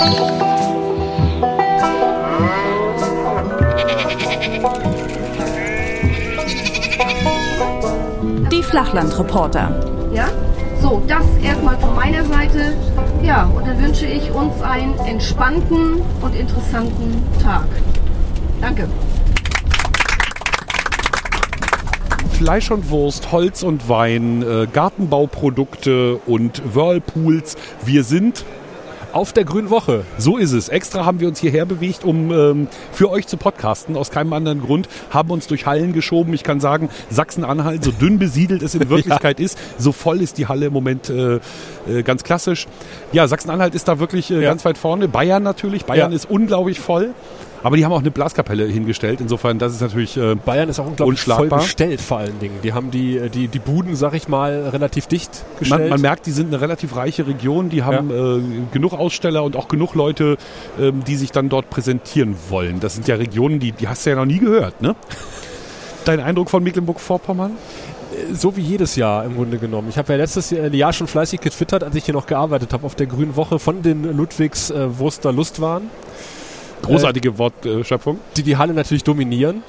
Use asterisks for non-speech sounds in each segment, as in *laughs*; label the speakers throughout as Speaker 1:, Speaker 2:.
Speaker 1: Die Flachlandreporter.
Speaker 2: Ja? So, das erstmal von meiner Seite. Ja, und dann wünsche ich uns einen entspannten und interessanten Tag. Danke.
Speaker 3: Fleisch und Wurst, Holz und Wein, äh, Gartenbauprodukte und Whirlpools. Wir sind
Speaker 4: auf der Grünen Woche.
Speaker 3: So ist es. Extra haben wir uns hierher bewegt, um ähm, für euch zu podcasten. Aus keinem anderen Grund haben uns durch Hallen geschoben. Ich kann sagen, Sachsen-Anhalt, so dünn besiedelt es in *laughs* Wirklichkeit ja. ist, so voll ist die Halle im Moment äh, äh, ganz klassisch. Ja, Sachsen-Anhalt ist da wirklich äh, ja. ganz weit vorne. Bayern natürlich. Bayern ja. ist unglaublich voll. Aber die haben auch eine Blaskapelle hingestellt. Insofern, das ist natürlich äh,
Speaker 4: Bayern ist auch unglaublich voll bestellt vor allen Dingen. Die haben die, die, die Buden, sag ich mal, relativ dicht gestellt.
Speaker 3: Man, man merkt, die sind eine relativ reiche Region. Die haben ja. äh, genug Aussteller und auch genug Leute, ähm, die sich dann dort präsentieren wollen. Das sind ja Regionen, die, die hast du ja noch nie gehört, ne? Dein Eindruck von Mecklenburg-Vorpommern?
Speaker 4: so wie jedes Jahr im Grunde genommen. Ich habe ja letztes Jahr schon fleißig getwittert, als ich hier noch gearbeitet habe auf der Grünen Woche von den Ludwigs äh, Wurster Lustwaren.
Speaker 3: Großartige äh, Wortschöpfung.
Speaker 4: Die die Halle natürlich dominieren,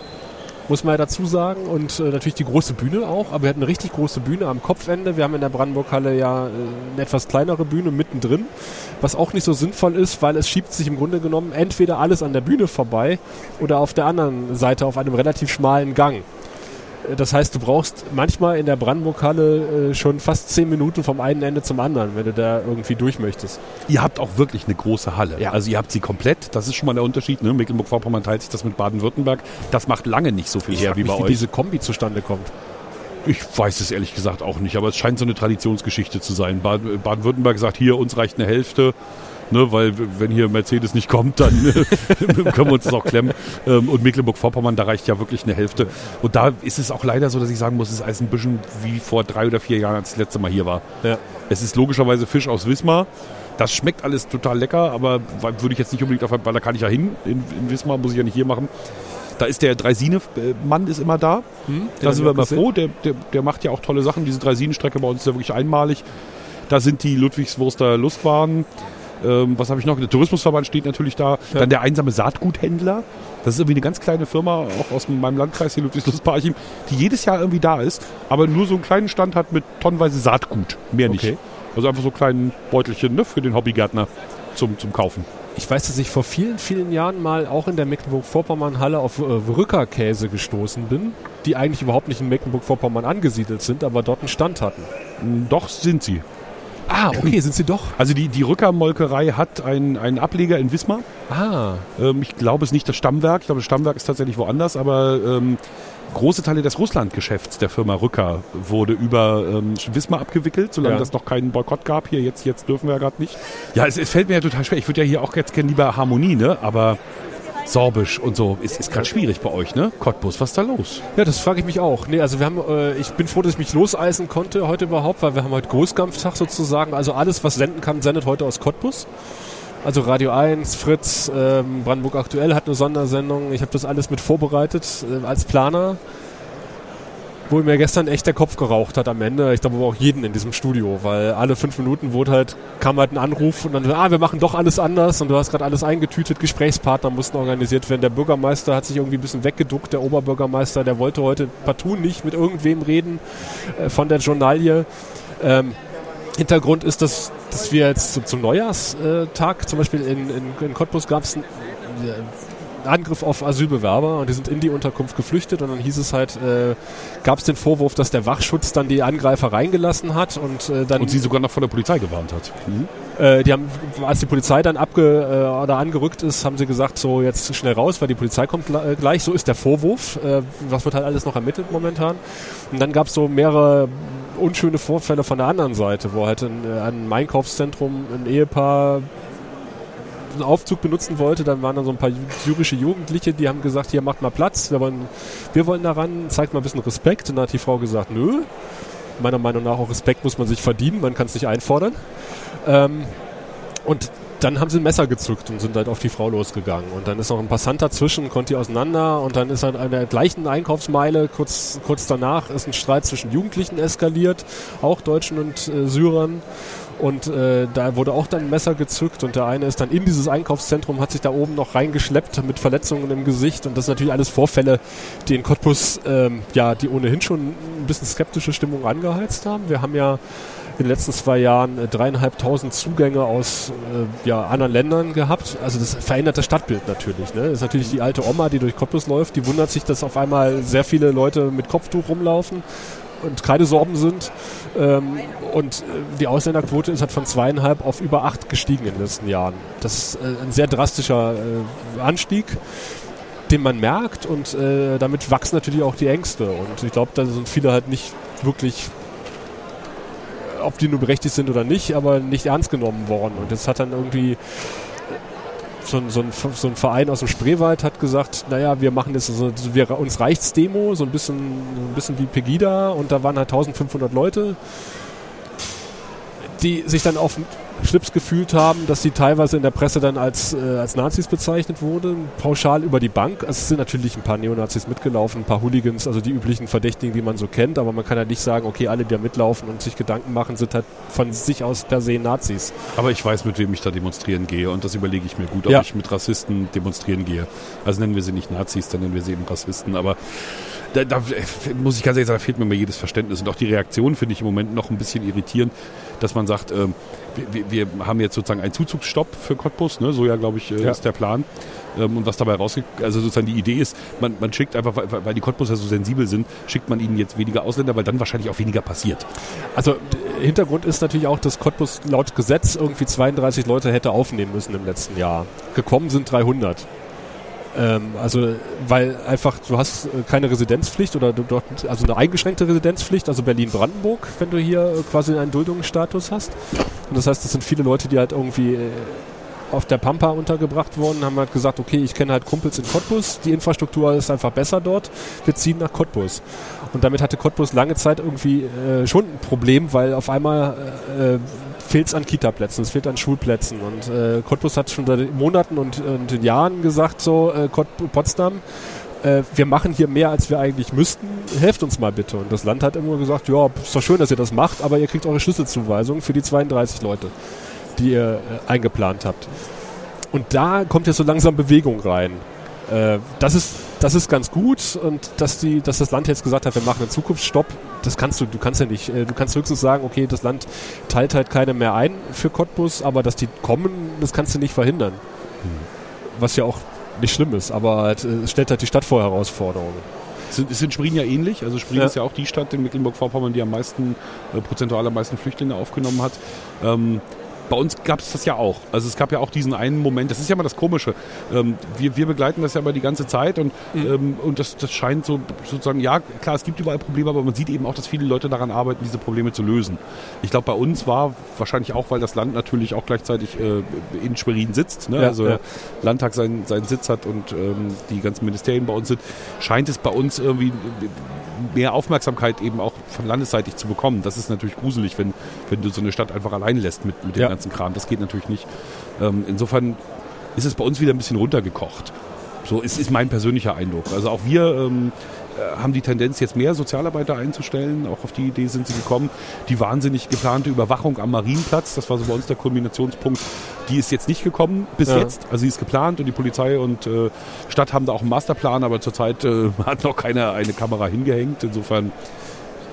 Speaker 4: muss man ja dazu sagen. Und äh, natürlich die große Bühne auch. Aber wir hatten eine richtig große Bühne am Kopfende. Wir haben in der Brandenburg-Halle ja äh, eine etwas kleinere Bühne mittendrin, was auch nicht so sinnvoll ist, weil es schiebt sich im Grunde genommen entweder alles an der Bühne vorbei oder auf der anderen Seite auf einem relativ schmalen Gang. Das heißt, du brauchst manchmal in der Brandenburg-Halle äh, schon fast zehn Minuten vom einen Ende zum anderen, wenn du da irgendwie durch möchtest.
Speaker 3: Ihr habt auch wirklich eine große Halle. Ja. Also ihr habt sie komplett. Das ist schon mal der Unterschied. Ne? Mecklenburg-Vorpommern teilt sich das mit Baden-Württemberg. Das macht lange nicht so viel ich her wie bei
Speaker 4: wie
Speaker 3: euch.
Speaker 4: Wie diese Kombi zustande kommt.
Speaker 3: Ich weiß es ehrlich gesagt auch nicht, aber es scheint so eine Traditionsgeschichte zu sein. Baden-Württemberg sagt hier, uns reicht eine Hälfte ne, weil wenn hier Mercedes nicht kommt, dann *laughs* können wir uns das auch klemmen. Ähm, und Mecklenburg-Vorpommern, da reicht ja wirklich eine Hälfte. Und da ist es auch leider so, dass ich sagen muss, es ist alles ein bisschen wie vor drei oder vier Jahren, als ich das letzte Mal hier war. Ja. Es ist logischerweise Fisch aus Wismar. Das schmeckt alles total lecker, aber würde ich jetzt nicht unbedingt auf, weil da kann ich ja hin. In, in Wismar muss ich ja nicht hier machen. Da ist der Dreisine-Mann ist immer da. Hm, da sind wir immer froh. Der, der, der, macht ja auch tolle Sachen. Diese Dreisinenstrecke bei uns ist ja wirklich einmalig. Da sind die Ludwigswurster Lustwaren. Ähm, was habe ich noch? Der Tourismusverband steht natürlich da. Ja. Dann der einsame Saatguthändler. Das ist irgendwie eine ganz kleine Firma, auch aus meinem Landkreis hier, Ludwigslust-Parchim, die jedes Jahr irgendwie da ist, aber nur so einen kleinen Stand hat mit tonnenweise Saatgut. Mehr nicht. Okay. Also einfach so kleinen Beutelchen ne, für den Hobbygärtner zum, zum Kaufen.
Speaker 4: Ich weiß, dass ich vor vielen, vielen Jahren mal auch in der Mecklenburg-Vorpommern-Halle auf äh, Rückerkäse gestoßen bin, die eigentlich überhaupt nicht in Mecklenburg-Vorpommern angesiedelt sind, aber dort einen Stand hatten.
Speaker 3: Doch sind sie.
Speaker 4: Ah, okay, sind sie doch.
Speaker 3: Also die, die Rückermolkerei hat einen, einen Ableger in Wismar.
Speaker 4: Ah.
Speaker 3: Ähm, ich glaube, es ist nicht das Stammwerk. Ich glaube, das Stammwerk ist tatsächlich woanders, aber ähm, große Teile des Russlandgeschäfts der Firma Rücker wurde über ähm, Wismar abgewickelt, solange ja. es noch keinen Boykott gab. Hier, jetzt, jetzt dürfen wir ja gerade nicht. Ja, es, es fällt mir ja total schwer. Ich würde ja hier auch jetzt gerne lieber Harmonie, ne? Aber Sorbisch und so. Ist, ist gerade schwierig bei euch, ne? Cottbus, was ist da los?
Speaker 4: Ja, das frage ich mich auch. Nee, also wir haben, äh, ich bin froh, dass ich mich loseisen konnte heute überhaupt, weil wir haben heute Großkampftag sozusagen. Also alles, was senden kann, sendet heute aus Cottbus. Also Radio 1, Fritz, ähm, Brandenburg Aktuell hat eine Sondersendung. Ich habe das alles mit vorbereitet äh, als Planer wo mir gestern echt der Kopf geraucht hat am Ende. Ich glaube aber auch jeden in diesem Studio, weil alle fünf Minuten wurde halt, kam halt ein Anruf und dann, ah, wir machen doch alles anders und du hast gerade alles eingetütet, Gesprächspartner mussten organisiert werden. Der Bürgermeister hat sich irgendwie ein bisschen weggeduckt, der Oberbürgermeister, der wollte heute partout nicht mit irgendwem reden äh, von der Journalie. Ähm, Hintergrund ist, dass, dass wir jetzt zum, Neujahrstag, zum Beispiel in, in, in Cottbus gab es Angriff auf Asylbewerber und die sind in die Unterkunft geflüchtet und dann hieß es halt, äh, gab es den Vorwurf, dass der Wachschutz dann die Angreifer reingelassen hat und äh, dann...
Speaker 3: Und sie sogar noch von der Polizei gewarnt hat.
Speaker 4: Mhm. Äh, die haben, als die Polizei dann abge, äh, oder angerückt ist, haben sie gesagt, so jetzt schnell raus, weil die Polizei kommt äh, gleich. So ist der Vorwurf. Äh, was wird halt alles noch ermittelt momentan. Und dann gab es so mehrere unschöne Vorfälle von der anderen Seite, wo halt in, äh, einem Einkaufszentrum ein Ehepaar einen Aufzug benutzen wollte, dann waren da so ein paar syrische Jugendliche, die haben gesagt, hier macht mal Platz, wir wollen, wir wollen daran, zeigt mal ein bisschen Respekt. Und dann hat die Frau gesagt, nö. Meiner Meinung nach auch Respekt muss man sich verdienen, man kann es nicht einfordern. Ähm, und dann haben sie ein Messer gezückt und sind halt auf die Frau losgegangen. Und dann ist noch ein Passant dazwischen, konnte die auseinander und dann ist an der gleichen Einkaufsmeile, kurz, kurz danach, ist ein Streit zwischen Jugendlichen eskaliert, auch Deutschen und äh, Syrern. Und äh, da wurde auch dann ein Messer gezückt und der eine ist dann in dieses Einkaufszentrum, hat sich da oben noch reingeschleppt mit Verletzungen im Gesicht. Und das sind natürlich alles Vorfälle, die in Cottbus, ähm, ja, die ohnehin schon ein bisschen skeptische Stimmung angeheizt haben. Wir haben ja in den letzten zwei Jahren äh, dreieinhalbtausend Zugänge aus äh, ja, anderen Ländern gehabt. Also das verändert das Stadtbild natürlich. Ne? Das ist natürlich die alte Oma, die durch Cottbus läuft, die wundert sich, dass auf einmal sehr viele Leute mit Kopftuch rumlaufen und keine Sorben sind. Ähm, und äh, die Ausländerquote ist halt von zweieinhalb auf über acht gestiegen in den letzten Jahren. Das ist äh, ein sehr drastischer äh, Anstieg den man merkt und äh, damit wachsen natürlich auch die Ängste und ich glaube, da sind viele halt nicht wirklich ob die nur berechtigt sind oder nicht, aber nicht ernst genommen worden. Und das hat dann irgendwie so ein, so, ein, so ein Verein aus dem Spreewald hat gesagt, naja, wir machen jetzt so, wir, uns reicht's Demo, so ein bisschen, ein bisschen wie Pegida und da waren halt 1500 Leute, die sich dann auf Schlips gefühlt haben, dass sie teilweise in der Presse dann als, äh, als Nazis bezeichnet wurden, pauschal über die Bank. Also es sind natürlich ein paar Neonazis mitgelaufen, ein paar Hooligans, also die üblichen Verdächtigen, die man so kennt, aber man kann ja nicht sagen, okay, alle, die da mitlaufen und sich Gedanken machen, sind halt von sich aus per se Nazis.
Speaker 3: Aber ich weiß, mit wem ich da demonstrieren gehe und das überlege ich mir gut, ob ja. ich mit Rassisten demonstrieren gehe. Also nennen wir sie nicht Nazis, dann nennen wir sie eben Rassisten, aber da, da, muss ich ganz ehrlich sagen, da fehlt mir mal jedes Verständnis. Und auch die Reaktion finde ich im Moment noch ein bisschen irritierend, dass man sagt, ähm, wir, wir, haben jetzt sozusagen einen Zuzugsstopp für Cottbus, ne? so ja, glaube ich, äh, ja. ist der Plan. Ähm, und was dabei rausgeht, also sozusagen die Idee ist, man, man schickt einfach, weil, weil die Cottbuser so sensibel sind, schickt man ihnen jetzt weniger Ausländer, weil dann wahrscheinlich auch weniger passiert.
Speaker 4: Also Hintergrund ist natürlich auch, dass Cottbus laut Gesetz irgendwie 32 Leute hätte aufnehmen müssen im letzten Jahr. Gekommen sind 300. Ähm, also, weil einfach, du hast äh, keine Residenzpflicht oder du dort, also eine eingeschränkte Residenzpflicht, also Berlin-Brandenburg, wenn du hier äh, quasi einen Duldungsstatus hast. Und das heißt, das sind viele Leute, die halt irgendwie äh, auf der Pampa untergebracht wurden, haben halt gesagt, okay, ich kenne halt Kumpels in Cottbus, die Infrastruktur ist einfach besser dort, wir ziehen nach Cottbus. Und damit hatte Cottbus lange Zeit irgendwie äh, schon ein Problem, weil auf einmal äh, fehlt es an Kita-Plätzen, es fehlt an Schulplätzen. Und äh, Cottbus hat schon seit Monaten und, und Jahren gesagt, so äh, Potsdam, äh, wir machen hier mehr, als wir eigentlich müssten, helft uns mal bitte. Und das Land hat immer gesagt, ja, ist doch schön, dass ihr das macht, aber ihr kriegt eure Schlüsselzuweisung für die 32 Leute, die ihr äh, eingeplant habt. Und da kommt jetzt so langsam Bewegung rein. Äh, das ist das ist ganz gut und dass die, dass das Land jetzt gesagt hat, wir machen einen Zukunftsstopp, das kannst du, du kannst ja nicht, äh, du kannst höchstens sagen, okay, das Land teilt halt keine mehr ein für Cottbus, aber dass die kommen, das kannst du nicht verhindern. Hm. Was ja auch nicht schlimm ist, aber halt, äh, es stellt halt die Stadt vor Herausforderungen.
Speaker 3: Ist in Sprien ja ähnlich. Also Sprien ja. ist ja auch die Stadt in Mecklenburg-Vorpommern, die am meisten, äh, prozentual am meisten Flüchtlinge aufgenommen hat. Ähm, bei uns gab es das ja auch. Also es gab ja auch diesen einen Moment, das ist ja mal das Komische. Ähm, wir, wir begleiten das ja aber die ganze Zeit und, mhm. ähm, und das, das scheint so sozusagen, ja klar, es gibt überall Probleme, aber man sieht eben auch, dass viele Leute daran arbeiten, diese Probleme zu lösen. Ich glaube, bei uns war wahrscheinlich auch, weil das Land natürlich auch gleichzeitig äh, in Schwerin sitzt, ne? ja, also ja. Landtag seinen, seinen Sitz hat und ähm, die ganzen Ministerien bei uns sind, scheint es bei uns irgendwie mehr Aufmerksamkeit eben auch von landesseitig zu bekommen. Das ist natürlich gruselig, wenn, wenn du so eine Stadt einfach allein lässt mit, mit dem ja. ganzen Kram. Das geht natürlich nicht. Ähm, insofern ist es bei uns wieder ein bisschen runtergekocht. So ist, ist mein persönlicher Eindruck. Also auch wir ähm, äh, haben die Tendenz, jetzt mehr Sozialarbeiter einzustellen. Auch auf die Idee sind sie gekommen. Die wahnsinnig geplante Überwachung am Marienplatz, das war so bei uns der Kulminationspunkt, die ist jetzt nicht gekommen bis ja. jetzt. Also sie ist geplant und die Polizei und äh, Stadt haben da auch einen Masterplan, aber zurzeit äh, *laughs* hat noch keiner eine Kamera hingehängt. Insofern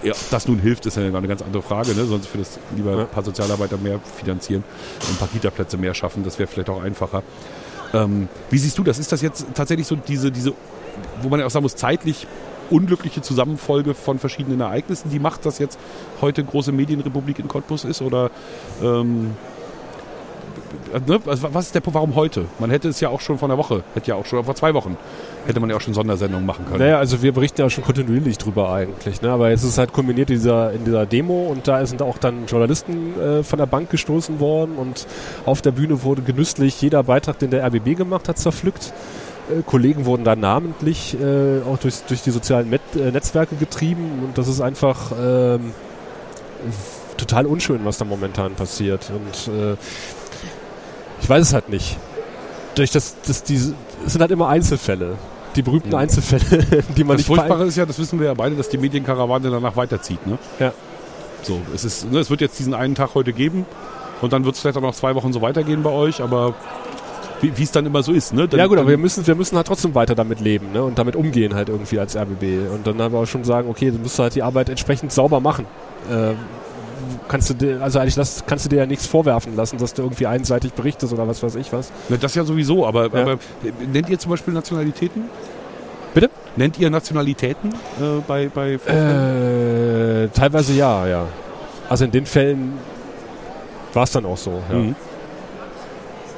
Speaker 3: ja, ob das nun hilft, ist ja eine ganz andere Frage. Ne? Sonst für das lieber ein paar Sozialarbeiter mehr finanzieren und ein paar Kita-Plätze mehr schaffen. Das wäre vielleicht auch einfacher. Ähm, wie siehst du das? Ist das jetzt tatsächlich so diese, diese, wo man ja auch sagen muss, zeitlich unglückliche Zusammenfolge von verschiedenen Ereignissen, die macht, dass jetzt heute große Medienrepublik in Cottbus ist? Oder ähm, ne? Was ist der Punkt, warum heute? Man hätte es ja auch schon vor einer Woche, hätte ja auch schon vor zwei Wochen, hätte man ja auch schon Sondersendungen machen können.
Speaker 4: Naja, also wir berichten ja schon kontinuierlich drüber eigentlich, ne? aber jetzt ist es halt kombiniert in dieser, in dieser Demo und da sind auch dann Journalisten äh, von der Bank gestoßen worden und auf der Bühne wurde genüsslich jeder Beitrag, den der RBB gemacht hat, zerpflückt. Äh, Kollegen wurden da namentlich äh, auch durch, durch die sozialen Met äh, Netzwerke getrieben und das ist einfach ähm, total unschön, was da momentan passiert. Und äh, ich weiß es halt nicht. Durch das, das diese, es sind halt immer Einzelfälle. Die berühmten ja. Einzelfälle, *laughs* die man
Speaker 3: das nicht Furchtbare ist ja, das wissen wir ja beide, dass die Medienkarawane danach weiterzieht. Ne?
Speaker 4: Ja.
Speaker 3: So, es ist, ne, es wird jetzt diesen einen Tag heute geben Und dann wird es vielleicht auch noch zwei Wochen so weitergehen bei euch, aber wie es dann immer so ist, ne? Dann,
Speaker 4: ja gut, aber wir müssen, wir müssen halt trotzdem weiter damit leben ne? und damit umgehen halt irgendwie als RBB. Und dann aber auch schon sagen, okay, du musst halt die Arbeit entsprechend sauber machen. Äh, kannst du dir, also eigentlich das, kannst du dir ja nichts vorwerfen lassen, dass du irgendwie einseitig berichtest oder was weiß ich was.
Speaker 3: Das ja sowieso, aber,
Speaker 4: Ja.
Speaker 3: aber nennt ihr zum Beispiel Nationalitäten?
Speaker 4: Bitte?
Speaker 3: Nennt ihr Nationalitäten äh, bei, bei?
Speaker 4: Äh, teilweise ja, ja. Also in den Fällen war es dann auch so. Ja.
Speaker 3: Mhm.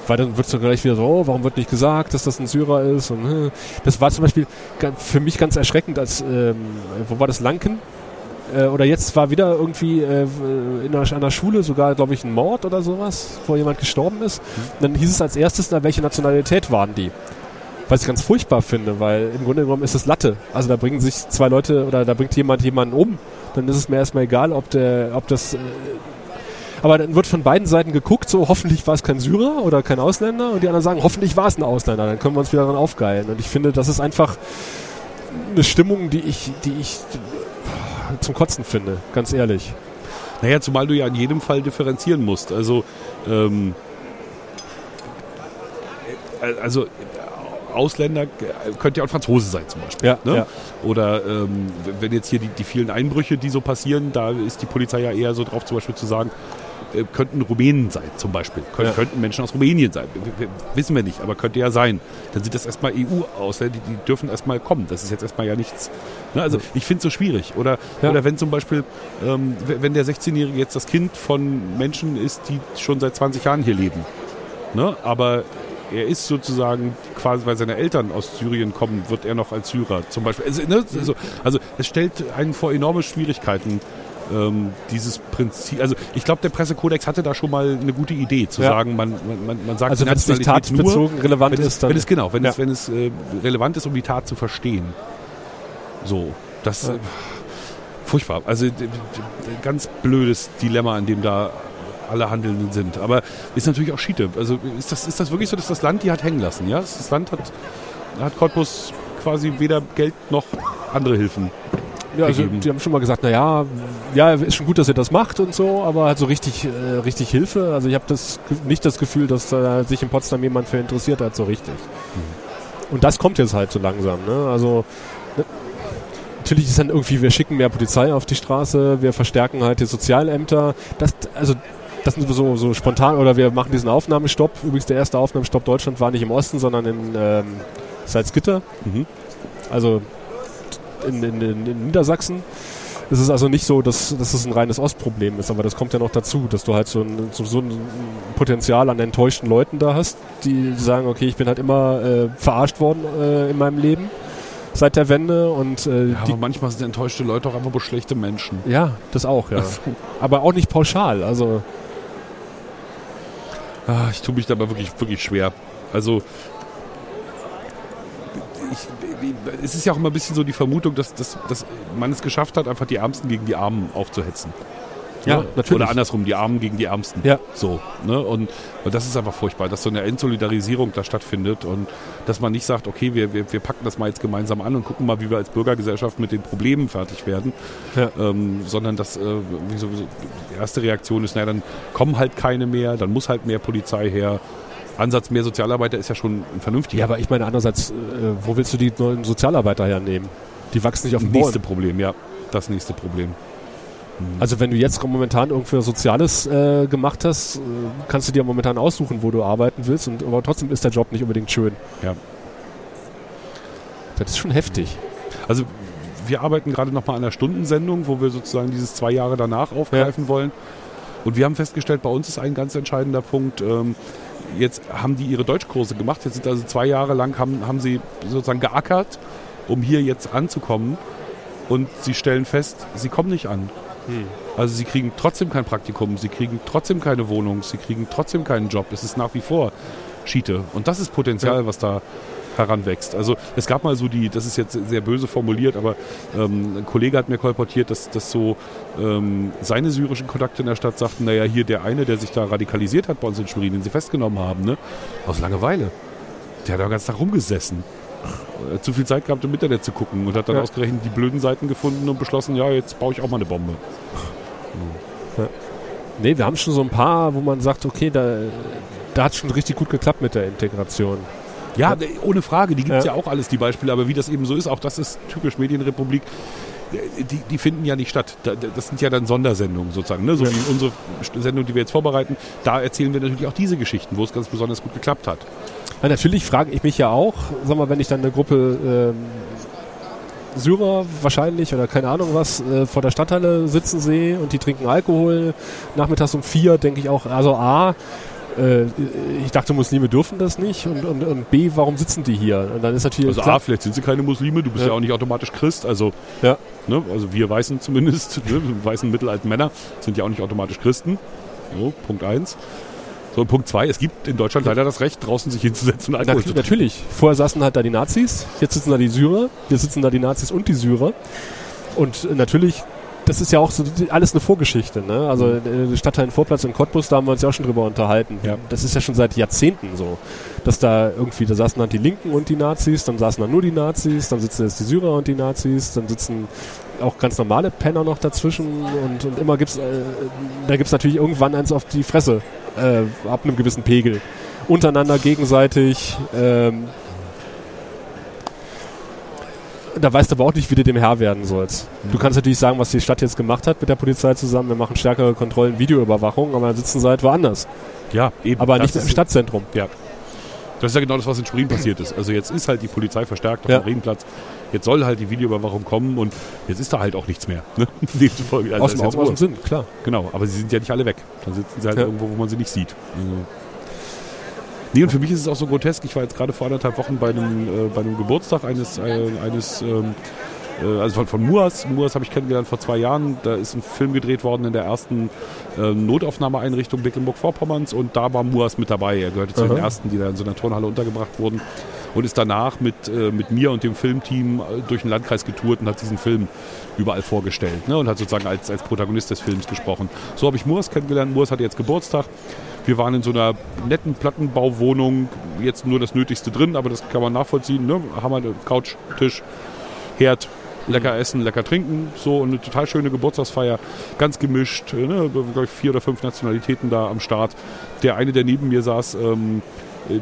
Speaker 4: Weil dann wird es dann gleich wieder so, oh, warum wird nicht gesagt, dass das ein Syrer ist? Und, äh, das war zum Beispiel für mich ganz erschreckend, als, ähm, wo war das, Lanken? Äh, oder jetzt war wieder irgendwie äh, in einer, einer Schule sogar, glaube ich, ein Mord oder sowas, wo jemand gestorben ist. Und dann hieß es als erstes, na, welche Nationalität waren die? Was ich ganz furchtbar finde, weil im Grunde genommen ist es Latte. Also da bringen sich zwei Leute oder da bringt jemand jemanden um, dann ist es mir erstmal egal, ob der, ob das. Äh, aber dann wird von beiden Seiten geguckt, so hoffentlich war es kein Syrer oder kein Ausländer und die anderen sagen, hoffentlich war es ein Ausländer, dann können wir uns wieder daran aufgeilen. Und ich finde, das ist einfach eine Stimmung, die ich, die ich zum Kotzen finde, ganz ehrlich.
Speaker 3: Naja, zumal du ja in jedem Fall differenzieren musst. Also, ähm, äh, also Ausländer äh, könnte ja auch ein Franzose sein zum Beispiel.
Speaker 4: Ja,
Speaker 3: ne?
Speaker 4: ja.
Speaker 3: Oder ähm, wenn jetzt hier die, die vielen Einbrüche, die so passieren, da ist die Polizei ja eher so drauf, zum Beispiel zu sagen, könnten Rumänen sein zum Beispiel. Kön
Speaker 4: Ja.
Speaker 3: Könnten Menschen aus Rumänien sein. Wissen wir nicht, aber könnte ja sein. Dann sind das erstmal EU-Ausländer, die, die dürfen erstmal kommen. Das ist jetzt erstmal ja nichts. Ne? Also ich finde es so schwierig. Oder,
Speaker 4: Ja.
Speaker 3: oder wenn zum Beispiel, ähm, wenn der 16-Jährige jetzt das Kind von Menschen ist, die schon seit 20 Jahren hier leben. Ne? Aber er ist sozusagen quasi, weil seine Eltern aus Syrien kommen, wird er noch als Syrer zum Beispiel. Also, ne? also, also es stellt einen vor enorme Schwierigkeiten. Ähm, dieses Prinzip, also ich glaube, der Pressekodex hatte da schon mal eine gute Idee, zu
Speaker 4: Ja.
Speaker 3: sagen, man, man- man, sagt
Speaker 4: Also wenn es nicht
Speaker 3: Nationalität nur,
Speaker 4: tatbezogen relevant
Speaker 3: wenn es,
Speaker 4: ist, dann
Speaker 3: wenn es genau, wenn
Speaker 4: Ja.
Speaker 3: es, wenn es äh, relevant ist, um die Tat zu verstehen. So, das
Speaker 4: Ja.
Speaker 3: äh, furchtbar. Also ganz blödes Dilemma, in dem da alle Handelnden sind. Aber ist natürlich auch Schiete. Also ist das, ist das wirklich so, dass das Land die hat hängen lassen? Ja, das Land hat, hat Cottbus quasi weder Geld noch andere Hilfen.
Speaker 4: Ja, also
Speaker 3: gegeben.
Speaker 4: die haben schon mal gesagt, naja, ja, ist schon gut, dass ihr das macht und so, aber halt so richtig, äh, richtig Hilfe. Also ich habe das nicht das Gefühl, dass äh, sich in Potsdam jemand für interessiert hat, so richtig. Und das kommt jetzt halt so langsam. Ne? Also ne, natürlich ist dann irgendwie, wir schicken mehr Polizei auf die Straße, wir verstärken halt die Sozialämter. Das, also das sind so, so spontan, oder wir machen diesen Aufnahmestopp. Übrigens der erste Aufnahmestopp Deutschland war nicht im Osten, sondern in ähm, Salzgitter.
Speaker 3: Mhm.
Speaker 4: Also in, in, in, Niedersachsen. Es ist also nicht so, dass, dass es ein reines Ostproblem ist, aber das kommt ja noch dazu, dass du halt so ein, so, so ein Potenzial an enttäuschten Leuten da hast, die sagen, okay, ich bin halt immer äh, verarscht worden äh, in meinem Leben seit der Wende und äh,
Speaker 3: Ja, aber manchmal sind enttäuschte Leute auch einfach nur schlechte Menschen.
Speaker 4: ja, das auch, ja. aber auch nicht pauschal, also
Speaker 3: Ah, ich tue mich dabei wirklich, wirklich schwer. Also ich, es ist ja auch immer ein bisschen so die Vermutung, dass, dass, dass man es geschafft hat, einfach die Ärmsten gegen die Armen aufzuhetzen.
Speaker 4: Ja,
Speaker 3: Ne?
Speaker 4: natürlich.
Speaker 3: Oder andersrum, die Armen gegen die Ärmsten.
Speaker 4: Ja.
Speaker 3: So. Ne? Und, und das ist einfach furchtbar, dass so eine Entsolidarisierung da stattfindet und dass man nicht sagt, okay, wir, wir, wir packen das mal jetzt gemeinsam an und gucken mal, wie wir als Bürgergesellschaft mit den Problemen fertig werden.
Speaker 4: Ja.
Speaker 3: Ähm, sondern dass äh, die erste Reaktion ist, naja, dann kommen halt keine mehr, dann muss halt mehr Polizei her. Ansatz mehr Sozialarbeiter ist ja schon ein vernünftiger.
Speaker 4: ja, aber ich meine andererseits, äh, wo willst du die neuen Sozialarbeiter hernehmen? Die wachsen nicht auf dem
Speaker 3: nächste
Speaker 4: Boden.
Speaker 3: Problem, ja. Das nächste Problem.
Speaker 4: Also wenn du jetzt momentan irgendwie Soziales äh, gemacht hast, äh, kannst du dir momentan aussuchen, wo du arbeiten willst, und, aber trotzdem ist der Job nicht unbedingt schön.
Speaker 3: Ja.
Speaker 4: Das ist schon heftig.
Speaker 3: Also wir arbeiten gerade nochmal an einer Stundensendung, wo wir sozusagen dieses zwei Jahre danach aufgreifen wollen. Und wir haben festgestellt, bei uns ist ein ganz entscheidender Punkt, ähm, jetzt haben die ihre Deutschkurse gemacht, jetzt sind also zwei Jahre lang, haben, haben sie sozusagen geackert, um hier jetzt anzukommen. Und sie stellen fest, sie kommen nicht an. Also sie kriegen trotzdem kein Praktikum, sie kriegen trotzdem keine Wohnung, sie kriegen trotzdem keinen Job. Es ist nach wie vor Schiete. Und das ist Potenzial,
Speaker 4: Ja.
Speaker 3: was da heranwächst. Also es gab mal so die, das ist jetzt sehr böse formuliert, aber ähm, ein Kollege hat mir kolportiert, dass, dass so ähm, seine syrischen Kontakte in der Stadt sagten, naja, hier der eine, der sich da radikalisiert hat bei uns in Schwerin, den sie festgenommen haben, ne? aus Langeweile. Der hat da ganzen Tag rumgesessen. Hat zu viel Zeit gehabt, im Internet zu gucken und hat dann
Speaker 4: Ja.
Speaker 3: ausgerechnet die blöden Seiten gefunden und beschlossen, ja, jetzt baue ich auch mal eine Bombe.
Speaker 4: Nee, wir haben schon so ein paar, wo man sagt, okay, da, da hat es schon richtig gut geklappt mit der Integration.
Speaker 3: Ja, ohne Frage, die gibt es ja.
Speaker 4: Ja.
Speaker 3: auch alles, die Beispiele, aber wie das eben so ist, auch das ist typisch Medienrepublik, die, die finden ja nicht statt. Da- Das sind ja dann Sondersendungen sozusagen, ne? so wie unsere Sendung, die wir jetzt vorbereiten. Da erzählen wir natürlich auch diese Geschichten, wo es ganz besonders gut geklappt hat.
Speaker 4: Ja, natürlich frage ich mich ja auch, sag mal, wenn ich dann eine Gruppe ähm, Syrer wahrscheinlich oder keine Ahnung was äh, vor der Stadthalle sitzen sehe und die trinken Alkohol nachmittags um vier, denke ich auch, also A, äh, ich dachte, Muslime dürfen das nicht und, und, und B, warum sitzen die hier? Und dann ist natürlich
Speaker 3: Also A, vielleicht sind sie keine Muslime, du bist ja,
Speaker 4: Ja.
Speaker 3: auch nicht automatisch Christ, also,
Speaker 4: Ja.
Speaker 3: ne? also wir Weißen zumindest, *laughs* ne? weißen mittelalten Männer sind ja auch nicht automatisch Christen. So, Punkt eins. So, und Punkt zwei, es gibt in Deutschland leider das Recht, draußen sich hinzusetzen und Alkohol trinken.
Speaker 4: natürlich. Vorher saßen halt da die Nazis, jetzt sitzen da die Syrer, jetzt sitzen da die Nazis und die Syrer. Und natürlich, das ist ja auch so alles eine Vorgeschichte. Ne? Also äh, Stadtteil Vorplatz in Cottbus, da haben wir uns ja auch schon drüber unterhalten.
Speaker 3: Ja.
Speaker 4: Das ist ja schon seit Jahrzehnten so. Dass da irgendwie, da saßen dann die Linken und die Nazis, dann saßen dann nur die Nazis, dann sitzen jetzt die Syrer und die Nazis, dann sitzen auch ganz normale Penner noch dazwischen und, und immer gibt's, äh, da gibt's natürlich irgendwann eins auf die Fresse, äh, ab einem gewissen Pegel. Untereinander gegenseitig, ähm, da weißt du aber auch nicht, wie du dem Herr werden sollst. Du kannst natürlich sagen, was die Stadt jetzt gemacht hat mit der Polizei zusammen, wir machen stärkere Kontrollen, Videoüberwachung, aber dann sitzen sie halt woanders.
Speaker 3: Ja, eben.
Speaker 4: Aber nicht im Stadtzentrum.
Speaker 3: Ja. Das ist ja genau das, was in Sprien passiert ist. Also jetzt ist halt die Polizei verstärkt auf
Speaker 4: Ja.
Speaker 3: dem Regenplatz. Jetzt soll halt die Videoüberwachung kommen und jetzt ist da halt auch nichts mehr. Ne? *laughs* Demzufolge, also
Speaker 4: aus dem aus dem. Sinn, klar.
Speaker 3: Genau, aber sie sind ja nicht alle weg. Dann sitzen sie halt
Speaker 4: Ja.
Speaker 3: irgendwo, wo man sie nicht sieht. Also. Nee, und für mich ist es auch so grotesk. Ich war jetzt gerade vor anderthalb Wochen bei einem, äh, bei einem Geburtstag eines, äh, eines ähm, äh, also von, von Muas. Muas habe ich kennengelernt vor zwei Jahren. Da ist ein Film gedreht worden in der ersten äh, Notaufnahmeeinrichtung Mecklenburg-Vorpommerns und da war Muas mit dabei. Er gehörte zu den
Speaker 4: Aha.
Speaker 3: ersten, die da in so einer Turnhalle untergebracht wurden und ist danach mit, äh, mit mir und dem Filmteam äh, durch den Landkreis getourt und hat diesen Film überall vorgestellt ne? und hat sozusagen als, als Protagonist des Films gesprochen. So habe ich Moors kennengelernt. Moors hatte jetzt Geburtstag. Wir waren in so einer netten Plattenbauwohnung, jetzt nur das Nötigste drin, aber das kann man nachvollziehen. Ne? Haben wir Couch, Tisch, Herd, lecker essen, lecker trinken, so eine total schöne Geburtstagsfeier, ganz gemischt, äh, ne? glaube ich vier oder fünf Nationalitäten da am Start. Der eine, der neben mir saß, ähm,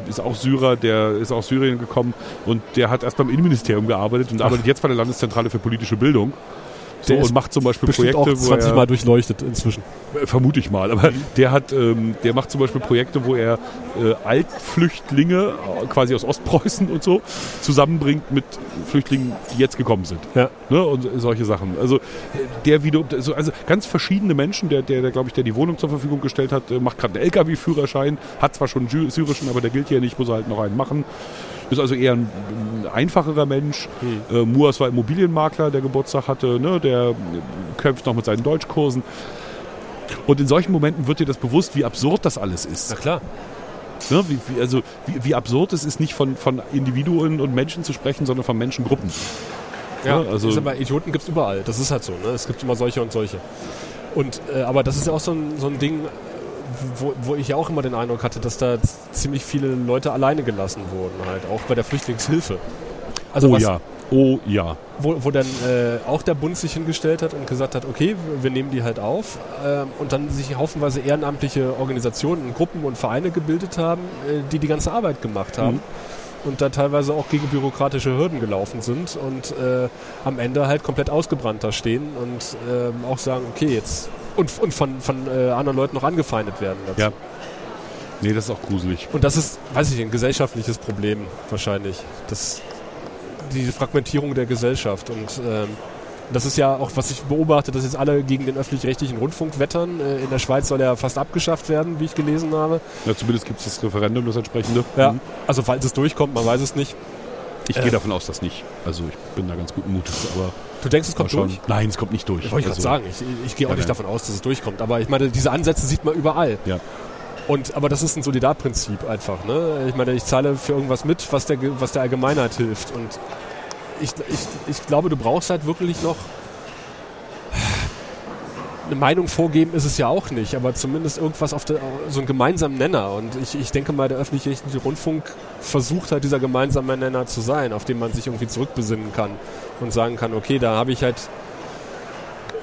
Speaker 3: ist auch Syrer, der ist aus Syrien gekommen und der hat erst beim Innenministerium gearbeitet und arbeitet jetzt bei der Landeszentrale für politische Bildung. So, und macht zum Beispiel Projekte,
Speaker 4: auch 20
Speaker 3: wo er,
Speaker 4: Mal durchleuchtet inzwischen.
Speaker 3: äh, Vermute ich mal. Aber der hat, ähm, der macht zum Beispiel Projekte, wo er äh, Altflüchtlinge äh, quasi aus Ostpreußen und so zusammenbringt mit Flüchtlingen, die jetzt gekommen sind.
Speaker 4: Ja.
Speaker 3: Ne? Und solche Sachen. Also äh, der wieder, also, also ganz verschiedene Menschen, der, der, der glaube ich, der die Wohnung zur Verfügung gestellt hat, äh, macht gerade einen LKW-Führerschein, hat zwar schon einen syrischen, aber der gilt hier nicht, muss er halt noch einen machen. Ist also eher ein, ein einfacherer Mensch. Äh, Muas war Immobilienmakler, der Geburtstag hatte, ne? der kämpft noch mit seinen Deutschkursen. Und in solchen Momenten wird dir das bewusst, wie absurd das alles ist.
Speaker 4: klar.
Speaker 3: Ne? Wie, wie, also, wie, wie absurd es ist, nicht von, von Individuen und Menschen zu sprechen, sondern von Menschengruppen.
Speaker 4: Ja,
Speaker 3: Ja, also-
Speaker 4: ich sag mal, Idioten gibt es überall. Das ist halt so. Ne? Es gibt immer solche und solche. Und, äh, aber das ist ja auch so ein, so ein Ding, wo, wo ich ja auch immer den Eindruck hatte, dass da ziemlich viele Leute alleine gelassen wurden, halt, auch bei der Flüchtlingshilfe. Also
Speaker 3: oh
Speaker 4: was,
Speaker 3: ja, oh ja.
Speaker 4: wo, wo dann äh, auch der Bund sich hingestellt hat und gesagt hat, okay, wir- nehmen die halt auf ähm, und dann sich haufenweise ehrenamtliche Organisationen, Gruppen und Vereine gebildet haben, äh, die die ganze Arbeit gemacht haben.
Speaker 3: Mhm.
Speaker 4: Und da teilweise auch gegen bürokratische Hürden gelaufen sind und äh, am Ende halt komplett ausgebrannt da stehen und ähm, auch sagen, okay, jetzt und, und von, von äh, anderen Leuten noch angefeindet werden. Dazu.
Speaker 3: Ja. Nee, das ist auch gruselig.
Speaker 4: Und das ist, weiß ich, ein gesellschaftliches Problem wahrscheinlich. Das, diese Fragmentierung der Gesellschaft. Und ähm, das ist ja auch, was ich beobachte, dass jetzt alle gegen den öffentlich-rechtlichen Rundfunk wettern. Äh, in der Schweiz soll er fast abgeschafft werden, wie ich gelesen habe.
Speaker 3: Ja, zumindest gibt es das Referendum, das entsprechende.
Speaker 4: Ja.
Speaker 3: Mhm.
Speaker 4: Also falls es durchkommt, man weiß es nicht.
Speaker 3: Ich
Speaker 4: Äh.
Speaker 3: gehe davon aus, dass nicht. Also ich bin da ganz guten Mutes, aber
Speaker 4: Du denkst, es kommt durch?
Speaker 3: Nein, es kommt nicht durch.
Speaker 4: Wollte ich
Speaker 3: also,
Speaker 4: gerade sagen. Ich, ich gehe auch
Speaker 3: Ja,
Speaker 4: nicht davon aus, dass es durchkommt. Aber ich meine, diese Ansätze sieht man überall.
Speaker 3: Ja.
Speaker 4: Und, aber das ist ein Solidarprinzip einfach. Ne? Ich meine, ich zahle für irgendwas mit, was der, was der Allgemeinheit hilft. Und ich, ich, ich glaube, du brauchst halt wirklich noch eine Meinung vorgeben ist es ja auch nicht, aber zumindest irgendwas auf der, so einen gemeinsamen Nenner. Und ich, ich denke mal, der öffentlich-rechtliche Rundfunk versucht halt dieser gemeinsame Nenner zu sein, auf den man sich irgendwie zurückbesinnen kann und sagen kann, okay, da habe ich halt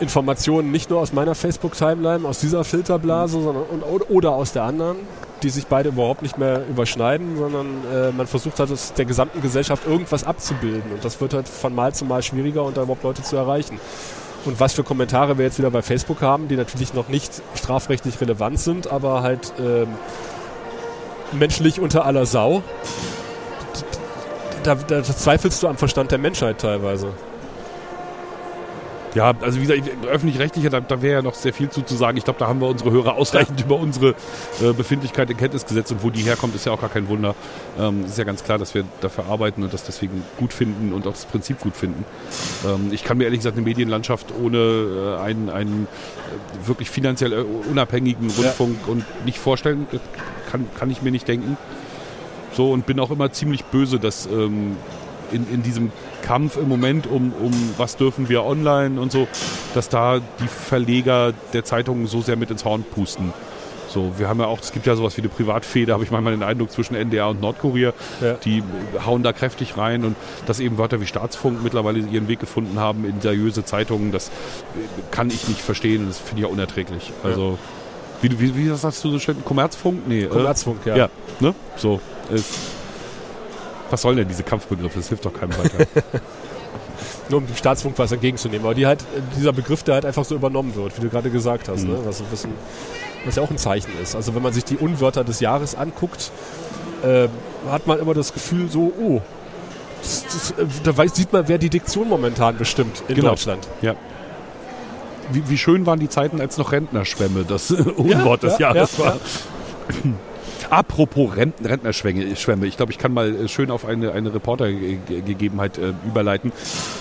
Speaker 4: Informationen nicht nur aus meiner Facebook-Timeline, aus dieser Filterblase, sondern und, oder aus der anderen, die sich beide überhaupt nicht mehr überschneiden, sondern äh, man versucht halt aus der gesamten Gesellschaft irgendwas abzubilden. Und das wird halt von Mal zu Mal schwieriger, und da überhaupt Leute zu erreichen. Und was für Kommentare wir jetzt wieder bei Facebook haben, die natürlich noch nicht strafrechtlich relevant sind, aber halt ähm, menschlich unter aller Sau. Da, da zweifelst du am Verstand der Menschheit teilweise.
Speaker 3: Ja, also wie gesagt, öffentlich-rechtlicher, da, da wäre ja noch sehr viel zu, zu sagen. Ich glaube, da haben wir unsere Hörer ausreichend *laughs* über unsere äh, Befindlichkeit in Kenntnis gesetzt und wo die herkommt, ist ja auch gar kein Wunder. Ähm, ist ja ganz klar, dass wir dafür arbeiten und das deswegen gut finden und auch das Prinzip gut finden. Ähm, ich kann mir ehrlich gesagt eine Medienlandschaft ohne äh, einen, einen äh, wirklich finanziell äh, unabhängigen Rundfunk ja. und nicht vorstellen. Das kann, kann ich mir nicht denken. So und bin auch immer ziemlich böse, dass ähm, in, in diesem Kampf im Moment um, um was dürfen wir online und so, dass da die Verleger der Zeitungen so sehr mit ins Horn pusten. So, wir haben ja auch, es gibt ja sowas wie eine Privatfehde, habe ich manchmal den Eindruck, zwischen NDR und Nordkorea. Ja. Die hauen da kräftig rein und dass eben Wörter wie Staatsfunk mittlerweile ihren Weg gefunden haben in seriöse Zeitungen, das kann ich nicht verstehen. Das finde ich ja unerträglich. Also, ja. wie, wie, wie sagst du so schön? Kommerzfunk? Nee.
Speaker 4: Äh, Kommerzfunk, äh, ja.
Speaker 3: Ja, ne? So. Ist, was sollen denn diese Kampfbegriffe? Das hilft doch keinem weiter. *laughs*
Speaker 4: Nur um dem Staatsfunk was entgegenzunehmen. Aber die halt, dieser Begriff, der halt einfach so übernommen wird, wie du gerade gesagt hast. Mhm. Ne? Was, was, was, ja auch ein Zeichen ist. Also wenn man sich die Unwörter des Jahres anguckt, äh, hat man immer das Gefühl so, oh, das, das, äh, da weiß, sieht man, wer die Diktion momentan bestimmt in genau. Deutschland.
Speaker 3: Ja. Wie, wie, schön waren die Zeiten, als noch Rentnerschwämme das *laughs* Unwort ja, des ja, Jahres ja, war. *laughs* Apropos Rentnerschwämme, ich glaube, ich kann mal äh, schön auf eine, eine Reportergegebenheit äh, überleiten.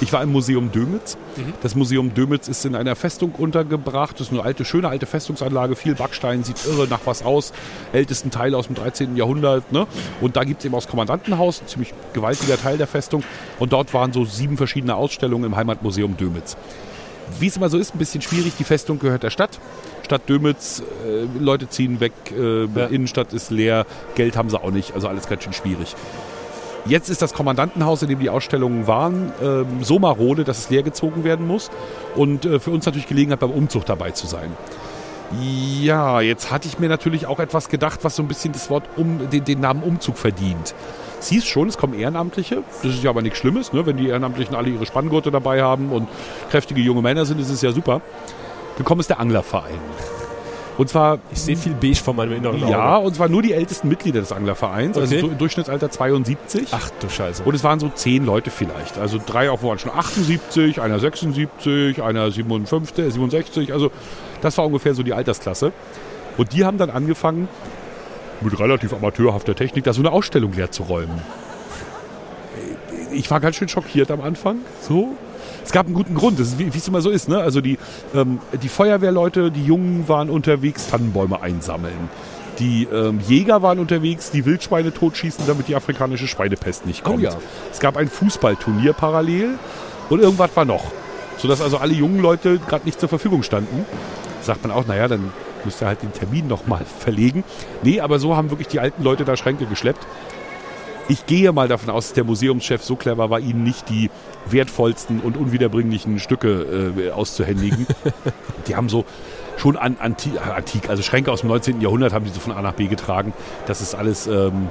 Speaker 3: Ich war im Museum Dömitz. Mhm. Das Museum Dömitz ist in einer Festung untergebracht. Das ist eine alte, schöne alte Festungsanlage, viel Backstein, sieht irre nach was aus. Ältesten Teil aus dem 13. Jahrhundert. Ne? Und da gibt es eben auch das Kommandantenhaus, ein ziemlich gewaltiger Teil der Festung. Und dort waren so sieben verschiedene Ausstellungen im Heimatmuseum Dömitz. Wie es immer so ist, ein bisschen schwierig. Die Festung gehört der Stadt. Stadt Dömitz, äh, Leute ziehen weg, äh, ja. Innenstadt ist leer, Geld haben sie auch nicht, also alles ganz schön schwierig. Jetzt ist das Kommandantenhaus, in dem die Ausstellungen waren, äh, so marode, dass es leergezogen werden muss. Und äh, für uns natürlich Gelegenheit, beim Umzug dabei zu sein. Ja, jetzt hatte ich mir natürlich auch etwas gedacht, was so ein bisschen das Wort um, den, den Namen Umzug verdient. Es hieß schon, es kommen Ehrenamtliche. Das ist ja aber nichts Schlimmes, ne? wenn die Ehrenamtlichen alle ihre Spanngurte dabei haben und kräftige junge Männer sind, ist es ja super. Gekommen ist der Anglerverein. Und zwar.
Speaker 4: Ich sehe viel beige von meinem inneren
Speaker 3: Auge. Ja, und zwar nur die ältesten Mitglieder des Anglervereins. Also okay. Also Durchschnittsalter 72.
Speaker 4: Ach du Scheiße.
Speaker 3: Und es waren so zehn Leute vielleicht. Also drei auch waren schon 78, einer 76, einer 57, 67. Also das war ungefähr so die Altersklasse. Und die haben dann angefangen, mit relativ amateurhafter Technik, da so eine Ausstellung leer zu räumen. Ich war ganz schön schockiert am Anfang. So, es gab einen guten Grund, das ist, wie es immer so ist. Ne? Also die, ähm, die Feuerwehrleute, die Jungen waren unterwegs, Tannenbäume einsammeln. Die ähm, Jäger waren unterwegs, die Wildschweine totschießen, damit die afrikanische Schweinepest nicht kommt. Oh ja. Es gab ein Fußballturnier parallel und irgendwas war noch. Sodass also alle jungen Leute gerade nicht zur Verfügung standen. Sagt man auch, naja, dann müsst ihr halt den Termin nochmal verlegen. Nee, aber so haben wirklich die alten Leute da Schränke geschleppt. Ich gehe mal davon aus, dass der Museumschef so clever war, ihnen nicht die wertvollsten und unwiederbringlichen Stücke äh, auszuhändigen. *laughs* die haben so schon an, anti, antik, also Schränke aus dem 19. Jahrhundert haben die so von A nach B getragen. Das ist alles ähm,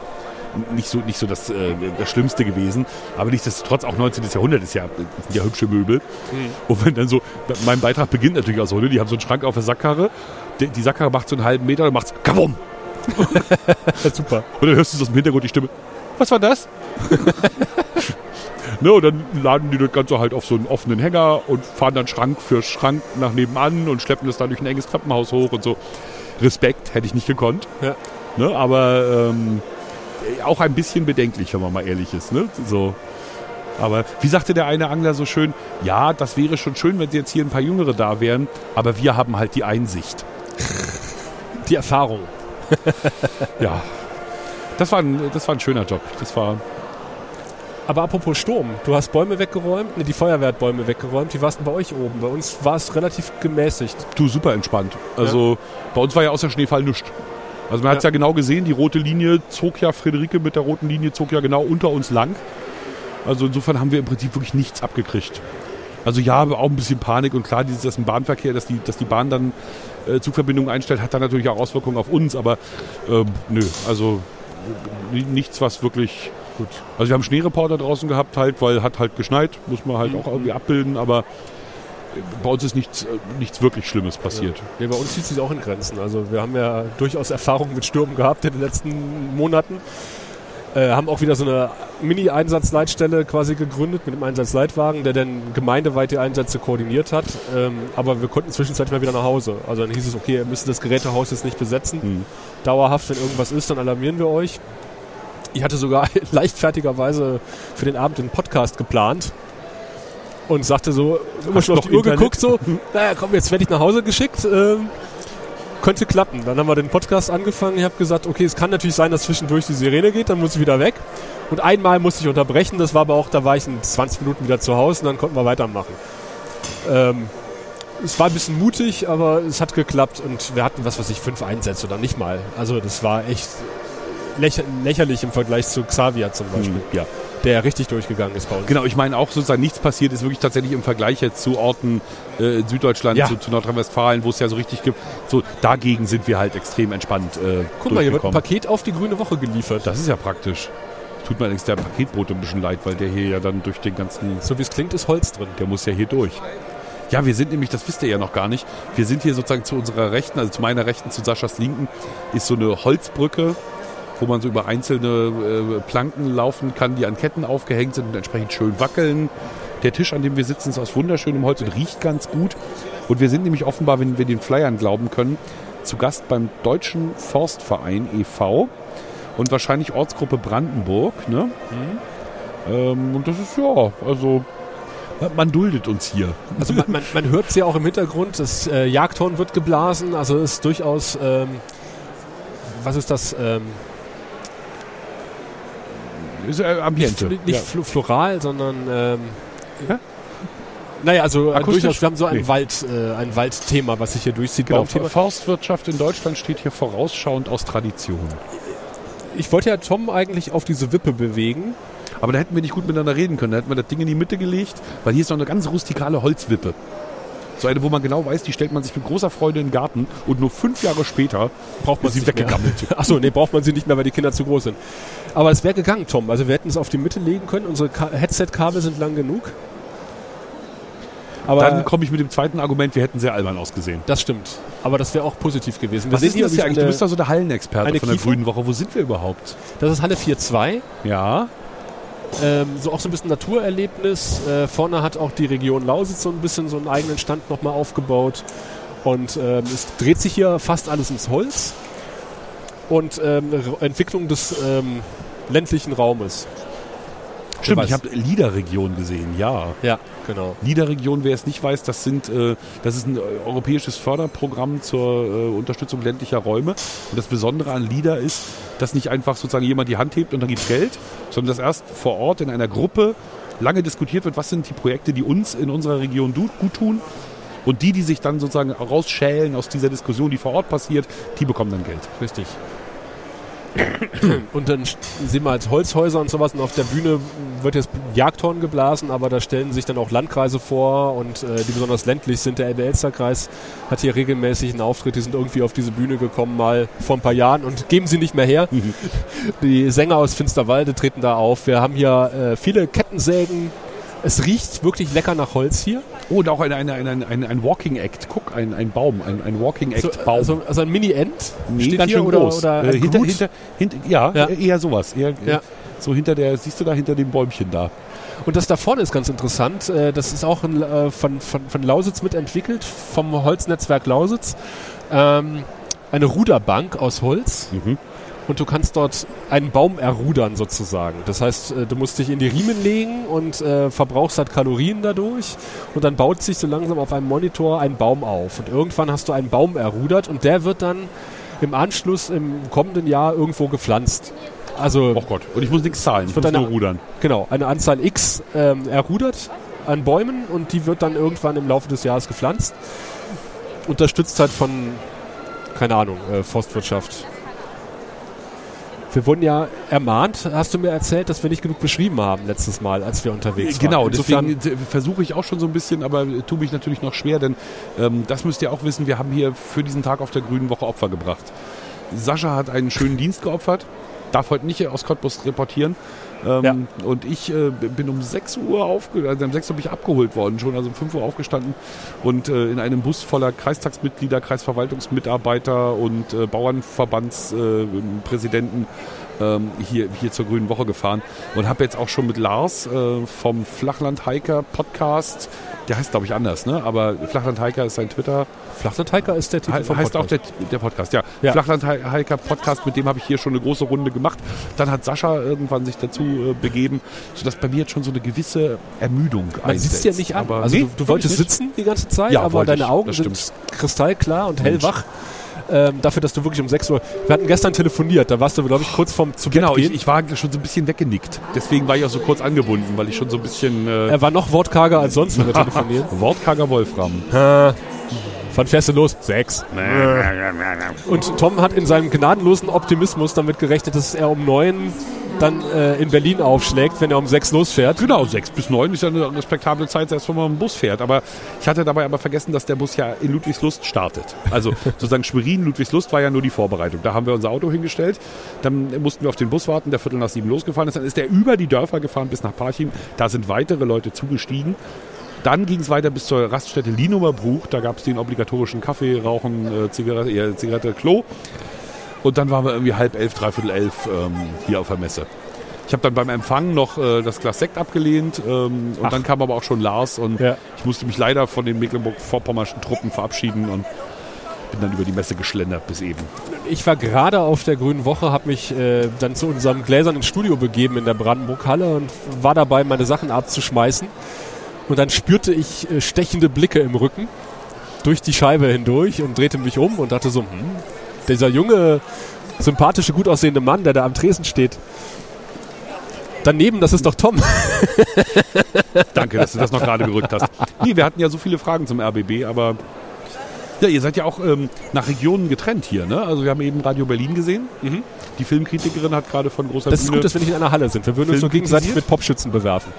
Speaker 3: nicht so, nicht so das, äh, das Schlimmste gewesen. Aber nichtsdestotrotz, auch 19. Jahrhundert ist ja, sind ja hübsche Möbel. Mhm. Und wenn dann so, mein Beitrag beginnt natürlich auch so, ne? die haben so einen Schrank auf der Sackkarre, die, die Sackkarre macht so einen halben Meter und macht kabum! *laughs* Super. Und dann hörst du aus dem Hintergrund die Stimme, was war das? *laughs* ne, und dann laden die das Ganze halt auf so einen offenen Hänger und fahren dann Schrank für Schrank nach nebenan und schleppen das dann durch ein enges Treppenhaus hoch und so. Respekt, hätte ich nicht gekonnt. Ja. Ne, aber ähm, auch ein bisschen bedenklich, wenn man mal ehrlich ist. Ne? So. Aber wie sagte der eine Angler so schön, ja, das wäre schon schön, wenn jetzt hier ein paar Jüngere da wären, aber wir haben halt die Einsicht.
Speaker 4: Die Erfahrung. *laughs*
Speaker 3: ja, das war, ein, das war ein schöner Job. Das war.
Speaker 4: Aber apropos Sturm, du hast Bäume weggeräumt, ne, die Feuerwehr hat Bäume weggeräumt. Wie war es denn bei euch oben? Bei uns war es relativ gemäßigt.
Speaker 3: Du, super entspannt. Also ja. bei uns war ja außer Schneefall nichts. Also man hat es ja. ja genau gesehen, die rote Linie zog ja, Friederike mit der roten Linie zog ja genau unter uns lang. Also insofern haben wir im Prinzip wirklich nichts abgekriegt. Also ja, aber auch ein bisschen Panik und klar, dieses dass ein Bahnverkehr, dass die, dass die Bahn dann äh, Zugverbindungen einstellt, hat dann natürlich auch Auswirkungen auf uns, aber ähm, nö, also äh, nichts, was wirklich gut. Also wir haben Schneereporter draußen gehabt, halt, weil hat halt geschneit, muss man halt
Speaker 4: Mhm.
Speaker 3: auch irgendwie abbilden, aber äh, bei uns ist nichts, äh, nichts wirklich Schlimmes passiert.
Speaker 4: Ja, bei uns zieht sich auch in Grenzen. Also wir haben ja durchaus Erfahrungen mit Stürmen gehabt in den letzten Monaten. Äh, haben auch wieder so eine Mini-Einsatzleitstelle quasi gegründet mit dem Einsatzleitwagen, der dann gemeindeweit die Einsätze koordiniert hat. Ähm, aber wir konnten zwischenzeitlich mal wieder nach Hause. Also dann hieß es, okay, ihr müsst das Gerätehaus jetzt nicht besetzen.
Speaker 3: Hm.
Speaker 4: Dauerhaft, wenn irgendwas ist, dann alarmieren wir euch. Ich hatte sogar *laughs* leichtfertigerweise für den Abend einen Podcast geplant und sagte so, immer schon auf die Uhr geguckt, so, *laughs* naja, komm, jetzt werde ich nach Hause geschickt. Ähm, könnte klappen. Dann haben wir den Podcast angefangen. Ich habe gesagt, okay, es kann natürlich sein, dass zwischendurch die Sirene geht, dann muss ich wieder weg. Und einmal musste ich unterbrechen. Das war aber auch, da war ich in 20 Minuten wieder zu Hause und dann konnten wir weitermachen. Ähm, es war ein bisschen mutig, aber es hat geklappt und wir hatten, was weiß ich, fünf Einsätze oder nicht mal. Also das war echt lächer lächerlich im Vergleich zu Xavier zum Beispiel,
Speaker 3: Hm, ja.
Speaker 4: Der richtig durchgegangen ist bei uns.
Speaker 3: Genau, ich meine auch sozusagen nichts passiert ist wirklich tatsächlich im Vergleich jetzt zu Orten äh, in Süddeutschland,
Speaker 4: Ja.
Speaker 3: zu, zu Nordrhein-Westfalen, wo es ja so richtig gibt. So dagegen sind wir halt extrem entspannt. Äh,
Speaker 4: Guck mal, hier wird ein. Paket auf die grüne Woche geliefert.
Speaker 3: Das ist ja praktisch. Tut mir allerdings der Paketbote ein bisschen leid, weil der hier ja dann durch den ganzen,
Speaker 4: So wie es klingt, ist Holz drin.
Speaker 3: der muss ja hier durch. Ja, wir sind nämlich, das wisst ihr ja noch gar nicht, wir sind hier sozusagen zu unserer Rechten, also zu meiner Rechten, zu Saschas Linken, ist so eine Holzbrücke, wo man so über einzelne äh, Planken laufen kann, die an Ketten aufgehängt sind und entsprechend schön wackeln. Der Tisch, an dem wir sitzen, ist aus wunderschönem Holz und riecht ganz gut. Und wir sind nämlich offenbar, wenn wir den Flyern glauben können, zu Gast beim Deutschen Forstverein e.V. und wahrscheinlich Ortsgruppe Brandenburg. Ne? Ähm, und das ist ja, also man- man duldet uns hier.
Speaker 4: Also man, man, man hört es ja auch im Hintergrund, das äh, Jagdhorn wird geblasen, also ist durchaus, ähm, was ist das, ähm,
Speaker 3: Ist äh, Ambiente.
Speaker 4: nicht, nicht
Speaker 3: ja.
Speaker 4: fl floral, sondern ähm,
Speaker 3: Hä?
Speaker 4: naja, also äh,
Speaker 3: Akustisch?
Speaker 4: durchaus, wir haben so ein
Speaker 3: Nee.
Speaker 4: Wald, äh, ein Waldthema, was sich hier durchzieht.
Speaker 3: Genau. Forstwirtschaft in Deutschland steht hier vorausschauend aus Tradition.
Speaker 4: Ich wollte ja Tom eigentlich auf diese Wippe bewegen.
Speaker 3: Aber da hätten wir nicht gut miteinander reden können. Da hätten wir das Ding in die Mitte gelegt, weil hier ist noch eine ganz rustikale Holzwippe. So eine, wo man genau weiß, die stellt man sich mit großer Freude in den Garten und nur fünf Jahre später
Speaker 4: Braucht man
Speaker 3: sie weggegammelt. *laughs*
Speaker 4: Achso, nee, braucht man sie nicht mehr, weil die Kinder zu groß sind. Aber es wäre gegangen, Tom. Also wir hätten es auf die Mitte legen können. Unsere Ka- Headset-Kabel sind lang genug. Aber
Speaker 3: Dann komme ich mit dem zweiten Argument, wir hätten sehr albern ausgesehen.
Speaker 4: das stimmt. Aber das wäre auch positiv gewesen. Wir
Speaker 3: Was ist denn das hier eigentlich? Du bist doch so der Hallenexperte von der
Speaker 4: Kiefer?
Speaker 3: Grünen Woche. Wo sind wir überhaupt?
Speaker 4: Das ist Halle 4.2.
Speaker 3: Ja.
Speaker 4: Ähm, so auch so ein bisschen Naturerlebnis. Äh, vorne hat auch die Region Lausitz so ein bisschen so einen eigenen Stand nochmal aufgebaut. Und ähm, es dreht sich hier fast alles ins Holz. Und ähm, Entwicklung des ähm, ländlichen Raumes.
Speaker 3: Stimmt, ich habe Liederregion gesehen, ja.
Speaker 4: Ja, genau.
Speaker 3: Liederregion, wer es nicht weiß, das sind äh, das ist ein äh, europäisches Förderprogramm zur äh, Unterstützung ländlicher Räume. Und das Besondere an Lieder ist, dass nicht einfach sozusagen jemand die Hand hebt und dann gibt's Geld, sondern dass erst vor Ort in einer Gruppe lange diskutiert wird, was sind die Projekte, die uns in unserer Region gut tun. Und die, die sich dann sozusagen rausschälen aus dieser Diskussion, die vor Ort passiert, die bekommen dann Geld.
Speaker 4: Richtig. *coughs* Und dann sehen wir als Holzhäuser und sowas und auf der Bühne wird jetzt Jagdhorn geblasen, aber da stellen sich dann auch Landkreise vor und äh, die besonders ländlich sind. Der Elbe-Elster-Kreis hat hier regelmäßig einen Auftritt, die sind irgendwie auf diese Bühne gekommen mal vor ein paar Jahren und *laughs* geben sie nicht mehr her. Die Sänger aus Finsterwalde treten da auf. Wir haben hier äh, viele Kettensägen. Es riecht wirklich lecker nach Holz hier.
Speaker 3: Oh, und auch ein, ein, ein, ein, ein Walking Act. Guck, ein, ein Baum, ein, ein Walking
Speaker 4: So,
Speaker 3: Act Baum.
Speaker 4: also, also ein Mini-End
Speaker 3: Nee,
Speaker 4: steht
Speaker 3: ganz schön
Speaker 4: oder,
Speaker 3: groß.
Speaker 4: oder
Speaker 3: äh, hinter, hinter, hinter, ja,
Speaker 4: Ja.
Speaker 3: äh, eher sowas. Eher,
Speaker 4: Ja.
Speaker 3: So hinter der, siehst du da hinter dem Bäumchen da?
Speaker 4: Und das da vorne ist ganz interessant. Äh, Das ist auch äh, von, von, von Lausitz mitentwickelt, vom Holznetzwerk Lausitz. Ähm, eine Ruderbank aus Holz.
Speaker 3: Mhm.
Speaker 4: Und du kannst dort einen Baum errudern sozusagen. Das heißt, äh, du musst dich in die Riemen legen und äh, verbrauchst halt Kalorien dadurch. Und dann baut sich so langsam auf einem Monitor ein Baum auf. Und irgendwann hast du einen Baum errudert und der wird dann im Anschluss im kommenden Jahr irgendwo gepflanzt. Also
Speaker 3: Oh Gott. Und ich muss nichts zahlen, ich muss
Speaker 4: eine-
Speaker 3: nur rudern.
Speaker 4: Genau, eine Anzahl X ähm, errudert an Bäumen und die wird dann irgendwann im Laufe des Jahres gepflanzt. Unterstützt halt von, keine Ahnung, äh, Forstwirtschaft. Wir wurden ja ermahnt, hast du mir erzählt, dass wir nicht genug beschrieben haben letztes Mal, als wir unterwegs
Speaker 3: Genau,
Speaker 4: waren. Insofern-
Speaker 3: deswegen versuche ich auch schon so ein bisschen, aber tue mich natürlich noch schwer, denn ähm, das müsst ihr auch wissen, wir haben hier für diesen Tag auf der Grünen Woche Opfer gebracht. Sascha hat einen schönen Dienst geopfert, darf heute nicht aus Cottbus reportieren. Ähm,
Speaker 4: Ja.
Speaker 3: Und ich äh, bin um 6 Uhr aufge also um 6 Uhr bin ich abgeholt worden, schon also um 5 Uhr aufgestanden und äh, in einem Bus voller Kreistagsmitglieder, Kreisverwaltungsmitarbeiter und äh, Bauernverbandspräsidenten äh, Präsidenten, ähm, hier, hier zur Grünen Woche gefahren und habe jetzt auch schon mit Lars äh, vom Flachland Hiker Podcast, der heißt glaube ich anders, ne? aber Flachland Hiker ist sein Twitter,
Speaker 4: Flachlandhiker ist der Titel
Speaker 3: He
Speaker 4: vom
Speaker 3: heißt auch
Speaker 4: Podcast.
Speaker 3: der, der Podcast, ja.
Speaker 4: Ja.
Speaker 3: Flachland Hiker Podcast, mit dem habe ich hier schon eine große Runde gemacht. Dann hat Sascha irgendwann sich dazu äh, begeben, sodass bei mir jetzt schon so eine gewisse Ermüdung
Speaker 4: Man sieht es ja nicht an.
Speaker 3: Aber
Speaker 4: also
Speaker 3: nee,
Speaker 4: du, du wolltest sitzen die ganze Zeit,
Speaker 3: Ja,
Speaker 4: aber deine. Augen sind kristallklar und hellwach. Ähm, dafür, dass du wirklich um 6 Uhr. Wir hatten gestern telefoniert, da warst du, glaube ich, kurz vorm zu
Speaker 3: Genau, ich, ich war schon so ein bisschen weggenickt. Deswegen war ich auch so kurz angebunden, weil ich schon so ein bisschen äh,
Speaker 4: er war noch wortkarger als sonst, wenn wir telefonieren. *laughs*
Speaker 3: Wortkarger Wolfram.
Speaker 4: Wann fährst du los? Sechs. Und Tom hat in seinem gnadenlosen Optimismus damit gerechnet, dass er um neun dann äh, in Berlin aufschlägt, wenn er um sechs losfährt.
Speaker 3: Genau, sechs bis neun ist ja eine respektable Zeit, selbst wenn man mit dem Bus fährt. Aber ich hatte dabei aber vergessen, dass der Bus ja in Ludwigslust startet. Also *laughs* sozusagen Schwerin, Ludwigslust war ja nur die Vorbereitung. Da haben wir unser Auto hingestellt, dann mussten wir auf den Bus warten, der Viertel nach sieben losgefahren ist. Dann ist der über die Dörfer gefahren bis nach Parchim. Da sind weitere Leute zugestiegen. Dann ging es weiter bis zur Raststätte Lienumerbruch. Da gab es den obligatorischen Kaffee, Rauchen, äh, Zigarette, äh, Zigarette, Klo. Und dann waren wir irgendwie halb elf, dreiviertel elf ähm, hier auf der Messe. Ich habe dann beim Empfang noch äh, das Glas Sekt abgelehnt ähm, und
Speaker 4: Ach.
Speaker 3: dann kam aber auch schon Lars und
Speaker 4: Ja.
Speaker 3: ich musste mich leider von den Mecklenburg-Vorpommerschen Truppen verabschieden und bin dann über die Messe geschlendert bis eben.
Speaker 4: Ich war gerade auf der Grünen Woche, habe mich äh, dann zu unserem gläsernen Studio begeben in der Brandenburg-Halle und war dabei, meine Sachen abzuschmeißen. Und dann spürte ich äh, stechende Blicke im Rücken durch die Scheibe hindurch und drehte mich um und dachte so, hm, dieser junge, sympathische, gut aussehende Mann, der da am Tresen steht. Daneben, das ist doch Tom. *laughs*
Speaker 3: Danke, dass du das noch gerade gerückt hast. Nee, wir hatten ja so viele Fragen zum RBB, aber ja, ihr seid ja auch ähm, nach Regionen getrennt hier, ne? Also wir haben eben Radio Berlin gesehen. Die Filmkritikerin hat gerade von großer
Speaker 4: Das ist
Speaker 3: Bühne...
Speaker 4: gut, dass wir nicht in einer Halle sind. Wir würden uns nur
Speaker 3: Film
Speaker 4: gegenseitig mit Popschützen bewerfen.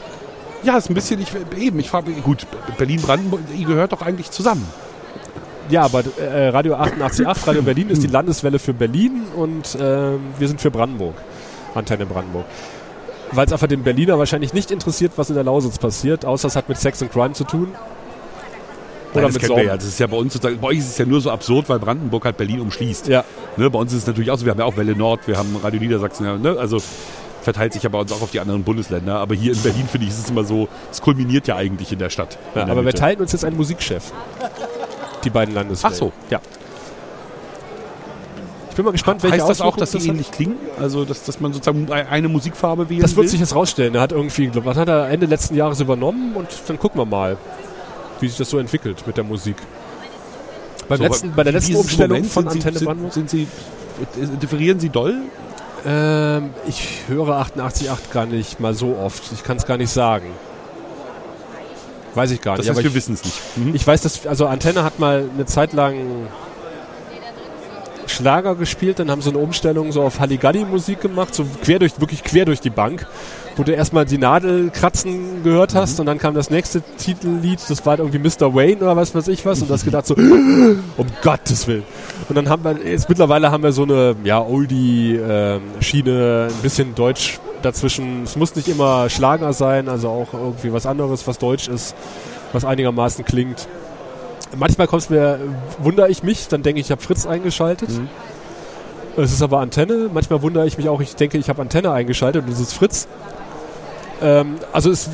Speaker 3: ja, ist ein bisschen, ich, eben, ich frage gut, Berlin-Brandenburg, ihr gehört doch eigentlich zusammen.
Speaker 4: Ja, aber äh, Radio 88.8, Radio Berlin ist die Landeswelle für Berlin und ähm, wir sind für Brandenburg. Antenne Brandenburg. Weil es einfach den Berliner wahrscheinlich nicht interessiert, was in der Lausitz passiert, außer es hat mit Sex und Crime zu tun.
Speaker 3: Nein, das wir ja. Das ist ja bei uns sozusagen, bei euch ist es ja nur so absurd, weil Brandenburg halt Berlin umschließt.
Speaker 4: Ja.
Speaker 3: Ne, bei uns ist es natürlich auch so, wir haben ja auch Welle Nord, wir haben Radio Niedersachsen, ja, ne? also verteilt sich ja bei uns auch auf die anderen Bundesländer. Aber hier in Berlin, finde ich, ist es immer so, es kulminiert ja eigentlich in der Stadt.
Speaker 4: Ja,
Speaker 3: in der
Speaker 4: aber wir
Speaker 3: Mitte.
Speaker 4: teilen uns jetzt einen Musikchef. Die beiden Landeswellen.
Speaker 3: Ach so.
Speaker 4: Ja. Ich bin mal gespannt, welche
Speaker 3: Heißt das auch, dass sie
Speaker 4: das
Speaker 3: ähnlich klingen? Also, dass, dass man sozusagen eine Musikfarbe wählen
Speaker 4: Das wird
Speaker 3: will?
Speaker 4: sich jetzt rausstellen. Er hat irgendwie, was hat er Ende letzten Jahres übernommen und dann gucken wir mal, wie sich das so entwickelt mit der Musik. Beim
Speaker 3: So,
Speaker 4: letzten, bei der letzten Umstellung
Speaker 3: Moment?
Speaker 4: von Antenne
Speaker 3: sie, sind, sind Sie, differieren Sie doll?
Speaker 4: Ähm, ich höre 88.8 gar nicht mal so oft. Ich kann es gar nicht sagen. Weiß ich gar
Speaker 3: Das
Speaker 4: nicht.
Speaker 3: heißt,
Speaker 4: aber
Speaker 3: wir wissen es nicht. Mhm.
Speaker 4: ich weiß, dass also Antenne hat mal eine Zeit lang Schlager gespielt, dann haben sie eine Umstellung so auf Halligalli-Musik gemacht, so quer durch, wirklich quer durch die Bank, wo du erstmal die Nadel kratzen gehört hast und dann kam das nächste Titellied, das war halt irgendwie Mr. Wayne oder was weiß ich was und du hast *laughs* gedacht so, um Gottes Willen. Und dann haben wir, jetzt mittlerweile haben wir so eine, ja, Oldie-Schiene, ein bisschen Deutsch dazwischen. Es muss nicht immer Schlager sein, also auch irgendwie was anderes, was Deutsch ist, was einigermaßen klingt. Manchmal kommt's mir, wundere ich mich, dann denke ich, ich habe Fritz eingeschaltet. Es ist aber Antenne. Manchmal wundere ich mich auch, ich denke, ich habe Antenne eingeschaltet und es ist Fritz. Ähm, also es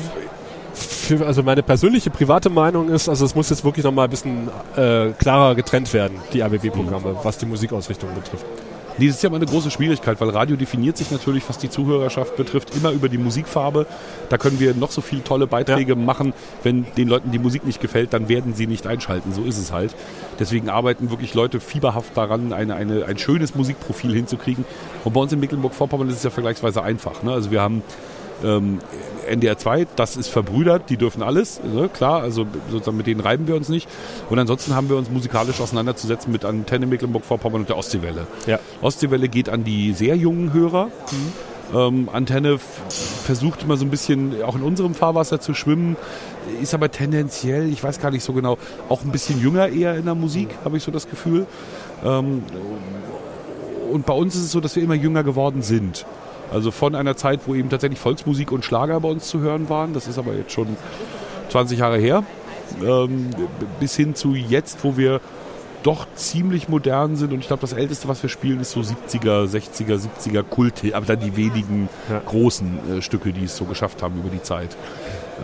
Speaker 4: für, also meine persönliche private Meinung ist, also es muss jetzt wirklich nochmal ein bisschen äh, klarer getrennt werden, die ABB-Programme, was die Musikausrichtung betrifft.
Speaker 3: Nee, das ist ja immer eine große Schwierigkeit, weil Radio definiert sich natürlich, was die Zuhörerschaft betrifft, immer über die Musikfarbe. Da können wir noch so viele tolle Beiträge machen. Wenn den Leuten die Musik nicht gefällt, dann werden sie nicht einschalten. So ist es halt. Deswegen arbeiten wirklich Leute fieberhaft daran, eine, eine, ein schönes Musikprofil hinzukriegen. Und bei uns in Mecklenburg-Vorpommern ist es ja vergleichsweise einfach. Ne? Also wir haben Ähm, NDR 2, das ist verbrüdert, die dürfen alles, ne? klar, also sozusagen mit denen reiben wir uns nicht. Und ansonsten haben wir uns musikalisch auseinanderzusetzen mit Antenne Mecklenburg-Vorpommern und der Ostseewelle.
Speaker 4: Ja.
Speaker 3: Ostseewelle geht an die sehr jungen Hörer. Ähm, Antenne versucht immer so ein bisschen auch in unserem Fahrwasser zu schwimmen, ist aber tendenziell, ich weiß gar nicht so genau, auch ein bisschen jünger eher in der Musik, habe ich so das Gefühl. Ähm, und bei uns ist es so, dass wir immer jünger geworden sind. Also von einer Zeit, wo eben tatsächlich Volksmusik und Schlager bei uns zu hören waren, das ist aber jetzt schon 20 Jahre her, ähm, bis hin zu jetzt, wo wir doch ziemlich modern sind und ich glaube, das älteste, was wir spielen, ist so 70er, 60er, 70er Kult, aber dann die wenigen
Speaker 4: Ja.
Speaker 3: großen äh, Stücke, die es so geschafft haben über die Zeit.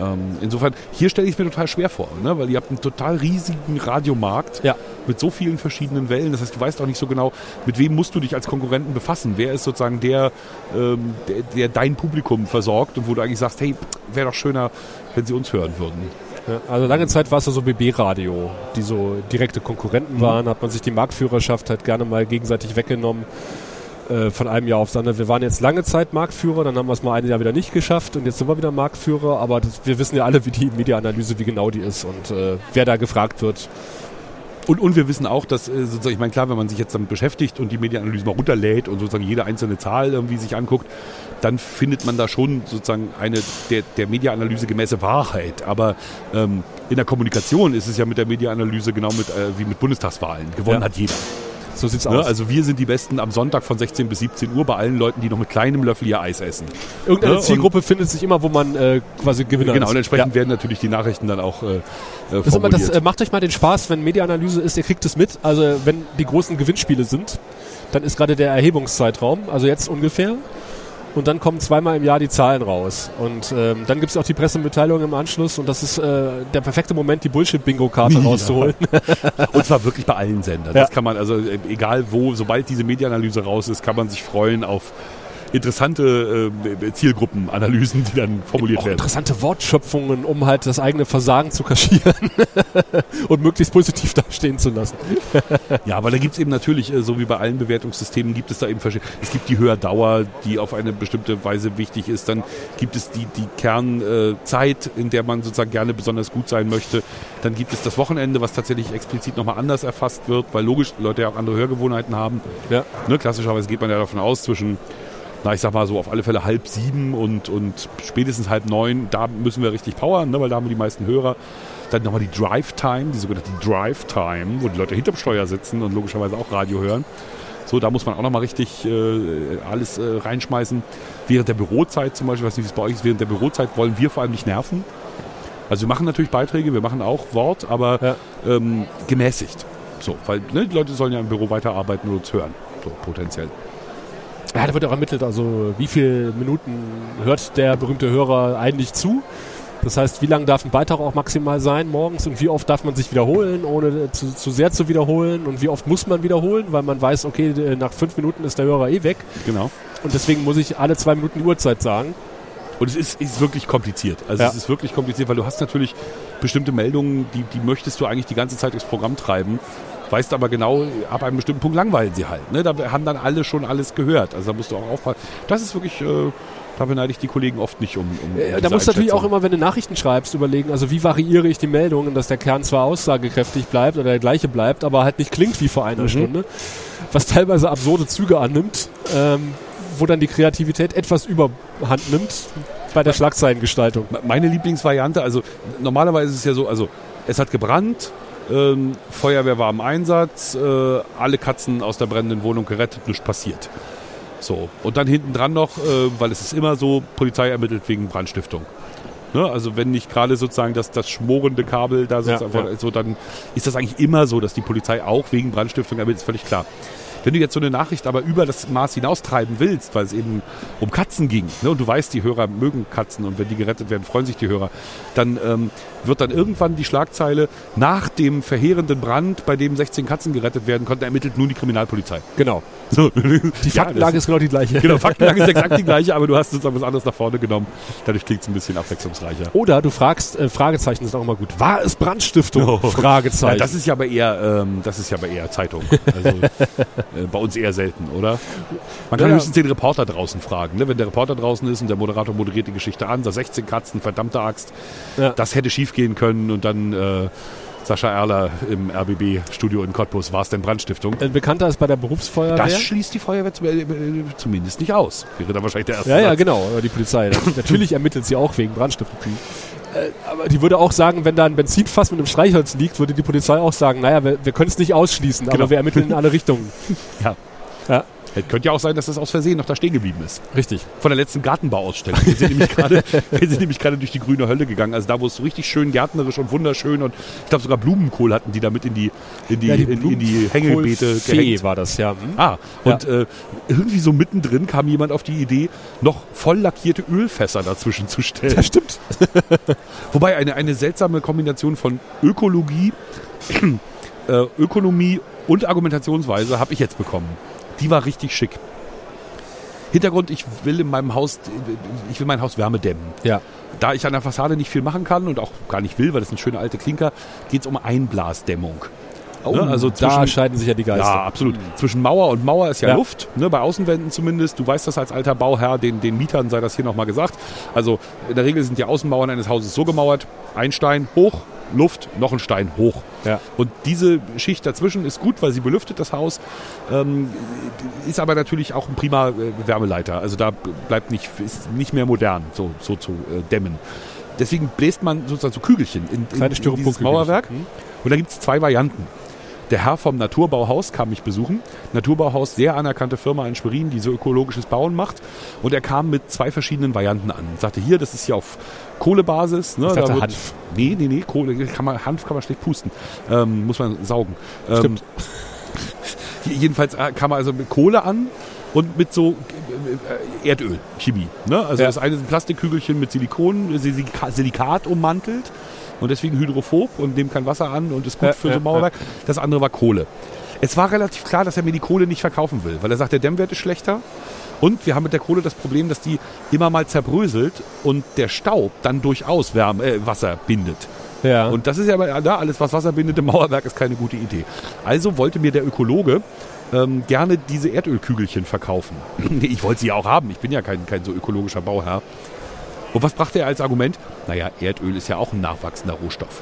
Speaker 3: Ähm, insofern, hier stelle ich es mir total schwer vor, ne? weil ihr habt einen total riesigen Radiomarkt
Speaker 4: Ja.
Speaker 3: mit so vielen verschiedenen Wellen. Das heißt, du weißt auch nicht so genau, mit wem musst du dich als Konkurrenten befassen. Wer ist sozusagen der, ähm, der, der dein Publikum versorgt und wo du eigentlich sagst, hey, wäre doch schöner, wenn sie uns hören würden.
Speaker 4: Also lange Zeit war es ja so BB-Radio, die so direkte Konkurrenten waren, hat man sich die Marktführerschaft halt gerne mal gegenseitig weggenommen äh, von einem Jahr aufs andere. Wir waren jetzt lange Zeit Marktführer, dann haben wir es mal ein Jahr wieder nicht geschafft und jetzt sind wir wieder Marktführer, aber das, wir wissen ja alle, wie die Mediaanalyse, wie genau die ist und äh, wer da gefragt wird.
Speaker 3: Und, und wir wissen auch, dass äh, sozusagen, ich meine, klar, wenn man sich jetzt damit beschäftigt und die Medienanalyse mal runterlädt und sozusagen jede einzelne Zahl irgendwie sich anguckt, dann findet man da schon sozusagen eine der, der Mediaanalyse gemäße Wahrheit. Aber ähm, in der Kommunikation ist es ja mit der Mediaanalyse genau mit, äh, wie mit Bundestagswahlen. Gewonnen
Speaker 4: Ja.
Speaker 3: hat jeder.
Speaker 4: So sieht's
Speaker 3: Ne?
Speaker 4: aus.
Speaker 3: Also wir sind die Besten am Sonntag von 16 bis 17 Uhr bei allen Leuten, die noch mit kleinem Löffel ihr Eis essen.
Speaker 4: Irgendeine
Speaker 3: ne,
Speaker 4: Zielgruppe findet sich immer, wo man äh, quasi Gewinner
Speaker 3: Genau,
Speaker 4: ist.
Speaker 3: und entsprechend
Speaker 4: Ja.
Speaker 3: werden natürlich die Nachrichten dann auch äh, äh, formuliert.
Speaker 4: das äh, macht euch mal den Spaß, wenn Mediaanalyse ist, ihr kriegt es mit. Also wenn die großen Gewinnspiele sind, dann ist gerade der Erhebungszeitraum, also jetzt ungefähr. Und dann kommen zweimal im Jahr die Zahlen raus. Und ähm, dann gibt es auch die Pressemitteilung im Anschluss. Und das ist äh, der perfekte Moment, die Bullshit-Bingo-Karte
Speaker 3: Ja.
Speaker 4: rauszuholen. *laughs*
Speaker 3: Und zwar wirklich bei allen Sendern.
Speaker 4: Ja.
Speaker 3: Das kann man, also äh, egal wo, sobald diese Medienanalyse raus ist, kann man sich freuen auf interessante äh, Zielgruppenanalysen, die dann formuliert werden.
Speaker 4: interessante Wortschöpfungen, um halt das eigene Versagen zu kaschieren *laughs* und möglichst positiv dastehen zu lassen.
Speaker 3: Ja, aber da gibt es eben natürlich, äh, so wie bei allen Bewertungssystemen, gibt es da eben verschiedene. Es gibt die Höherdauer, die auf eine bestimmte Weise wichtig ist. Dann gibt es die, die Kernzeit, in der man sozusagen gerne besonders gut sein möchte. Dann gibt es das Wochenende, was tatsächlich explizit nochmal anders erfasst wird, weil logisch Leute ja auch andere Hörgewohnheiten haben.
Speaker 4: Ja.
Speaker 3: Ne, klassischerweise geht man ja davon aus, zwischen, na ich sag mal so auf alle Fälle halb sieben und, und spätestens halb neun, da müssen wir richtig powern, ne, weil da haben wir die meisten Hörer. Dann nochmal die Drive Time, die sogenannte Drive Time, wo die Leute hinterm Steuer sitzen und logischerweise auch Radio hören. So, da muss man auch nochmal richtig äh, alles äh, reinschmeißen. Während der Bürozeit zum Beispiel, ich weiß nicht, wie es bei euch ist, während der Bürozeit wollen wir vor allem nicht nerven. Also wir machen natürlich Beiträge, wir machen auch Wort, aber
Speaker 4: Ja.
Speaker 3: ähm, gemäßigt. So, weil ne, die Leute sollen ja im Büro weiterarbeiten und uns hören. So, potenziell.
Speaker 4: Ja, da wird auch ermittelt, also wie viele Minuten hört der berühmte Hörer eigentlich zu. Das heißt, wie lang darf ein Beitrag auch maximal sein morgens und wie oft darf man sich wiederholen, ohne zu, zu sehr zu wiederholen und wie oft muss man wiederholen, weil man weiß, okay, äh, nach fünf Minuten ist der Hörer eh weg
Speaker 3: Genau.
Speaker 4: und deswegen muss ich alle zwei Minuten die Uhrzeit sagen.
Speaker 3: Und es ist, ist wirklich kompliziert. Also
Speaker 4: Ja.
Speaker 3: es ist wirklich kompliziert, weil du hast natürlich bestimmte Meldungen, die, die möchtest du eigentlich die ganze Zeit durchs Programm treiben. Weißt aber genau, ab einem bestimmten Punkt langweilen sie halt. Ne? Da haben dann alle schon alles gehört. Also da musst du auch aufpassen. Das ist wirklich, äh, da beneide ich die Kollegen oft nicht um. um,
Speaker 4: Äh, da musst du natürlich auch immer, wenn du Nachrichten schreibst, überlegen, also wie variiere ich die Meldungen, dass der Kern zwar aussagekräftig bleibt oder der gleiche bleibt, aber halt nicht klingt wie vor einer
Speaker 3: Mhm.
Speaker 4: Stunde, was teilweise absurde Züge annimmt, ähm, wo dann die Kreativität etwas überhand nimmt bei der Schlagzeilengestaltung.
Speaker 3: Meine Lieblingsvariante, also normalerweise ist es ja so, also es hat gebrannt, ähm, Feuerwehr war im Einsatz, äh, alle Katzen aus der brennenden Wohnung gerettet, nichts passiert. So, und dann hinten dran noch, äh, weil es ist immer so, Polizei ermittelt wegen Brandstiftung. Ne? Also wenn nicht gerade sozusagen das, das schmorende Kabel da sozusagen,
Speaker 4: Ja, ja.
Speaker 3: so, dann ist das eigentlich immer so, dass die Polizei auch wegen Brandstiftung ermittelt, ist völlig klar. Wenn du jetzt so eine Nachricht aber über das Maß hinaustreiben willst, weil es eben um Katzen ging, ne, und du weißt, die Hörer mögen Katzen und wenn die gerettet werden, freuen sich die Hörer, dann ähm, wird dann irgendwann die Schlagzeile nach dem verheerenden Brand, bei dem 16 Katzen gerettet werden konnten, ermittelt nun die Kriminalpolizei.
Speaker 4: Genau.
Speaker 3: So.
Speaker 4: Die Faktenlage ist genau die gleiche.
Speaker 3: Genau, Faktenlage ist exakt die *laughs* gleiche, aber du hast sozusagen was anderes nach vorne genommen. Dadurch klingt es ein bisschen abwechslungsreicher.
Speaker 4: Oder du fragst, äh, Fragezeichen sind auch immer gut. War es Brandstiftung?
Speaker 3: Oh.
Speaker 4: Fragezeichen.
Speaker 3: Ja, das ist ja aber eher, ähm, das ist ja aber eher Zeitung. Also *laughs* äh, bei uns eher selten, oder? Man kann
Speaker 4: Ja, ja.
Speaker 3: höchstens den Reporter draußen fragen. Ne? Wenn der Reporter draußen ist und der Moderator moderiert die Geschichte an, da 16 Katzen, verdammte Axt,
Speaker 4: Ja.
Speaker 3: das hätte schief gehen können und dann äh, Sascha Erler im RBB-Studio in Cottbus, war es denn Brandstiftung?
Speaker 4: Ein Bekannter ist bei der Berufsfeuerwehr.
Speaker 3: Das schließt die Feuerwehr äh, äh, zumindest nicht aus. Wäre dann wahrscheinlich der erste
Speaker 4: Ja, ja,
Speaker 3: Satz.
Speaker 4: genau, aber die Polizei. *laughs* Natürlich ermittelt sie auch wegen Brandstiftung. Äh, aber die würde auch sagen, wenn da ein Benzinfass mit einem Streichholz liegt, würde die Polizei auch sagen, naja, wir, wir können es nicht ausschließen,
Speaker 3: Genau.
Speaker 4: aber wir ermitteln in alle *laughs* Richtungen.
Speaker 3: Ja.
Speaker 4: Ja,
Speaker 3: Es könnte ja auch sein, dass das aus Versehen noch da stehen geblieben ist.
Speaker 4: richtig.
Speaker 3: Von der letzten Gartenbauausstellung. Wir sind nämlich gerade, *laughs* wir sind nämlich gerade durch die grüne Hölle gegangen. Also da, wo es so richtig schön gärtnerisch und wunderschön und ich glaube sogar Blumenkohl hatten die damit in die, in die,
Speaker 4: Ja, die
Speaker 3: in, in die Hängebeete gehängt.
Speaker 4: war das, ja. Hm?
Speaker 3: Ah, und äh, irgendwie so mittendrin kam jemand auf die Idee, noch voll lackierte Ölfässer dazwischen zu stellen.
Speaker 4: Ja, stimmt. *laughs*
Speaker 3: Wobei eine, eine seltsame Kombination von Ökologie, *clears throat* äh, Ökonomie und Argumentationsweise habe ich jetzt bekommen. Die war richtig schick. Hintergrund, ich will in meinem Haus, ich will mein Haus Wärme dämmen.
Speaker 4: Ja.
Speaker 3: Da ich an der Fassade nicht viel machen kann und auch gar nicht will, weil das sind schöne alte Klinker, geht es um Einblasdämmung. Ne, also
Speaker 4: da
Speaker 3: zwischen-
Speaker 4: scheiden sich ja die Geister.
Speaker 3: Ja, absolut. Zwischen Mauer und Mauer ist ja,
Speaker 4: Ja.
Speaker 3: Luft, ne, bei Außenwänden zumindest. Du weißt das als alter Bauherr, den, den Mietern sei das hier nochmal gesagt. Also in der Regel sind die Außenmauern eines Hauses so gemauert, ein Stein hoch, Luft, noch ein Stein hoch.
Speaker 4: Ja.
Speaker 3: Und diese Schicht dazwischen ist gut, weil sie belüftet das Haus, ähm, ist aber natürlich auch ein prima äh, Wärmeleiter. Also da bleibt nicht, ist nicht mehr modern, so, so zu äh, dämmen. Deswegen bläst man sozusagen so Kügelchen in, in, in dieses. Mauerwerk.
Speaker 4: Mhm.
Speaker 3: Und da gibt es zwei Varianten. Der Herr vom Naturbauhaus kam mich besuchen. Naturbauhaus, sehr anerkannte Firma in Schwerin, die so ökologisches Bauen macht. Und er kam mit zwei verschiedenen Varianten an. Sagte, hier, das ist hier auf Kohlebasis. Ne,
Speaker 4: Ich dachte,
Speaker 3: da wird-
Speaker 4: Hanf.
Speaker 3: Nee, nee, nee, Kohle, kann man, Hanf kann man schlecht pusten. Ähm, muss man saugen. Ähm,
Speaker 4: Stimmt. *laughs*
Speaker 3: Jedenfalls äh, kam er also mit Kohle an und mit so äh, Erdöl, Chemie. Ne? Also
Speaker 4: Ja.
Speaker 3: das eine sind Plastikkügelchen mit Silikon, Silika- Silikat ummantelt und deswegen hydrophob und nimmt kein Wasser an und ist gut
Speaker 4: Ja,
Speaker 3: für
Speaker 4: ja,
Speaker 3: so Mauerwerk. Das andere war Kohle. Es war relativ klar, dass er mir die Kohle nicht verkaufen will, weil er sagt, der Dämmwert ist schlechter. Und wir haben mit der Kohle das Problem, dass die immer mal zerbröselt und der Staub dann durchaus Wärme, äh, Wasser bindet.
Speaker 4: Ja.
Speaker 3: Und das ist ja aber da, alles was Wasser bindet im Mauerwerk ist keine gute Idee. Also wollte mir der Ökologe ähm, gerne diese Erdölkügelchen verkaufen. *laughs* Ich wollte sie ja auch haben. Ich bin ja kein, kein so ökologischer Bauherr. Und was brachte er als Argument? Naja, Erdöl ist ja auch ein nachwachsender Rohstoff.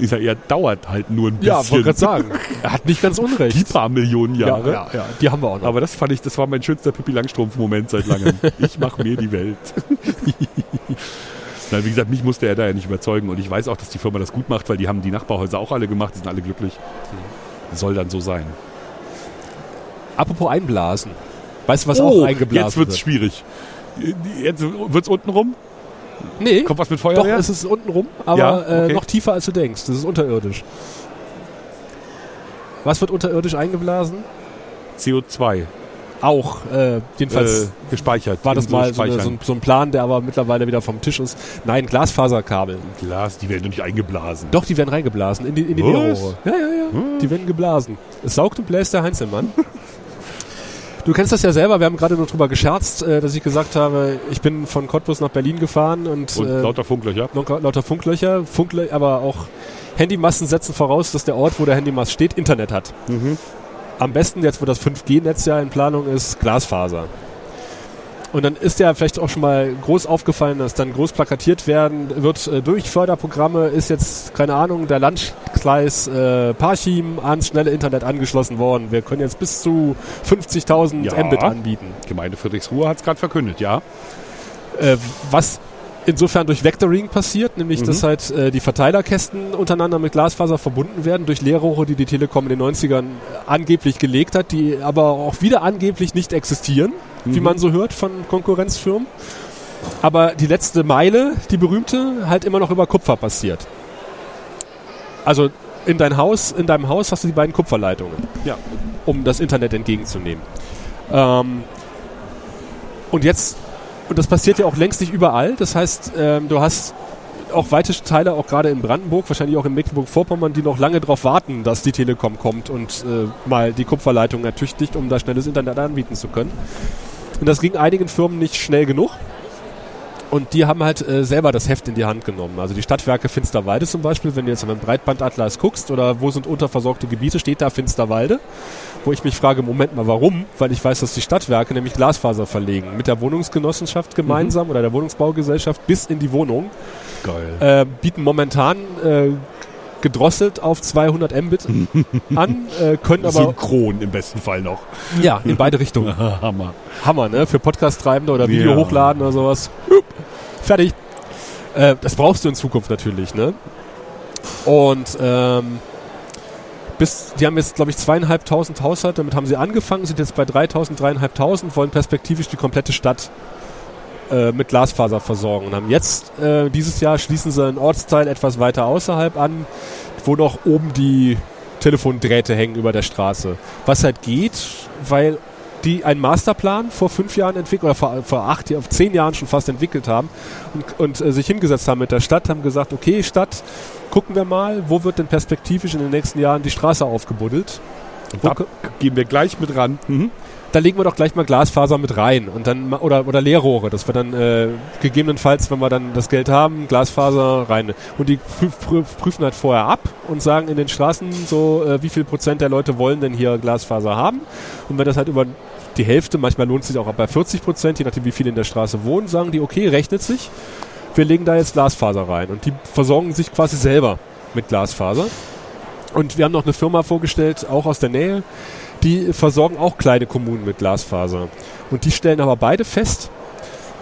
Speaker 3: Sag, ja, dauert halt nur ein bisschen.
Speaker 4: ja, wollte gerade sagen. Er hat nicht ganz unrecht.
Speaker 3: Die paar Millionen
Speaker 4: ja,
Speaker 3: Jahre.
Speaker 4: ja, ja, die haben wir auch noch.
Speaker 3: Aber das fand ich, das war mein schönster Pippi Langstrumpf-Moment seit langem. *laughs* Ich mache mir die Welt. *laughs* Nein, wie gesagt, mich musste er da ja nicht überzeugen und ich weiß auch, dass die Firma das gut macht, weil die haben die Nachbarhäuser auch alle gemacht, die sind alle glücklich. Soll dann so sein.
Speaker 4: Apropos einblasen. Weißt du, was auch eingeblasen
Speaker 3: Oh, jetzt wird's
Speaker 4: wird?
Speaker 3: schwierig. Jetzt wird's unten rum?
Speaker 4: Nee,
Speaker 3: Kommt was mit
Speaker 4: doch,
Speaker 3: Feuerwehr?
Speaker 4: es ist unten rum, aber
Speaker 3: Ja, okay.
Speaker 4: äh, noch tiefer als du denkst. Das ist unterirdisch. Was wird unterirdisch eingeblasen?
Speaker 3: CO2
Speaker 4: Auch, äh, jedenfalls
Speaker 3: äh, gespeichert.
Speaker 4: war das mal so, eine, so, ein, so ein Plan, der aber mittlerweile wieder vom Tisch ist. Nein, Glasfaserkabel.
Speaker 3: Glas, die werden doch nicht eingeblasen.
Speaker 4: Doch, die werden reingeblasen in die, in die. Ja, ja, ja. Die werden geblasen. Es saugt und bläst der Heinzelmann. *laughs* Du kennst das ja selber, wir haben gerade noch drüber gescherzt, äh, dass ich gesagt habe, ich bin von Cottbus nach Berlin gefahren und,
Speaker 3: Und
Speaker 4: äh,
Speaker 3: lauter Funklöcher.
Speaker 4: lauter Funklöcher, Funklö aber auch Handymasten setzen voraus, dass der Ort, wo der Handymast steht, Internet hat.
Speaker 3: Mhm.
Speaker 4: Am besten, jetzt wo das 5G-Netz ja in Planung ist, Glasfaser. Und dann ist ja vielleicht auch schon mal groß aufgefallen, dass dann groß plakatiert werden wird, äh, durch Förderprogramme ist jetzt, keine Ahnung, der Landkreis äh, Parchim ans schnelle Internet angeschlossen worden. Wir können jetzt bis zu 50.000
Speaker 3: Ja.
Speaker 4: Mbit anbieten.
Speaker 3: Gemeinde Friedrichsruhe hat es gerade verkündet, ja.
Speaker 4: Äh, was insofern durch Vectoring passiert, nämlich
Speaker 3: Mhm.
Speaker 4: dass halt äh, die Verteilerkästen untereinander mit Glasfaser verbunden werden durch Leerrohre, die die Telekom in den 90ern angeblich gelegt hat, die aber auch wieder angeblich nicht existieren, wie
Speaker 3: Mhm.
Speaker 4: man so hört von Konkurrenzfirmen. Aber die letzte Meile, die berühmte, halt immer noch über Kupfer passiert. Also in dein Haus, in deinem Haus hast du die beiden Kupferleitungen
Speaker 3: Ja.
Speaker 4: um das Internet entgegenzunehmen. Ähm, und jetzt, und das passiert ja auch längst nicht überall, das heißt, ähm, du hast auch weite Teile, auch gerade in Brandenburg, wahrscheinlich auch in Mecklenburg-Vorpommern, die noch lange darauf warten, dass die Telekom kommt und äh, mal die Kupferleitung ertüchtigt, um da schnelles Internet anbieten zu können. Und das ging einigen Firmen nicht schnell genug. Und die haben halt äh, selber das Heft in die Hand genommen. Also die Stadtwerke Finsterwalde zum Beispiel, wenn du jetzt an den Breitbandatlas guckst oder wo sind unterversorgte Gebiete, steht da Finsterwalde. Wo ich mich frage, Moment mal, warum? Weil ich weiß, dass die Stadtwerke nämlich Glasfaser verlegen. Mit der Wohnungsgenossenschaft gemeinsam mhm. oder der Wohnungsbaugesellschaft bis in die Wohnung.
Speaker 3: Geil.
Speaker 4: Äh, bieten momentan äh, gedrosselt auf 200 Mbit *laughs* an, äh, können aber...
Speaker 3: Synchron im besten Fall noch.
Speaker 4: Ja, in beide Richtungen. *laughs*
Speaker 3: Hammer.
Speaker 4: Hammer, ne? Für Podcast-Treibende oder Video
Speaker 3: Ja.
Speaker 4: hochladen oder sowas. Fertig. Äh, das brauchst du in Zukunft natürlich, ne? Und ähm, bis, die haben jetzt, glaube ich, zweieinhalbtausend Haushalte, damit haben sie angefangen, sind jetzt bei 3000, dreieinhalbtausend, wollen perspektivisch die komplette Stadt äh, mit Glasfaser versorgen und haben jetzt, äh, dieses Jahr schließen sie einen Ortsteil etwas weiter außerhalb an, wo noch oben die Telefondrähte hängen über der Straße. Was halt geht, weil die einen Masterplan vor fünf Jahren entwickelt oder vor, vor acht, Jahren, zehn Jahren schon fast entwickelt haben und, und äh, sich hingesetzt haben mit der Stadt, haben gesagt, okay, Stadt, gucken wir mal, wo wird denn perspektivisch in den nächsten Jahren die Straße aufgebuddelt? Wo
Speaker 3: Da gehen wir gleich mit ran. Mhm.
Speaker 4: Da legen wir doch gleich mal Glasfaser mit rein und dann oder oder Leerrohre, dass wir dann äh, gegebenenfalls, wenn wir dann das Geld haben, Glasfaser rein. Und die prüf, prüf, prüfen halt vorher ab und sagen in den Straßen so, äh, wie viel Prozent der Leute wollen denn hier Glasfaser haben. Und wenn das halt über die Hälfte, manchmal lohnt es sich auch bei 40 Prozent, je nachdem wie viele in der Straße wohnen, sagen die, okay, rechnet sich. Wir legen da jetzt Glasfaser rein und die versorgen sich quasi selber mit Glasfaser. Und wir haben noch eine Firma vorgestellt, auch aus der Nähe, die versorgen auch kleine Kommunen mit Glasfaser. Und die stellen aber beide fest,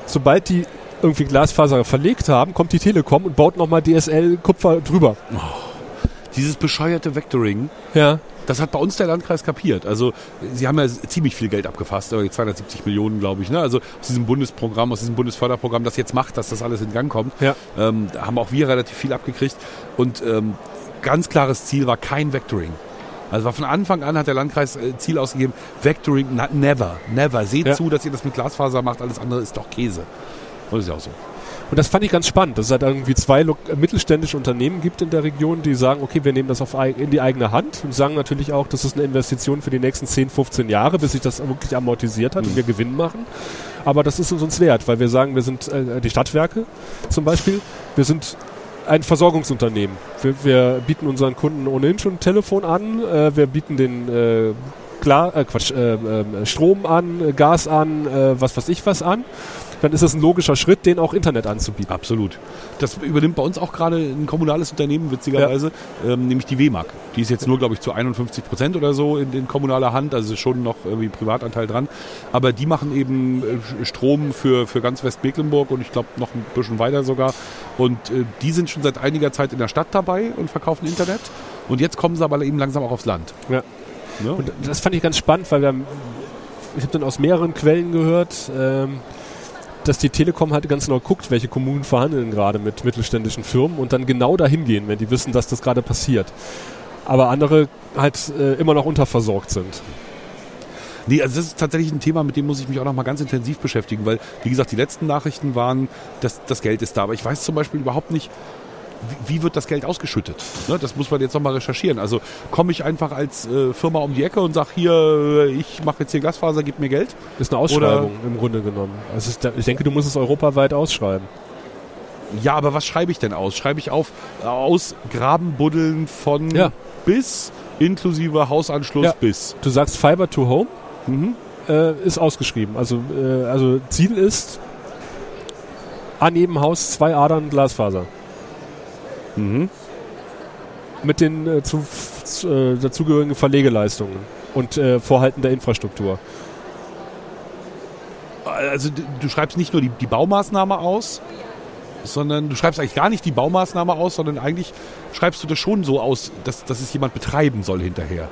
Speaker 4: sobald die irgendwie Glasfaser verlegt haben, kommt die Telekom und baut nochmal DSL-Kupfer drüber.
Speaker 3: Dieses bescheuerte Vectoring,
Speaker 4: Ja.
Speaker 3: das hat bei uns der Landkreis kapiert. Also sie haben ja ziemlich viel Geld abgefasst, aber 270 Millionen, glaube ich. Ne? Also aus diesem Bundesprogramm, aus diesem Bundesförderprogramm, das jetzt macht, dass das alles in Gang kommt,
Speaker 4: Ja.
Speaker 3: ähm, da haben auch wir relativ viel abgekriegt. Und ähm, ganz klares Ziel war kein Vectoring. Also war von Anfang an hat der Landkreis äh, Ziel ausgegeben, Vectoring, never, never. Seht
Speaker 4: Ja.
Speaker 3: zu, dass ihr das mit Glasfaser macht, alles andere ist doch Käse. Und das ist ja auch so.
Speaker 4: Und das fand ich ganz spannend, dass es halt irgendwie zwei äh, mittelständische Unternehmen gibt in der Region, die sagen, okay, wir nehmen das auf, in die eigene Hand und sagen natürlich auch, das ist eine Investition für die nächsten 10, 15 Jahre, bis sich das wirklich amortisiert hat und wir Gewinn machen. Aber das ist uns wert, weil wir sagen, wir sind äh, die Stadtwerke zum Beispiel, wir sind ein Versorgungsunternehmen. Wir, wir bieten unseren Kunden ohnehin schon ein Telefon an, äh, wir bieten den äh, Klar, äh, Quatsch, äh, äh, Strom an, äh, Gas an, was weiß ich was an. Dann ist es ein logischer Schritt, den auch Internet anzubieten.
Speaker 3: Absolut. Das übernimmt bei uns auch gerade ein kommunales Unternehmen, witzigerweise, ähm, nämlich die WMAG. Die ist jetzt nur, glaube ich, zu 51 Prozent oder so in, in kommunaler Hand, also schon noch irgendwie Privatanteil dran. Aber die machen eben äh, Strom für, für ganz Westmecklenburg und ich glaube noch ein bisschen weiter sogar. Und äh, die sind schon seit einiger Zeit in der Stadt dabei und verkaufen Internet. Und jetzt kommen sie aber eben langsam auch aufs Land.
Speaker 4: Ja.
Speaker 3: Ne?
Speaker 4: Und das fand ich ganz spannend, weil wir haben, ich habe dann aus mehreren Quellen gehört, ähm, dass die Telekom halt ganz genau guckt, welche Kommunen verhandeln gerade mit mittelständischen Firmen und dann genau dahin gehen, wenn die wissen, dass das gerade passiert. Aber andere halt äh, immer noch unterversorgt sind.
Speaker 3: Nee, also das ist tatsächlich ein Thema, mit dem muss ich mich auch noch mal ganz intensiv beschäftigen, weil, wie gesagt, die letzten Nachrichten waren, dass das Geld ist da. Aber ich weiß zum Beispiel überhaupt nicht, wie, wird das Geld ausgeschüttet? Ne, das muss man jetzt noch mal recherchieren. Also komme ich einfach als äh, Firma um die Ecke und sage, hier, äh, ich mache jetzt hier Glasfaser, gib mir Geld?
Speaker 4: Ist eine Ausschreibung im Grunde genommen. Also ist, ich denke, du musst es europaweit ausschreiben.
Speaker 3: Ja, aber was schreibe ich denn aus? Schreibe ich auf äh, aus Grabenbuddeln von
Speaker 4: Ja.
Speaker 3: bis, inklusive Hausanschluss
Speaker 4: Ja.
Speaker 3: bis.
Speaker 4: Du sagst Fiber to Home,
Speaker 3: Mhm.
Speaker 4: äh, ist ausgeschrieben. Also, äh, also Ziel ist, an jedem Haus zwei Adern Glasfaser.
Speaker 3: Mhm.
Speaker 4: Mit den äh, zu, äh, dazugehörigen Verlegeleistungen und äh, Vorhalten der Infrastruktur.
Speaker 3: Also du schreibst nicht nur die, die Baumaßnahme aus, sondern du schreibst eigentlich gar nicht die Baumaßnahme aus, sondern eigentlich schreibst du das schon so aus, dass, dass es jemand betreiben soll hinterher.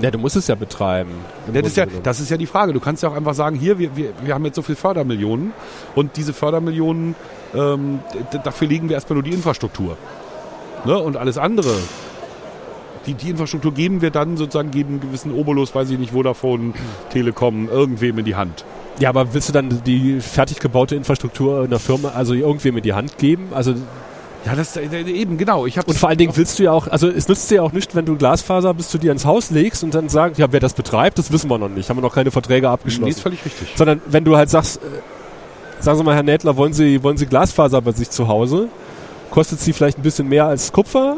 Speaker 4: Ja, du musst es ja betreiben.
Speaker 3: das, ist ja, das ist ja die Frage. Du kannst ja auch einfach sagen, hier, wir, wir, wir haben jetzt so viel Fördermillionen und diese Fördermillionen, ähm, dafür legen wir erstmal nur die Infrastruktur. Ne? Und alles andere, die, die Infrastruktur geben wir dann sozusagen, geben einen gewissen Obolus, weiß ich nicht, Vodafone, Telekom, irgendwem in die Hand.
Speaker 4: ja, aber willst du dann die fertig gebaute Infrastruktur einer Firma, also irgendwem in die Hand geben? Also
Speaker 3: Ja, das äh, eben, genau. Ich
Speaker 4: Und vor allen Dingen willst du ja auch, also es nützt dir ja auch nicht, wenn du Glasfaser bis zu dir ins Haus legst und dann sagst, ja, wer das betreibt, das wissen wir noch nicht, haben wir noch keine Verträge
Speaker 3: Nee,
Speaker 4: abgeschlossen.
Speaker 3: ist völlig richtig.
Speaker 4: Sondern wenn du halt sagst, äh, sagen Sie mal, Herr Nädler, wollen Sie, wollen Sie Glasfaser bei sich zu Hause? Kostet sie vielleicht ein bisschen mehr als Kupfer,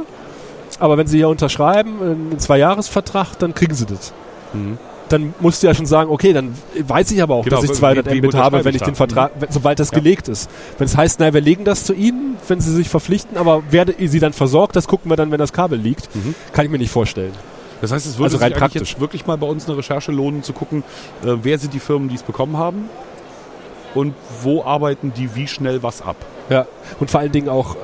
Speaker 4: aber wenn Sie hier unterschreiben, einen Zwei-Jahres-Vertrag, dann kriegen Sie das.
Speaker 3: Mhm.
Speaker 4: Dann musst du ja schon sagen, okay, dann weiß ich aber auch,
Speaker 3: Genau,
Speaker 4: dass ich
Speaker 3: we-
Speaker 4: 200
Speaker 3: wem
Speaker 4: Mbit habe, wenn
Speaker 3: ich
Speaker 4: den? Vertrag, wenn, sobald das
Speaker 3: Ja.
Speaker 4: gelegt ist. Wenn es heißt, naja, wir legen das zu Ihnen, wenn Sie sich verpflichten, aber werde Sie dann versorgt, das gucken wir dann, wenn das Kabel liegt.
Speaker 3: Mhm.
Speaker 4: Kann ich mir nicht vorstellen.
Speaker 3: Das heißt, es würde
Speaker 4: Also
Speaker 3: sich
Speaker 4: rein
Speaker 3: eigentlich
Speaker 4: praktisch.
Speaker 3: jetzt wirklich mal bei uns eine Recherche lohnen, zu gucken, äh, wer sind die Firmen, die es bekommen haben und wo arbeiten die wie schnell was ab.
Speaker 4: Ja, und vor allen Dingen auch, äh,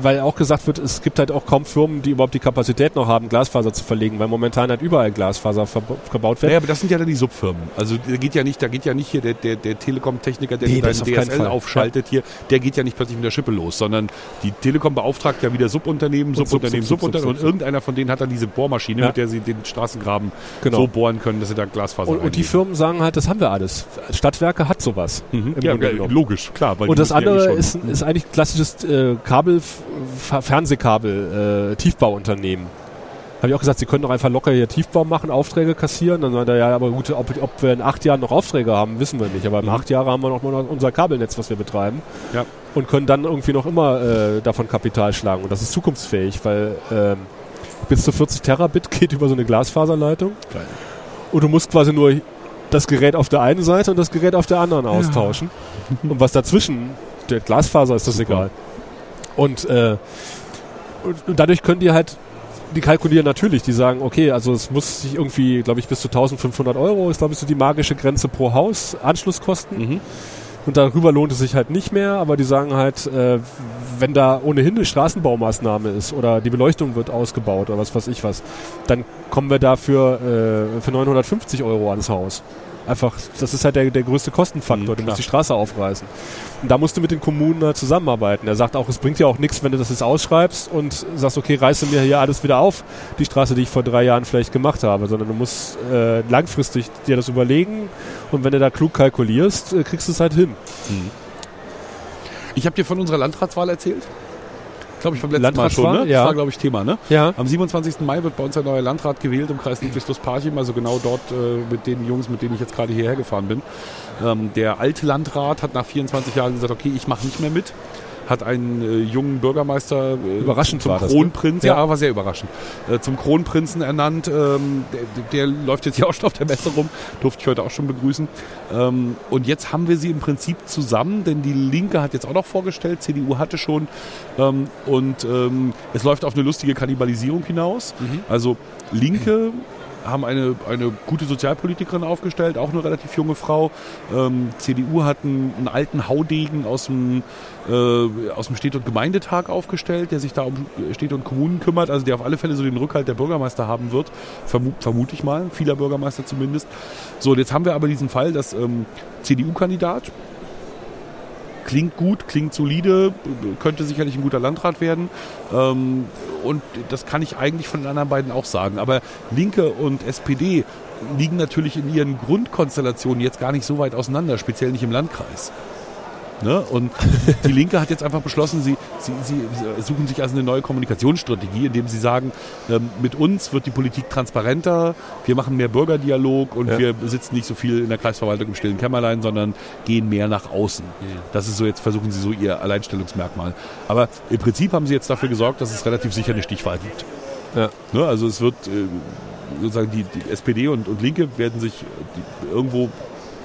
Speaker 4: weil auch gesagt wird, es gibt halt auch kaum Firmen, die überhaupt die Kapazität noch haben, Glasfaser zu verlegen, weil momentan halt überall Glasfaser verba- gebaut wird.
Speaker 3: Naja, aber das sind ja dann die Subfirmen. Also da geht ja nicht, da geht ja nicht hier der, der, der Telekom-Techniker, der
Speaker 4: Nee,
Speaker 3: deinen
Speaker 4: auf
Speaker 3: DSL aufschaltet hier, der geht ja nicht plötzlich mit der Schippe los, sondern die Telekom beauftragt ja wieder Subunternehmen, Subunternehmen,
Speaker 4: Sub, Sub, Sub,
Speaker 3: Subunternehmen
Speaker 4: Sub,
Speaker 3: und irgendeiner von denen hat dann diese Bohrmaschine,
Speaker 4: Ja.
Speaker 3: mit der sie den Straßengraben
Speaker 4: Genau.
Speaker 3: so bohren können, dass sie da Glasfaser
Speaker 4: Und, und die. Firmen sagen halt, das haben wir alles. Stadtwerke hat sowas.
Speaker 3: Mhm. Ja, ja,
Speaker 4: genommen.
Speaker 3: logisch, klar.
Speaker 4: Und das
Speaker 3: eh
Speaker 4: andere
Speaker 3: schon-
Speaker 4: ist, ist eigentlich klassisches äh, Kabel, Fernsehkabel, äh, Tiefbauunternehmen. Habe ich auch gesagt, sie können doch einfach locker hier Tiefbau machen, Aufträge kassieren. Dann sagt er, ja, aber gut, ob, ob wir in acht Jahren noch Aufträge haben, wissen wir nicht. Aber in
Speaker 3: Mhm.
Speaker 4: acht Jahren haben wir noch mal unser Kabelnetz, was wir betreiben.
Speaker 3: Ja.
Speaker 4: Und können dann irgendwie noch immer äh, davon Kapital schlagen. Und das ist zukunftsfähig, weil ähm, bis zu 40 Terabit *laughs* geht über so eine Glasfaserleitung.
Speaker 3: Geil.
Speaker 4: Und du musst quasi nur das Gerät auf der einen Seite und das Gerät auf der anderen austauschen. Und was dazwischen, der Glasfaser ist das
Speaker 3: Super.
Speaker 4: egal. Und, äh, und, und dadurch können die halt, die kalkulieren natürlich, die sagen, okay, also es muss sich irgendwie, glaube ich, bis zu 1500 Euro ist, glaube ich, so die magische Grenze pro Haus, Anschlusskosten.
Speaker 3: Mhm.
Speaker 4: Und darüber lohnt es sich halt nicht mehr, aber die sagen halt, äh, wenn da ohnehin eine Straßenbaumaßnahme ist oder die Beleuchtung wird ausgebaut oder was weiß ich was, dann kommen wir dafür äh, für 950 Euro ans Haus. Einfach, das ist halt der, der größte Kostenfaktor,
Speaker 3: Mhm,
Speaker 4: du musst die Straße aufreißen. Und da musst du mit den Kommunen halt zusammenarbeiten. Er sagt auch, es bringt ja auch nichts, wenn du das jetzt ausschreibst und sagst, okay, reiße mir hier alles wieder auf, die Straße, die ich vor drei Jahren vielleicht gemacht habe, sondern du musst äh, langfristig dir das überlegen und wenn du da klug kalkulierst, äh, kriegst du es halt hin.
Speaker 3: Ich habe dir von unserer Landratswahl erzählt. Glaube ich beim letzten Mal
Speaker 4: Landratswahl?
Speaker 3: schon, ne?
Speaker 4: Ja.
Speaker 3: Das war, glaube ich, Thema, ne?
Speaker 4: Ja.
Speaker 3: Am 27. Mai wird bei uns ein neuer Landrat gewählt im Kreis Ludwigslust-Parchim, also genau dort äh, mit den Jungs, mit denen ich jetzt gerade hierher gefahren bin. Ähm, der alte Landrat hat nach 24 Jahren gesagt, okay, ich mache nicht mehr mit. Hat einen äh, jungen Bürgermeister äh,
Speaker 4: Überraschend
Speaker 3: zum
Speaker 4: das, ne?
Speaker 3: Kronprinz,
Speaker 4: Ja.
Speaker 3: ja, war sehr überraschend, äh, zum Kronprinzen ernannt. Ähm, der, der läuft jetzt hier auch schon auf der Messe rum, durfte ich heute auch schon begrüßen. Ähm, und jetzt haben wir sie im Prinzip zusammen, denn die Linke hat jetzt auch noch vorgestellt, CDU hatte schon. Ähm, und ähm, es läuft auf eine lustige Kannibalisierung hinaus. Also Linke haben eine, eine gute Sozialpolitikerin aufgestellt, auch eine relativ junge Frau. Ähm, CDU hat einen, einen alten Haudegen aus dem, äh, aus dem Städte- und Gemeindetag aufgestellt, der sich da um Städte und Kommunen kümmert, also der auf alle Fälle so den Rückhalt der Bürgermeister haben wird, vermu vermute ich mal, vieler Bürgermeister zumindest. So, und jetzt haben wir aber diesen Fall, dass ähm, CDU-Kandidat, klingt gut, klingt solide, könnte sicherlich ein guter Landrat werden. Ähm, und das kann ich eigentlich von den anderen beiden auch sagen. Aber Linke und SPD liegen natürlich in ihren Grundkonstellationen jetzt gar nicht so weit auseinander, speziell nicht im Landkreis. Ne? Und die Linke hat jetzt einfach beschlossen, sie, sie, sie suchen sich also eine neue Kommunikationsstrategie, indem sie sagen, ähm, mit uns wird die Politik transparenter, wir machen mehr Bürgerdialog und
Speaker 4: Ja.
Speaker 3: wir sitzen nicht so viel in der Kreisverwaltung im stillen Kämmerlein, sondern gehen mehr nach außen. Das ist so, jetzt versuchen sie so ihr Alleinstellungsmerkmal. Aber im Prinzip haben sie jetzt dafür gesorgt, dass es relativ sicher eine Stichwahl gibt.
Speaker 4: Ja.
Speaker 3: Ne? Also es wird äh, sozusagen die, die SPD und, und Linke werden sich äh, die, irgendwo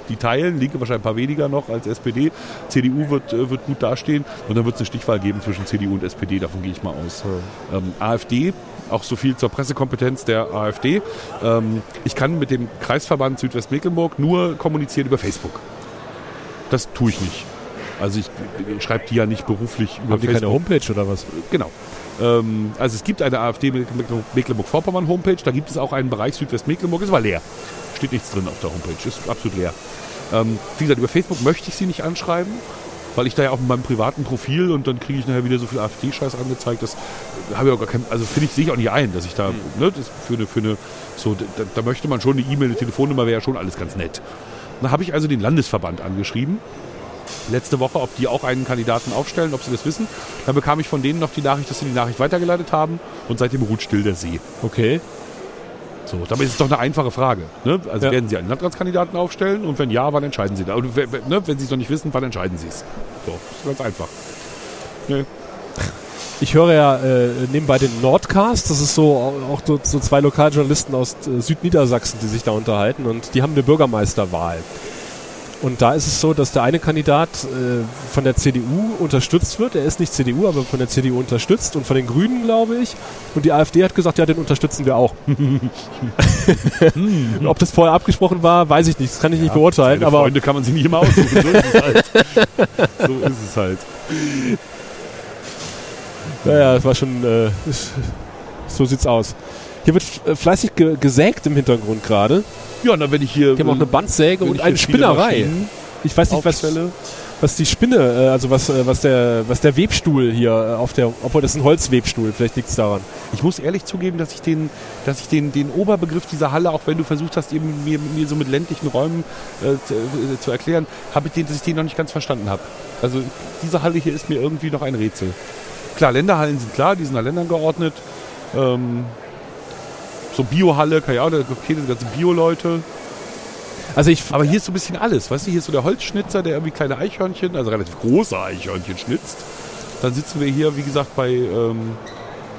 Speaker 3: die teilen, Linke wahrscheinlich ein paar weniger noch als SPD. CDU wird, äh, wird gut dastehen und dann wird es eine Stichwahl geben zwischen CDU und SPD, davon gehe ich mal aus. Ähm, AfD, auch so viel zur Pressekompetenz der AfD. Ähm, ich kann mit dem Kreisverband Südwestmecklenburg nur kommunizieren über Facebook. Das tue ich nicht. Also ich, ich schreibe die ja nicht beruflich über
Speaker 4: Haben die
Speaker 3: Facebook.
Speaker 4: keine Homepage oder was?
Speaker 3: Genau. Ähm, also es gibt eine AfD Mecklenburg- Mecklenburg-Vorpommern Homepage, da gibt es auch einen Bereich Südwestmecklenburg, ist aber leer. Steht nichts drin auf der Homepage, ist absolut leer. Ähm, wie gesagt, über Facebook möchte ich sie nicht anschreiben, weil ich da ja auch mit meinem privaten Profil und dann kriege ich nachher wieder so viel AfD-Scheiß angezeigt. Das habe ich auch gar kein, also finde ich, sehe ich auch nicht ein, dass ich da, ne, das für eine, für eine, so, da, da möchte man schon eine E-Mail, eine Telefonnummer wäre ja schon alles ganz nett. Da habe ich also den Landesverband angeschrieben letzte Woche, ob die auch einen Kandidaten aufstellen, ob sie das wissen. Dann bekam ich von denen noch die Nachricht, dass sie die Nachricht weitergeleitet haben und seitdem ruht still der See.
Speaker 4: Okay.
Speaker 3: So, damit ist es doch eine einfache Frage. Ne? Also
Speaker 4: Ja.
Speaker 3: werden Sie einen Landratskandidaten aufstellen und wenn ja, wann entscheiden Sie da? Und ne? wenn Sie es noch nicht wissen, wann entscheiden Sie es? So, ist ganz einfach. Ne?
Speaker 4: Ich höre ja äh, nebenbei den Nordcast. Das ist so auch so, so zwei Lokaljournalisten aus äh, Südniedersachsen, die sich da unterhalten und die haben eine Bürgermeisterwahl. Und da ist es so, dass der eine Kandidat äh, von der CDU unterstützt wird. Er ist nicht CDU, aber von der CDU unterstützt und von den Grünen, glaube ich. Und die AfD hat gesagt, ja, den unterstützen wir auch. *laughs* Ob das vorher abgesprochen war, weiß ich nicht. Das kann ich nicht beurteilen. Aber
Speaker 3: Freunde kann man sich nicht immer aussuchen. So ist es halt. so ist es halt.
Speaker 4: Naja, das war schon. Äh, so sieht's aus. Hier wird fleißig ge gesägt im Hintergrund gerade.
Speaker 3: Ja, und dann wenn ich hier.
Speaker 4: Die haben auch eine Bandsäge und
Speaker 3: ich
Speaker 4: eine Spinnerei. Ich weiß nicht, was, was die Spinne, äh, also was, äh, was, der, was der Webstuhl hier äh, auf der, obwohl das ist ein Holzwebstuhl, vielleicht liegt's daran.
Speaker 3: Ich muss ehrlich zugeben, dass ich den, dass ich den, den Oberbegriff dieser Halle, auch wenn du versucht hast, eben mir, mir so mit ländlichen Räumen äh, zu, äh, zu erklären, habe ich den, dass ich den noch nicht ganz verstanden habe. Also diese Halle hier ist mir irgendwie noch ein Rätsel. Klar, Länderhallen sind klar, die sind nach Ländern geordnet. Ähm, so Biohalle, keine Ahnung, okay, das sind ganze Bio-Leute.
Speaker 4: Also ich,
Speaker 3: Aber hier ist so ein bisschen alles, weißt du, hier ist so der Holzschnitzer, der irgendwie kleine Eichhörnchen, also relativ große Eichhörnchen schnitzt. Dann sitzen wir hier, wie gesagt, bei, ähm,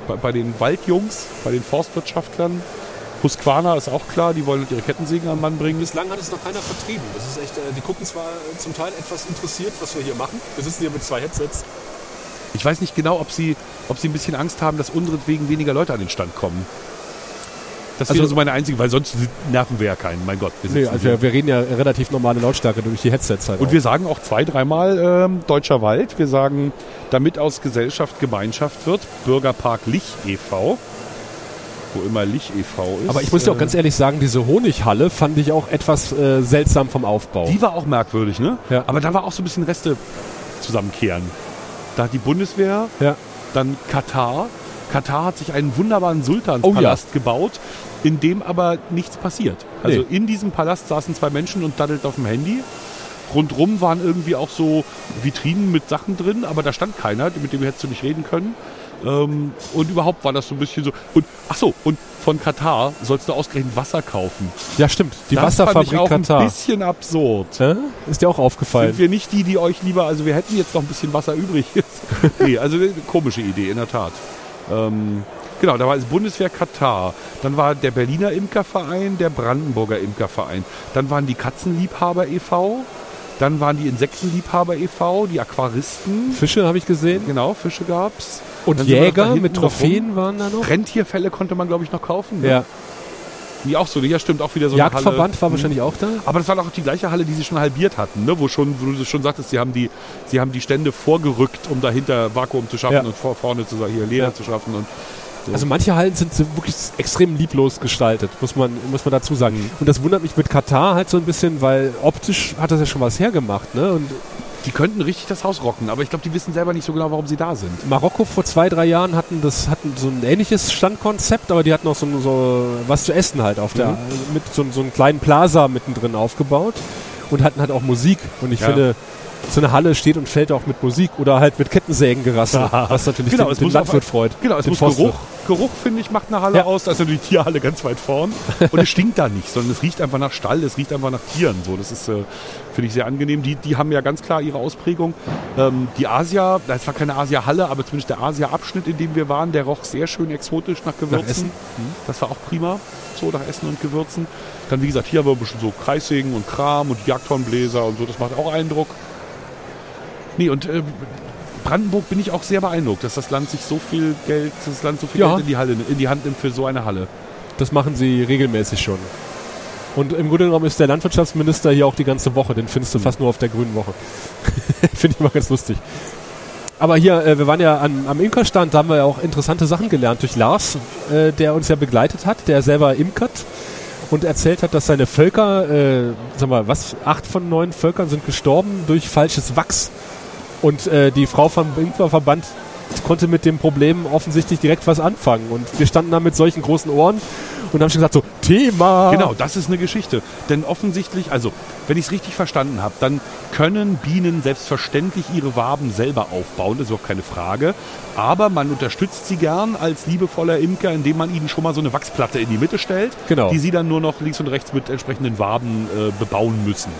Speaker 3: bei, bei den Waldjungs, bei den Forstwirtschaftlern. Husqvarna ist auch klar, die wollen ihre Kettensägen am Mann bringen.
Speaker 4: bislang hat es noch keiner vertrieben. Das ist echt, äh, die gucken zwar zum Teil etwas interessiert, was wir hier machen. Wir sitzen hier mit zwei Headsets.
Speaker 3: Ich weiß nicht genau, ob sie, ob sie ein bisschen Angst haben, dass unseretwegen weniger Leute an den Stand kommen. Das
Speaker 4: Also-
Speaker 3: wäre so meine einzige, weil sonst nerven wir ja keinen, mein Gott. Wir
Speaker 4: Nee, also wir, wir reden ja relativ normale Lautstärke durch die Headsets halt.
Speaker 3: Und
Speaker 4: auch.
Speaker 3: wir sagen auch zwei, dreimal ähm, Deutscher Wald. Wir sagen, damit aus Gesellschaft Gemeinschaft wird, Bürgerpark Lich e.V., wo immer Lich e.V. ist.
Speaker 4: Aber ich muss dir auch
Speaker 3: Äh,
Speaker 4: ganz ehrlich sagen, diese Honighalle fand ich auch etwas äh, seltsam vom Aufbau.
Speaker 3: Die war auch merkwürdig, ne?
Speaker 4: Ja.
Speaker 3: Aber da war auch so ein bisschen Reste zusammenkehren. Da hat die Bundeswehr,
Speaker 4: ja.
Speaker 3: dann Katar. Katar hat sich einen wunderbaren
Speaker 4: Oh
Speaker 3: Sultanspalast gebaut, in dem aber nichts passiert. Also
Speaker 4: Nee.
Speaker 3: in diesem Palast saßen zwei Menschen und daddelten auf dem Handy. Rundrum waren irgendwie auch so Vitrinen mit Sachen drin, aber da stand keiner, mit dem hättest du nicht reden können. Ähm, und überhaupt war das so ein bisschen so. Und ach so, und von Katar sollst du ausgerechnet Wasser kaufen.
Speaker 4: ja, stimmt. Die
Speaker 3: das fand
Speaker 4: Wasserfabrik
Speaker 3: ich auch
Speaker 4: Katar.
Speaker 3: ein bisschen absurd.
Speaker 4: Hä? Ist dir auch aufgefallen?
Speaker 3: Sind wir nicht die, die euch lieber, also wir hätten jetzt noch ein bisschen Wasser übrig. *laughs* nee, also komische Idee, in der Tat. Ähm, genau, da war es Bundeswehr Katar. Dann war der Berliner Imkerverein, der Brandenburger Imkerverein. Dann waren die Katzenliebhaber e.V., dann waren die Insektenliebhaber e.V., die Aquaristen.
Speaker 4: Fische habe ich gesehen.
Speaker 3: Genau, Fische gab's.
Speaker 4: Und
Speaker 3: wir noch da
Speaker 4: Jäger mit Trophäen waren da noch.
Speaker 3: Rentierfälle konnte man, glaube ich, noch kaufen. Ne?
Speaker 4: Ja.
Speaker 3: Die auch so, ja stimmt, auch wieder so eine.
Speaker 4: Jagdverband war
Speaker 3: Mhm.
Speaker 4: wahrscheinlich auch da.
Speaker 3: Aber das war auch die gleiche Halle, die sie schon halbiert hatten, ne? wo, schon, wo du schon sagtest, sie haben, die, sie haben die Stände vorgerückt, um dahinter Vakuum zu schaffen
Speaker 4: Ja.
Speaker 3: und vor, vorne zu sagen, hier Leder
Speaker 4: Ja.
Speaker 3: zu schaffen. Und.
Speaker 4: Also manche Hallen sind so wirklich extrem lieblos gestaltet, muss man, muss man dazu sagen.
Speaker 3: Mhm.
Speaker 4: Und das wundert mich mit Katar halt so ein bisschen, weil optisch hat das ja schon was hergemacht. Ne? Und
Speaker 3: die könnten richtig das Haus rocken, aber ich glaube, die wissen selber nicht so genau, warum sie da sind.
Speaker 4: Marokko vor zwei, drei Jahren hatten das hatten so ein ähnliches Standkonzept, aber die hatten auch so, so was zu essen halt auf der
Speaker 3: Mhm.
Speaker 4: mit so, so einem kleinen Plaza mittendrin aufgebaut und hatten halt auch Musik. Und ich
Speaker 3: Ja.
Speaker 4: finde, so eine Halle steht und fällt auch mit Musik oder halt mit Kettensägen gerasselt, *laughs* was natürlich
Speaker 3: Genau,
Speaker 4: den, den Landwirt
Speaker 3: auf-
Speaker 4: freut.
Speaker 3: Genau, es muss. Geruch. Geruch, finde ich, macht eine Halle
Speaker 4: Ja.
Speaker 3: aus. Da ist natürlich die Tierhalle ganz weit vorn. *laughs* Und es stinkt da nicht, sondern es riecht einfach nach Stall, es riecht einfach nach Tieren. So, das ist, äh, finde ich, sehr angenehm. Die, die haben ja ganz klar ihre Ausprägung. Ähm, die Asia, das war keine Asia-Halle, aber zumindest der Asia-Abschnitt, in dem wir waren, der roch sehr schön exotisch nach Gewürzen.
Speaker 4: Essen?
Speaker 3: Mhm. Das war auch prima, so nach Essen und Gewürzen. Dann, wie gesagt, hier haben wir ein bisschen so Kreissägen und Kram und Jagdhornbläser und so. Das macht auch Eindruck. Nee, und äh, Brandenburg bin ich auch sehr beeindruckt, dass das Land sich so viel Geld, das Land so viel
Speaker 4: Ja.
Speaker 3: Geld in die, Halle, in die Hand nimmt für so eine Halle.
Speaker 4: Das machen sie regelmäßig schon. Und im Grunde genommen ist der Landwirtschaftsminister hier auch die ganze Woche. Den findest du fast nur auf der Grünen Woche. *laughs* Finde ich mal ganz lustig. Aber hier, äh, wir waren ja an, am Imkerstand, da haben wir ja auch interessante Sachen gelernt durch Lars, äh, der uns ja begleitet hat, der selber imkert und erzählt hat, dass seine Völker, äh, sag mal, was, acht von neun Völkern sind gestorben durch falsches Wachs. Und äh, die Frau vom Imkerverband konnte mit dem Problem offensichtlich direkt was anfangen. Und wir standen da mit solchen großen Ohren Und haben sie gesagt so, Thema.
Speaker 3: Genau, das ist eine Geschichte. Denn offensichtlich, also wenn ich es richtig verstanden habe, dann können Bienen selbstverständlich ihre Waben selber aufbauen, das ist auch keine Frage. Aber man unterstützt sie gern als liebevoller Imker, indem man ihnen schon mal so eine Wachsplatte in die Mitte stellt,
Speaker 4: Genau.
Speaker 3: die sie dann nur noch links und rechts mit entsprechenden Waben äh, bebauen müssen.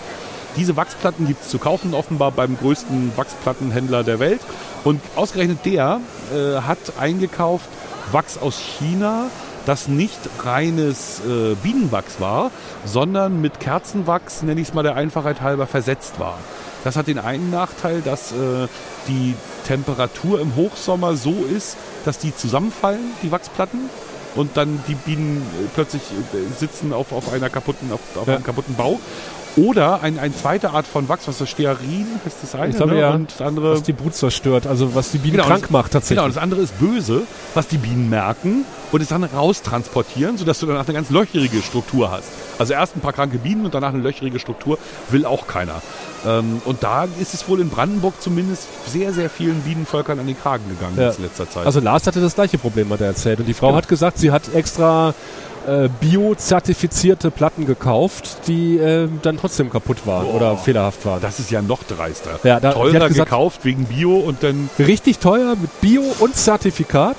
Speaker 3: Diese Wachsplatten gibt es zu kaufen, offenbar beim größten Wachsplattenhändler der Welt. Und ausgerechnet der äh, hat eingekauft Wachs aus China, das nicht reines äh, Bienenwachs war, sondern mit Kerzenwachs, nenne ich es mal der Einfachheit halber, versetzt war. Das hat den einen Nachteil, dass äh, die Temperatur im Hochsommer so ist, dass die zusammenfallen, die Wachsplatten, und dann die Bienen äh, plötzlich äh, sitzen auf, auf einer kaputten, auf, auf
Speaker 4: Ja.
Speaker 3: einem kaputten Bau. Oder ein, eine zweite Art von Wachs, was das Stearin heißt das eine,
Speaker 4: Ich glaube
Speaker 3: ne?
Speaker 4: ja,
Speaker 3: und das andere
Speaker 4: was die Brut zerstört, also was die Bienen
Speaker 3: Genau,
Speaker 4: krank
Speaker 3: das-
Speaker 4: macht tatsächlich.
Speaker 3: Genau, das andere ist böse, was die Bienen merken und es dann raustransportieren, sodass du danach eine ganz löcherige Struktur hast. Also erst ein paar kranke Bienen und danach eine löcherige Struktur will auch keiner. Ähm, und da ist es wohl in Brandenburg zumindest sehr, sehr vielen Bienenvölkern an den Kragen gegangen
Speaker 4: Ja.
Speaker 3: in letzter Zeit.
Speaker 4: Also Lars hatte das gleiche Problem, hat er erzählt. Und die Frau
Speaker 3: Genau.
Speaker 4: hat gesagt, sie hat extra äh, bio-zertifizierte Platten gekauft, die äh, dann trotzdem kaputt waren
Speaker 3: Boah.
Speaker 4: oder fehlerhaft waren.
Speaker 3: das ist ja noch dreister.
Speaker 4: Ja, da-
Speaker 3: Teurer
Speaker 4: gesagt-
Speaker 3: gekauft wegen Bio und dann,
Speaker 4: Richtig teuer mit Bio und Zertifikat.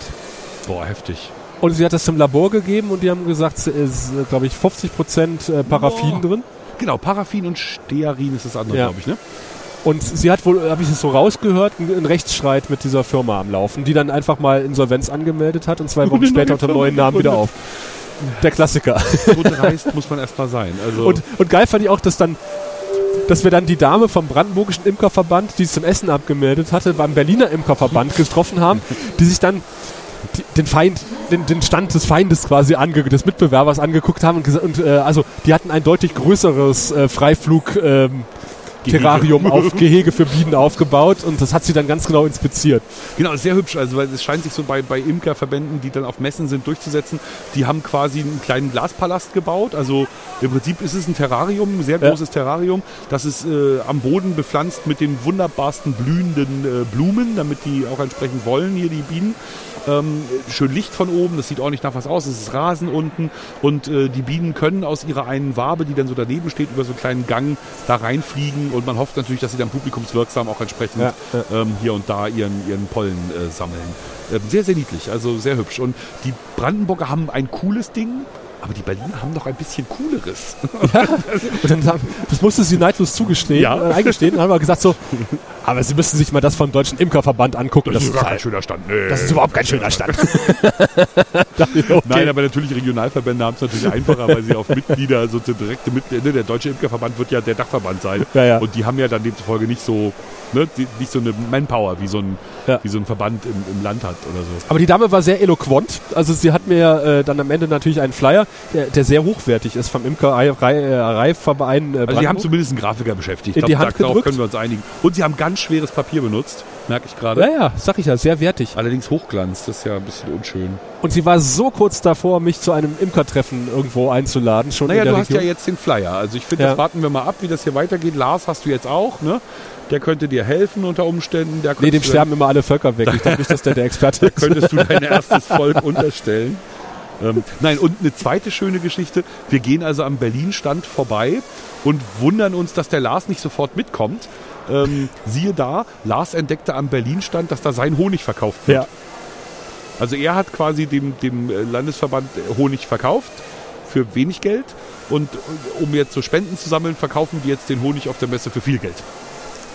Speaker 3: boah, heftig.
Speaker 4: Und sie hat das zum Labor gegeben und die haben gesagt, es ist, glaube ich, 50% äh, Paraffin
Speaker 3: Boah.
Speaker 4: drin.
Speaker 3: Genau, Paraffin und Stearin ist das andere,
Speaker 4: Ja.
Speaker 3: glaube ich, ne?
Speaker 4: Und sie hat wohl, habe ich es so rausgehört, einen Rechtsstreit mit dieser Firma am Laufen, die dann einfach mal Insolvenz angemeldet hat und zwei Wochen *laughs* später unter neuen Namen wieder auf. Der Klassiker. *laughs*
Speaker 3: So dreist muss man erstmal sein. Also,
Speaker 4: Und, und geil fand ich auch, dass dann dass wir dann die Dame vom Brandenburgischen Imkerverband, die sich zum Essen abgemeldet hatte, beim Berliner Imkerverband getroffen haben, die sich dann die, den Feind, den, den Stand des Feindes quasi ange, des Mitbewerbers angeguckt haben und, und äh, also die hatten ein deutlich größeres äh, Freiflug ähm. Terrarium auf *laughs* Gehege für Bienen aufgebaut und das hat sie dann ganz genau inspiziert.
Speaker 3: Genau, sehr hübsch. Also weil es scheint sich so bei, bei Imkerverbänden, die dann auf Messen sind, durchzusetzen. Die haben quasi einen kleinen Glaspalast gebaut. Also im Prinzip ist es ein Terrarium, ein sehr
Speaker 4: Ja.
Speaker 3: großes Terrarium. Das ist äh, am Boden bepflanzt mit den wunderbarsten blühenden äh, Blumen, damit die auch entsprechend wollen hier die Bienen. Ähm, schön Licht von oben, das sieht ordentlich nach was aus. Es ist Rasen unten und äh, die Bienen können aus ihrer einen Wabe, die dann so daneben steht, über so einen kleinen Gang da reinfliegen und man hofft natürlich, dass sie dann publikumswirksam auch entsprechend
Speaker 4: Ja, ja.
Speaker 3: ähm, hier und da ihren, ihren Pollen äh, sammeln. Ähm, sehr, sehr niedlich, also sehr hübsch. Und die Brandenburger haben ein cooles Ding, aber die Berliner haben noch ein bisschen cooleres.
Speaker 4: Und dann haben, das musste sie neidlos zugestehen,
Speaker 3: Ja.
Speaker 4: äh, eingestehen, und haben wir gesagt so, aber sie müssen sich mal das vom Deutschen Imkerverband angucken. Das, ist,
Speaker 3: gar
Speaker 4: halt,
Speaker 3: kein schöner Stand. Nee.
Speaker 4: das ist überhaupt kein schöner Stand. *laughs* okay.
Speaker 3: Nein, aber natürlich Regionalverbände haben es natürlich einfacher, weil sie auf Mitglieder, so direkte Mitglieder, ne, der Deutsche Imkerverband wird ja der Dachverband sein.
Speaker 4: Ja, ja.
Speaker 3: Und die haben ja dann demzufolge nicht so, ne, nicht so eine Manpower, wie so ein,
Speaker 4: Ja.
Speaker 3: wie so ein Verband im, im Land hat oder so.
Speaker 4: Aber die Dame war sehr eloquent. Also sie hat mir äh, dann am Ende natürlich einen Flyer, der, der sehr hochwertig ist vom Imkereiverein. Äh,
Speaker 3: Also die haben zumindest einen Grafiker beschäftigt.
Speaker 4: In die
Speaker 3: Da-
Speaker 4: Hand
Speaker 3: Darauf
Speaker 4: gedrückt.
Speaker 3: können wir uns einigen. Und sie haben ganz schweres Papier benutzt, merke ich gerade.
Speaker 4: ja, ja, sag ich ja, sehr wertig.
Speaker 3: Allerdings Hochglanz, das ist ja ein bisschen unschön.
Speaker 4: Und sie war so kurz davor, mich zu einem Imkertreffen irgendwo einzuladen, schon
Speaker 3: Naja, du hast
Speaker 4: Region.
Speaker 3: ja jetzt den Flyer. Also ich finde,
Speaker 4: Ja.
Speaker 3: das warten wir mal ab, wie das hier weitergeht. Lars hast du jetzt auch, ne? Der könnte dir helfen unter Umständen. Der
Speaker 4: nee, dem sterben immer alle Völker weg. Ich glaube nicht, dass der der Experte ist.
Speaker 3: könntest du dein erstes Volk unterstellen. Ähm, nein, und eine zweite schöne Geschichte. Wir gehen also am Berlin-Stand vorbei und wundern uns, dass der Lars nicht sofort mitkommt. Ähm, siehe da, Lars entdeckte am Berlin-Stand, dass da sein Honig verkauft wird.
Speaker 4: Ja.
Speaker 3: Also er hat quasi dem, dem äh, Landesverband äh, Honig verkauft für wenig Geld und äh, um jetzt so Spenden zu sammeln, verkaufen die jetzt den Honig auf der Messe für viel Geld.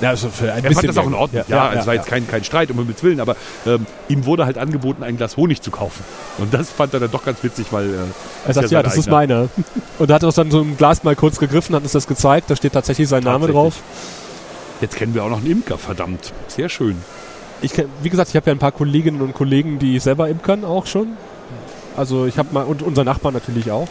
Speaker 4: Ja, also für ein
Speaker 3: Er fand das auch in. Ordnung. Ja, also es war jetzt kein, kein Streit, um Himmels Willen, aber ähm, ihm wurde halt angeboten, ein Glas Honig zu kaufen. Und das fand er dann doch ganz witzig, weil äh,
Speaker 4: Er sagt,
Speaker 3: ist
Speaker 4: ja, das ist
Speaker 3: eigener.
Speaker 4: meine. Und hat uns dann so ein Glas mal kurz gegriffen, hat uns das gezeigt. Da steht tatsächlich sein Name
Speaker 3: Tatsächlich.
Speaker 4: drauf.
Speaker 3: Jetzt kennen wir auch noch einen Imker, verdammt. Sehr schön.
Speaker 4: Ich kenn, wie gesagt, ich habe ja ein paar Kolleginnen und Kollegen, die selber imkern auch schon. Also ich habe mal, und unser Nachbar natürlich auch.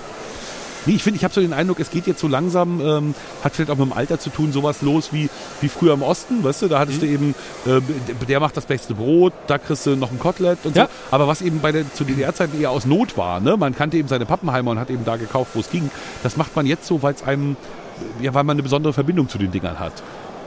Speaker 3: Nee, ich finde, ich habe so den Eindruck, es geht jetzt so langsam, ähm, hat vielleicht auch mit dem Alter zu tun, sowas los wie, wie früher im Osten, weißt du, da hattest du eben, äh, der macht das beste Brot, da kriegst du noch ein Kotelett und
Speaker 4: Ja.
Speaker 3: so. Aber was eben bei der, zu DDR-Zeiten eher aus Not war, ne? man kannte eben seine Pappenheimer und hat eben da gekauft, wo es ging. Das macht man jetzt so, weil es einem, ja, weil man eine besondere Verbindung zu den Dingern hat.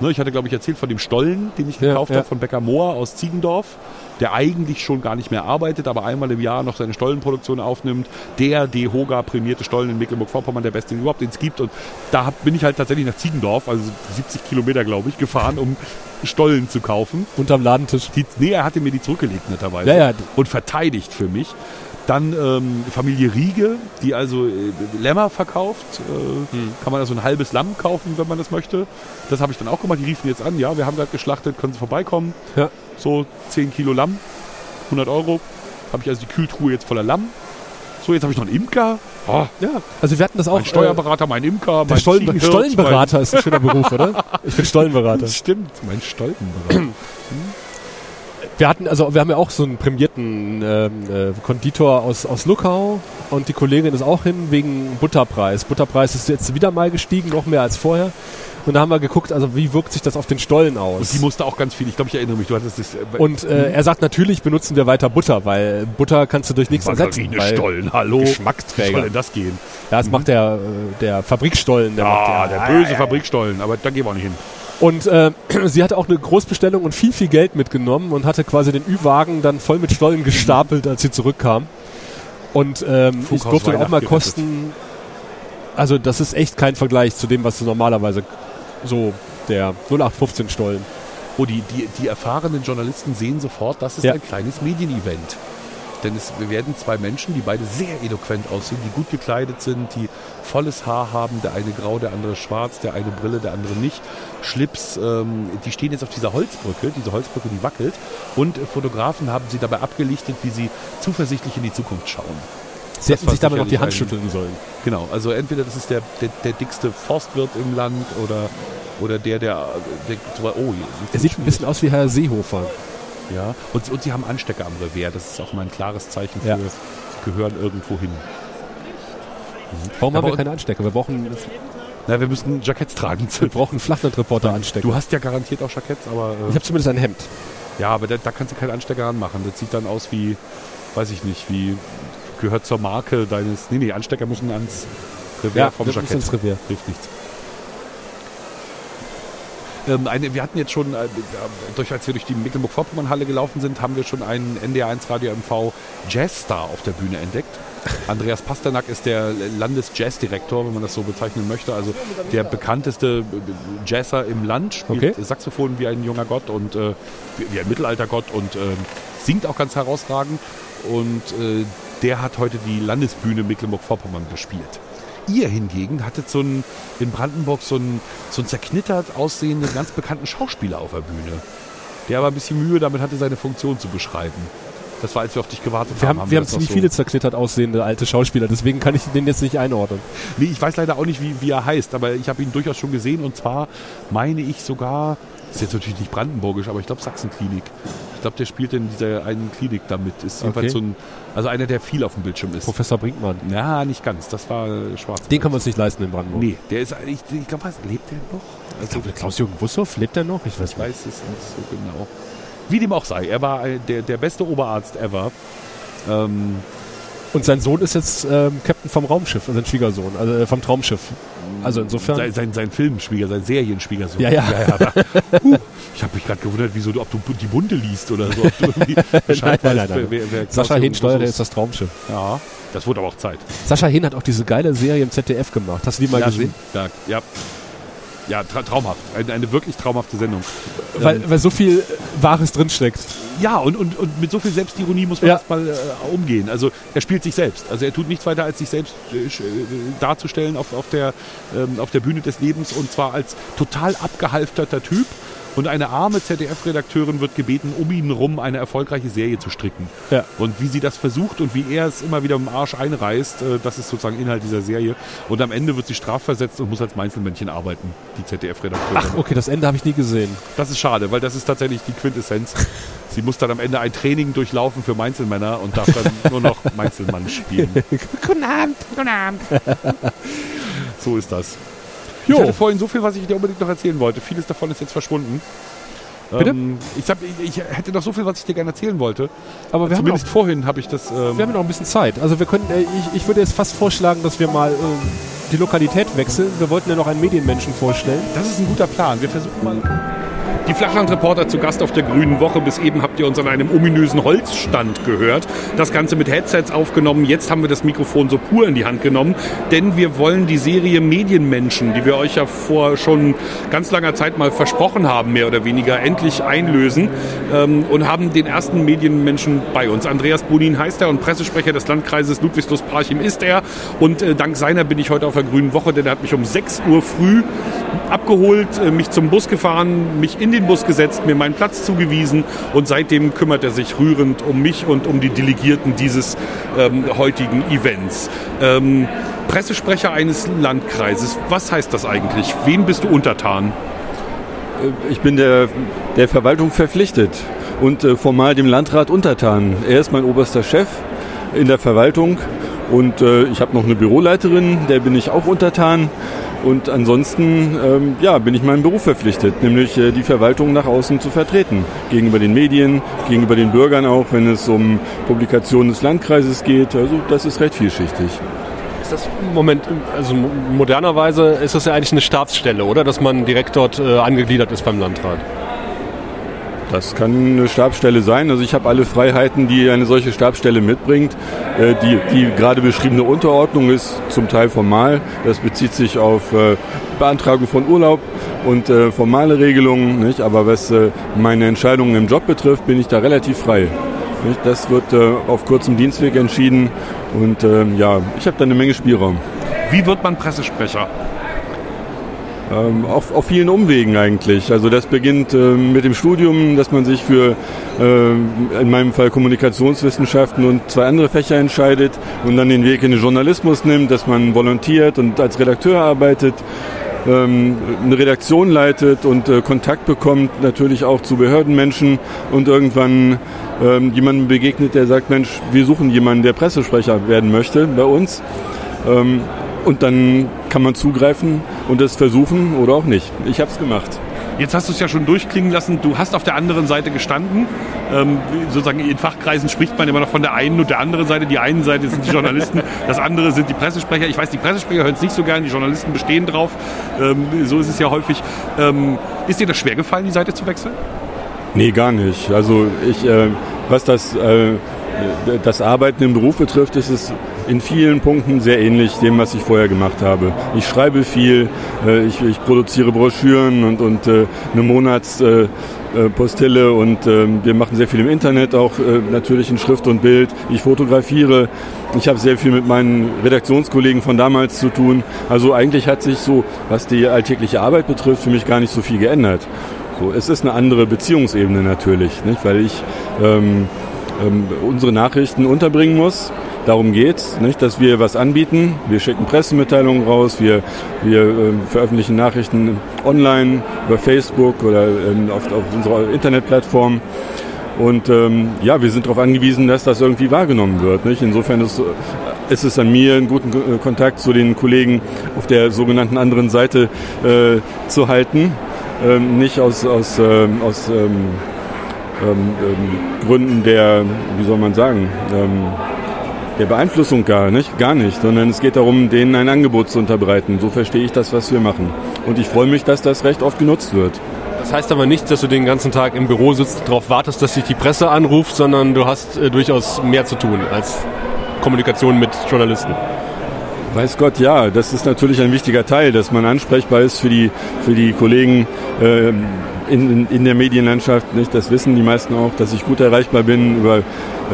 Speaker 3: Ne, ich hatte, glaube ich, erzählt von dem Stollen, den ich gekauft
Speaker 4: ja.
Speaker 3: habe von Becker Mohr aus Ziegendorf, der eigentlich schon gar nicht mehr arbeitet, aber einmal im Jahr noch seine Stollenproduktion aufnimmt. Der DEHOGA prämierte Stollen in Mecklenburg-Vorpommern, der beste den überhaupt, den es gibt. Und da hab, bin ich halt tatsächlich nach Ziegendorf, also 70 Kilometer, glaube ich, gefahren, um Stollen zu kaufen.
Speaker 4: Unterm Ladentisch.
Speaker 3: Die, nee, er hatte mir die zurückgelegt, netterweise.
Speaker 4: Ja, ja.
Speaker 3: Und verteidigt für mich. Dann ähm, Familie Riege, die also äh, Lämmer verkauft. Äh,
Speaker 4: Hm.
Speaker 3: Kann man also ein halbes Lamm kaufen, wenn man das möchte. Das habe ich dann auch gemacht. Die riefen jetzt an, ja, wir haben gerade geschlachtet, können Sie vorbeikommen.
Speaker 4: Ja.
Speaker 3: So 10 Kilo Lamm, 100 Euro. Habe ich also die Kühltruhe jetzt voller Lamm. So, jetzt habe ich noch einen Imker. Oh,
Speaker 4: Ja, also wir hatten das auch.
Speaker 3: mein Steuerberater, mein Imker,
Speaker 4: äh,
Speaker 3: mein
Speaker 4: Stollen Stollenberater ist ein schöner Beruf, oder? Ich bin Stollenberater. *laughs*
Speaker 3: stimmt, mein Stollenberater. *clears throat*
Speaker 4: Wir hatten, also wir haben ja auch so einen prämierten ähm, äh, Konditor aus, aus Luckau und die Kollegin ist auch hin wegen Butterpreis. Butterpreis ist jetzt wieder mal gestiegen, noch mehr als vorher. Und da haben wir geguckt, also wie wirkt sich das auf den Stollen aus?
Speaker 3: Die musste auch ganz viel, ich glaube, ich erinnere mich, du hattest das. äh,
Speaker 4: Und äh, er sagt, natürlich benutzen wir weiter Butter, weil Butter kannst du durch nichts ersetzen. Weil
Speaker 3: Margarinestollen, hallo. Wie
Speaker 4: Geschmacksträger.
Speaker 3: soll denn das gehen?
Speaker 4: Ja, das macht der, äh, der Fabrikstollen. Der macht
Speaker 3: Ja,
Speaker 4: der,
Speaker 3: der böse Fabrikstollen, aber da gehen wir auch nicht hin.
Speaker 4: Und äh, *clears throat* sie hatte auch eine Großbestellung und viel, viel Geld mitgenommen und hatte quasi den Ü-Wagen dann voll mit Stollen gestapelt, als sie zurückkam. Und ähm, ich durfte auch mal kosten. Also das ist echt kein Vergleich zu dem, was normalerweise so der 0815 Stollen.
Speaker 3: Oh, die, die, die erfahrenen Journalisten sehen sofort, das ist
Speaker 4: Ja.
Speaker 3: ein kleines Medienevent. Denn es werden zwei Menschen, die beide sehr eloquent aussehen, die gut gekleidet sind, die volles Haar haben, der eine grau, der andere schwarz, der eine Brille, der andere nicht. Schlips, ähm, die stehen jetzt auf dieser Holzbrücke, diese Holzbrücke, die wackelt. Und Fotografen haben sie dabei abgelichtet, wie sie zuversichtlich in die Zukunft schauen.
Speaker 4: Sie hätten sich damit noch die Hand schütteln sollen.
Speaker 3: Genau, also entweder das ist der, der, der dickste Forstwirt im Land oder, oder der, der, der oh,
Speaker 4: Er sieht ein bisschen aus wie Herr Seehofer.
Speaker 3: Ja, und, und sie haben Anstecker am Revers. Das ist auch mal ein klares Zeichen für
Speaker 4: Ja.
Speaker 3: gehören irgendwo hin.
Speaker 4: Warum
Speaker 3: Aber
Speaker 4: haben wir keine Anstecker? Wir brauchen,
Speaker 3: Na, wir müssen Jacketts tragen.
Speaker 4: wir brauchen Flachlandreporter Anstecker.
Speaker 3: Du hast ja garantiert auch Jacketts, aber
Speaker 4: ich
Speaker 3: äh,
Speaker 4: habe zumindest ein Hemd.
Speaker 3: ja, aber da, da kannst du keinen Anstecker ranmachen. Das sieht dann aus wie, weiß ich nicht, wie gehört zur Marke deines. Nee, nee, Anstecker müssen ans Revers vom
Speaker 4: das ist
Speaker 3: Jackett.
Speaker 4: ins Revier.
Speaker 3: Hilft nichts. Ähm, eine, wir hatten jetzt schon, äh, durch, als wir durch die Mecklenburg-Vorpommern-Halle gelaufen sind, haben wir schon einen NDR1 Radio MV Jazzstar auf der Bühne entdeckt. Andreas Pasternak ist der Landesjazzdirektor, wenn man das so bezeichnen möchte. Also der bekannteste Jazzer im Land, spielt
Speaker 4: Okay.
Speaker 3: Saxophon wie ein junger Gott und äh, wie ein Mittelaltergott und ähm, singt auch ganz herausragend. Und äh, der hat heute die Landesbühne Mecklenburg-Vorpommern gespielt. Ihr hingegen hattet so einen, in Brandenburg so einen, so einen zerknittert aussehenden, ganz bekannten Schauspieler auf der Bühne. Der aber ein bisschen Mühe damit hatte, seine Funktion zu beschreiben. Das war, als wir auf dich gewartet
Speaker 4: Wir
Speaker 3: haben.
Speaker 4: haben, wir haben
Speaker 3: das
Speaker 4: ziemlich
Speaker 3: so-
Speaker 4: viele zerknittert aussehende alte Schauspieler, deswegen kann ich den jetzt nicht einordnen.
Speaker 3: Nee, ich weiß leider auch nicht, wie, wie er heißt, aber ich habe ihn durchaus schon gesehen und zwar meine ich sogar, ist jetzt natürlich nicht brandenburgisch, aber ich glaube Sachsenklinik. Ich glaube, der spielt in dieser einen Klinik damit. Ist jedenfalls
Speaker 4: Okay.
Speaker 3: so ein, also einer, der viel auf dem Bildschirm ist.
Speaker 4: Professor Brinkmann.
Speaker 3: Ja, nicht ganz. Das war äh, schwarz.
Speaker 4: Den können wir uns nicht leisten in Brandenburg.
Speaker 3: Nee, der ist, ich, ich glaube, was, lebt der noch? Also,
Speaker 4: Klaus-Jürgen Wussow, lebt er noch? Ich weiß
Speaker 3: ich weiß es nicht so genau. Wie dem auch sei, er war der, der beste Oberarzt ever. Ähm,
Speaker 4: Und sein Sohn ist jetzt ähm, Captain vom Raumschiff, sein Schwiegersohn, also äh, vom Traumschiff. Also insofern.
Speaker 3: sein, sein, sein Filmschwieger, sein Serienschwiegersohn.
Speaker 4: Ja, ja.
Speaker 3: da, huh, ich habe mich gerade gewundert, wieso du, ob du die Bunte liest oder so. *laughs*
Speaker 4: Nein, nein, nein,
Speaker 3: wer- wer- wer
Speaker 4: Sascha Hehn steuert jetzt das Traumschiff.
Speaker 3: Ja, das wurde aber auch Zeit.
Speaker 4: Sascha Hehn hat auch diese geile Serie im ZDF gemacht. Hast du die mal
Speaker 3: ja,
Speaker 4: gesehen?
Speaker 3: Ja, ja. Ja, tra traumhaft. Eine, eine wirklich traumhafte Sendung.
Speaker 4: Weil, weil so viel Wahres drinsteckt.
Speaker 3: Ja, und, und, und mit so viel Selbstironie muss man
Speaker 4: Ja.
Speaker 3: erstmal äh, umgehen. Also er spielt sich selbst. Also er tut nichts weiter, als sich selbst äh, äh, darzustellen auf, auf, der, ähm, auf der Bühne des Lebens und zwar als total abgehalfterter Typ. Und eine arme ZDF-Redakteurin wird gebeten, um ihn rum eine erfolgreiche Serie zu stricken.
Speaker 4: Ja.
Speaker 3: Und wie sie das versucht und wie er es immer wieder im Arsch einreißt, äh, das ist sozusagen Inhalt dieser Serie. Und am Ende wird sie strafversetzt und muss als Meinzelmännchen arbeiten, die ZDF-Redakteurin.
Speaker 4: Ach, okay, das Ende habe ich nie gesehen.
Speaker 3: Das ist schade, weil das ist tatsächlich die Quintessenz. *laughs* Sie muss dann am Ende ein Training durchlaufen für Meinzelmänner und darf dann *laughs* nur noch Meinzelmann spielen.
Speaker 5: Guten Abend, guten Abend. *laughs*
Speaker 3: So ist das.
Speaker 4: Jo.
Speaker 3: Ich hatte vorhin so viel, was ich dir unbedingt noch erzählen wollte. Vieles davon ist jetzt verschwunden.
Speaker 4: Bitte?
Speaker 3: Ähm, ich, hab, ich, ich hätte noch so viel, was ich dir gerne erzählen wollte.
Speaker 4: Aber wir haben,
Speaker 3: Zumindest
Speaker 4: noch,
Speaker 3: vorhin habe ich das. Ähm,
Speaker 4: wir haben noch ein bisschen Zeit. Also wir können, äh, ich, ich würde jetzt fast vorschlagen, dass wir mal äh, die Lokalität wechseln. Wir wollten ja noch einen Medienmenschen vorstellen.
Speaker 3: Das ist ein guter Plan. Wir versuchen mal. Die Flachlandreporter zu Gast auf der Grünen Woche. Bis eben habt ihr uns an einem ominösen Holzstand gehört. Das Ganze mit Headsets aufgenommen. Jetzt haben wir das Mikrofon so pur in die Hand genommen, denn wir wollen die Serie Medienmenschen, die wir euch ja vor schon ganz langer Zeit mal versprochen haben, mehr oder weniger, endlich einlösen ähm, und haben den ersten Medienmenschen bei uns. Andreas Bonin heißt er und Pressesprecher des Landkreises Ludwigslust-Parchim ist er. Und äh, dank seiner bin ich heute auf der Grünen Woche, denn er hat mich um 6 Uhr früh abgeholt, äh, mich zum Bus gefahren, mich in den Bus gesetzt, mir meinen Platz zugewiesen und seitdem kümmert er sich rührend um mich und um die Delegierten dieses ähm, heutigen Events. Ähm, Pressesprecher eines Landkreises, was heißt das eigentlich? Wem bist du untertan?
Speaker 6: Ich bin der, der Verwaltung verpflichtet und äh, formal dem Landrat untertan. Er ist mein oberster Chef in der Verwaltung und äh, ich habe noch eine Büroleiterin, der bin ich auch untertan. Und ansonsten ähm, ja, bin ich meinem Beruf verpflichtet, nämlich äh, die Verwaltung nach außen zu vertreten. Gegenüber den Medien, gegenüber den Bürgern auch, wenn es um Publikationen des Landkreises geht. Also das ist recht vielschichtig.
Speaker 4: Ist das Moment, also modernerweise ist das ja eigentlich eine Stabsstelle, oder? Dass man direkt dort äh, angegliedert ist beim Landrat.
Speaker 6: Das kann eine Stabsstelle sein. Also ich habe alle Freiheiten, die eine solche Stabsstelle mitbringt. Äh, die, die gerade beschriebene Unterordnung ist zum Teil formal. Das bezieht sich auf äh, Beantragung von Urlaub und äh, formale Regelungen. Nicht? Aber was meine Entscheidungen im Job betrifft, bin ich da relativ frei. Nicht? Das wird auf kurzem Dienstweg entschieden und ähm, ja, ich habe da eine Menge Spielraum.
Speaker 3: Wie wird man Pressesprecher?
Speaker 6: Ähm, auf, auf vielen Umwegen eigentlich. Also das beginnt ähm, mit dem Studium, dass man sich für äh, in meinem Fall Kommunikationswissenschaften und zwei andere Fächer entscheidet und dann den Weg in den Journalismus nimmt, dass man volontiert und als Redakteur arbeitet ähm, eine Redaktion leitet und äh, Kontakt bekommt, natürlich auch zu Behördenmenschen und irgendwann ähm, jemandem begegnet, der sagt, Mensch, wir suchen jemanden, der Pressesprecher werden möchte bei uns. Ähm, und dann kann man zugreifen und es versuchen oder auch nicht. Ich habe es gemacht.
Speaker 3: Jetzt hast du es ja schon durchklingen lassen. Du hast auf der anderen Seite gestanden. Ähm, sozusagen in Fachkreisen spricht man immer noch von der einen und der anderen Seite. Die einen Seite sind die Journalisten, *laughs* das andere sind die Pressesprecher. Ich weiß, die Pressesprecher hören es nicht so gern, die Journalisten bestehen drauf. Ähm, so ist es ja häufig. Ähm, ist dir das schwer gefallen, die Seite zu wechseln?
Speaker 6: Nee, gar nicht. Also ich, äh, was das, äh, das Arbeiten im Beruf betrifft, ist es in vielen Punkten sehr ähnlich dem, was ich vorher gemacht habe. Ich schreibe viel, äh, ich, ich, produziere Broschüren und, und äh, eine Monatspostille äh, und ähm, wir machen sehr viel im Internet, auch natürlich in Schrift und Bild. Ich fotografiere. Ich habe sehr viel mit meinen Redaktionskollegen von damals zu tun. Also eigentlich hat sich so, was die alltägliche Arbeit betrifft, für mich gar nicht so viel geändert. So, es ist eine andere Beziehungsebene natürlich, nicht? weil ich ähm, ähm, unsere Nachrichten unterbringen muss darum geht, nicht, dass wir was anbieten. Wir schicken Pressemitteilungen raus, wir, wir äh, veröffentlichen Nachrichten online über Facebook oder ähm, auf, auf unserer Internetplattform. Und ähm, ja, wir sind darauf angewiesen, dass das irgendwie wahrgenommen wird. Nicht? Insofern ist, ist es an mir, einen guten äh, Kontakt zu den Kollegen auf der sogenannten anderen Seite äh, zu halten. Ähm, nicht aus, aus, ähm, aus ähm, ähm, ähm Gründen der, wie soll man sagen, ähm, der Beeinflussung gar nicht, gar nicht, sondern es geht darum, denen ein Angebot zu unterbreiten. So verstehe ich das, was wir machen. Und ich freue mich, dass das recht oft genutzt wird.
Speaker 4: Das heißt aber nicht, dass du den ganzen Tag im Büro sitzt, darauf wartest, dass sich die Presse anruft, sondern du hast äh, durchaus mehr zu tun als Kommunikation mit Journalisten.
Speaker 6: Weiß Gott, ja, das ist natürlich ein wichtiger Teil, dass man ansprechbar ist für die, für die Kollegen äh, in, in, der Medienlandschaft. Nicht? Das wissen die meisten auch, dass ich gut erreichbar bin über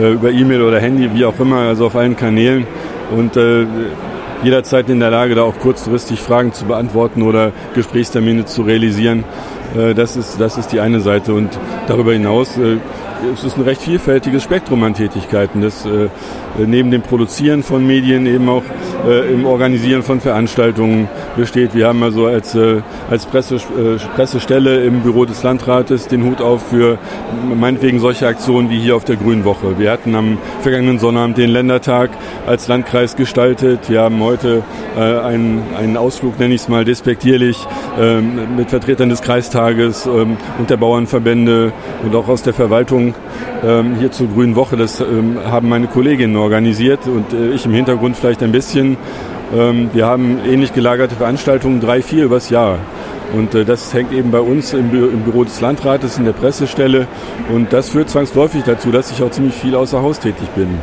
Speaker 6: äh, über E-Mail oder Handy, wie auch immer, also auf allen Kanälen. Und äh, jederzeit in der Lage, da auch kurzfristig Fragen zu beantworten oder Gesprächstermine zu realisieren. Äh, das, ist, das ist die eine Seite. Und darüber hinaus äh, es ist ein recht vielfältiges Spektrum an Tätigkeiten. Das äh, neben dem Produzieren von Medien eben auch äh, im Organisieren von Veranstaltungen besteht. Wir haben also als, äh, als Presse, äh, Pressestelle im Büro des Landrates den Hut auf für meinetwegen solche Aktionen wie hier auf der Grünen Woche. Wir hatten am vergangenen Sonnabend den Ländertag als Landkreis gestaltet. Wir haben heute äh, einen, einen Ausflug, nenne ich es mal despektierlich, ähm, mit Vertretern des Kreistages ähm, und der Bauernverbände und auch aus der Verwaltung ähm, hier zur Grünen Woche. Das ähm, haben meine Kolleginnen organisiert und äh, ich im Hintergrund vielleicht ein bisschen. Ähm, wir haben ähnlich gelagerte Veranstaltungen, drei, vier übers Jahr. Und äh, das hängt eben bei uns im, Bü im, Büro des Landrates, in der Pressestelle. Und das führt zwangsläufig dazu, dass ich auch ziemlich viel außer Haus tätig bin.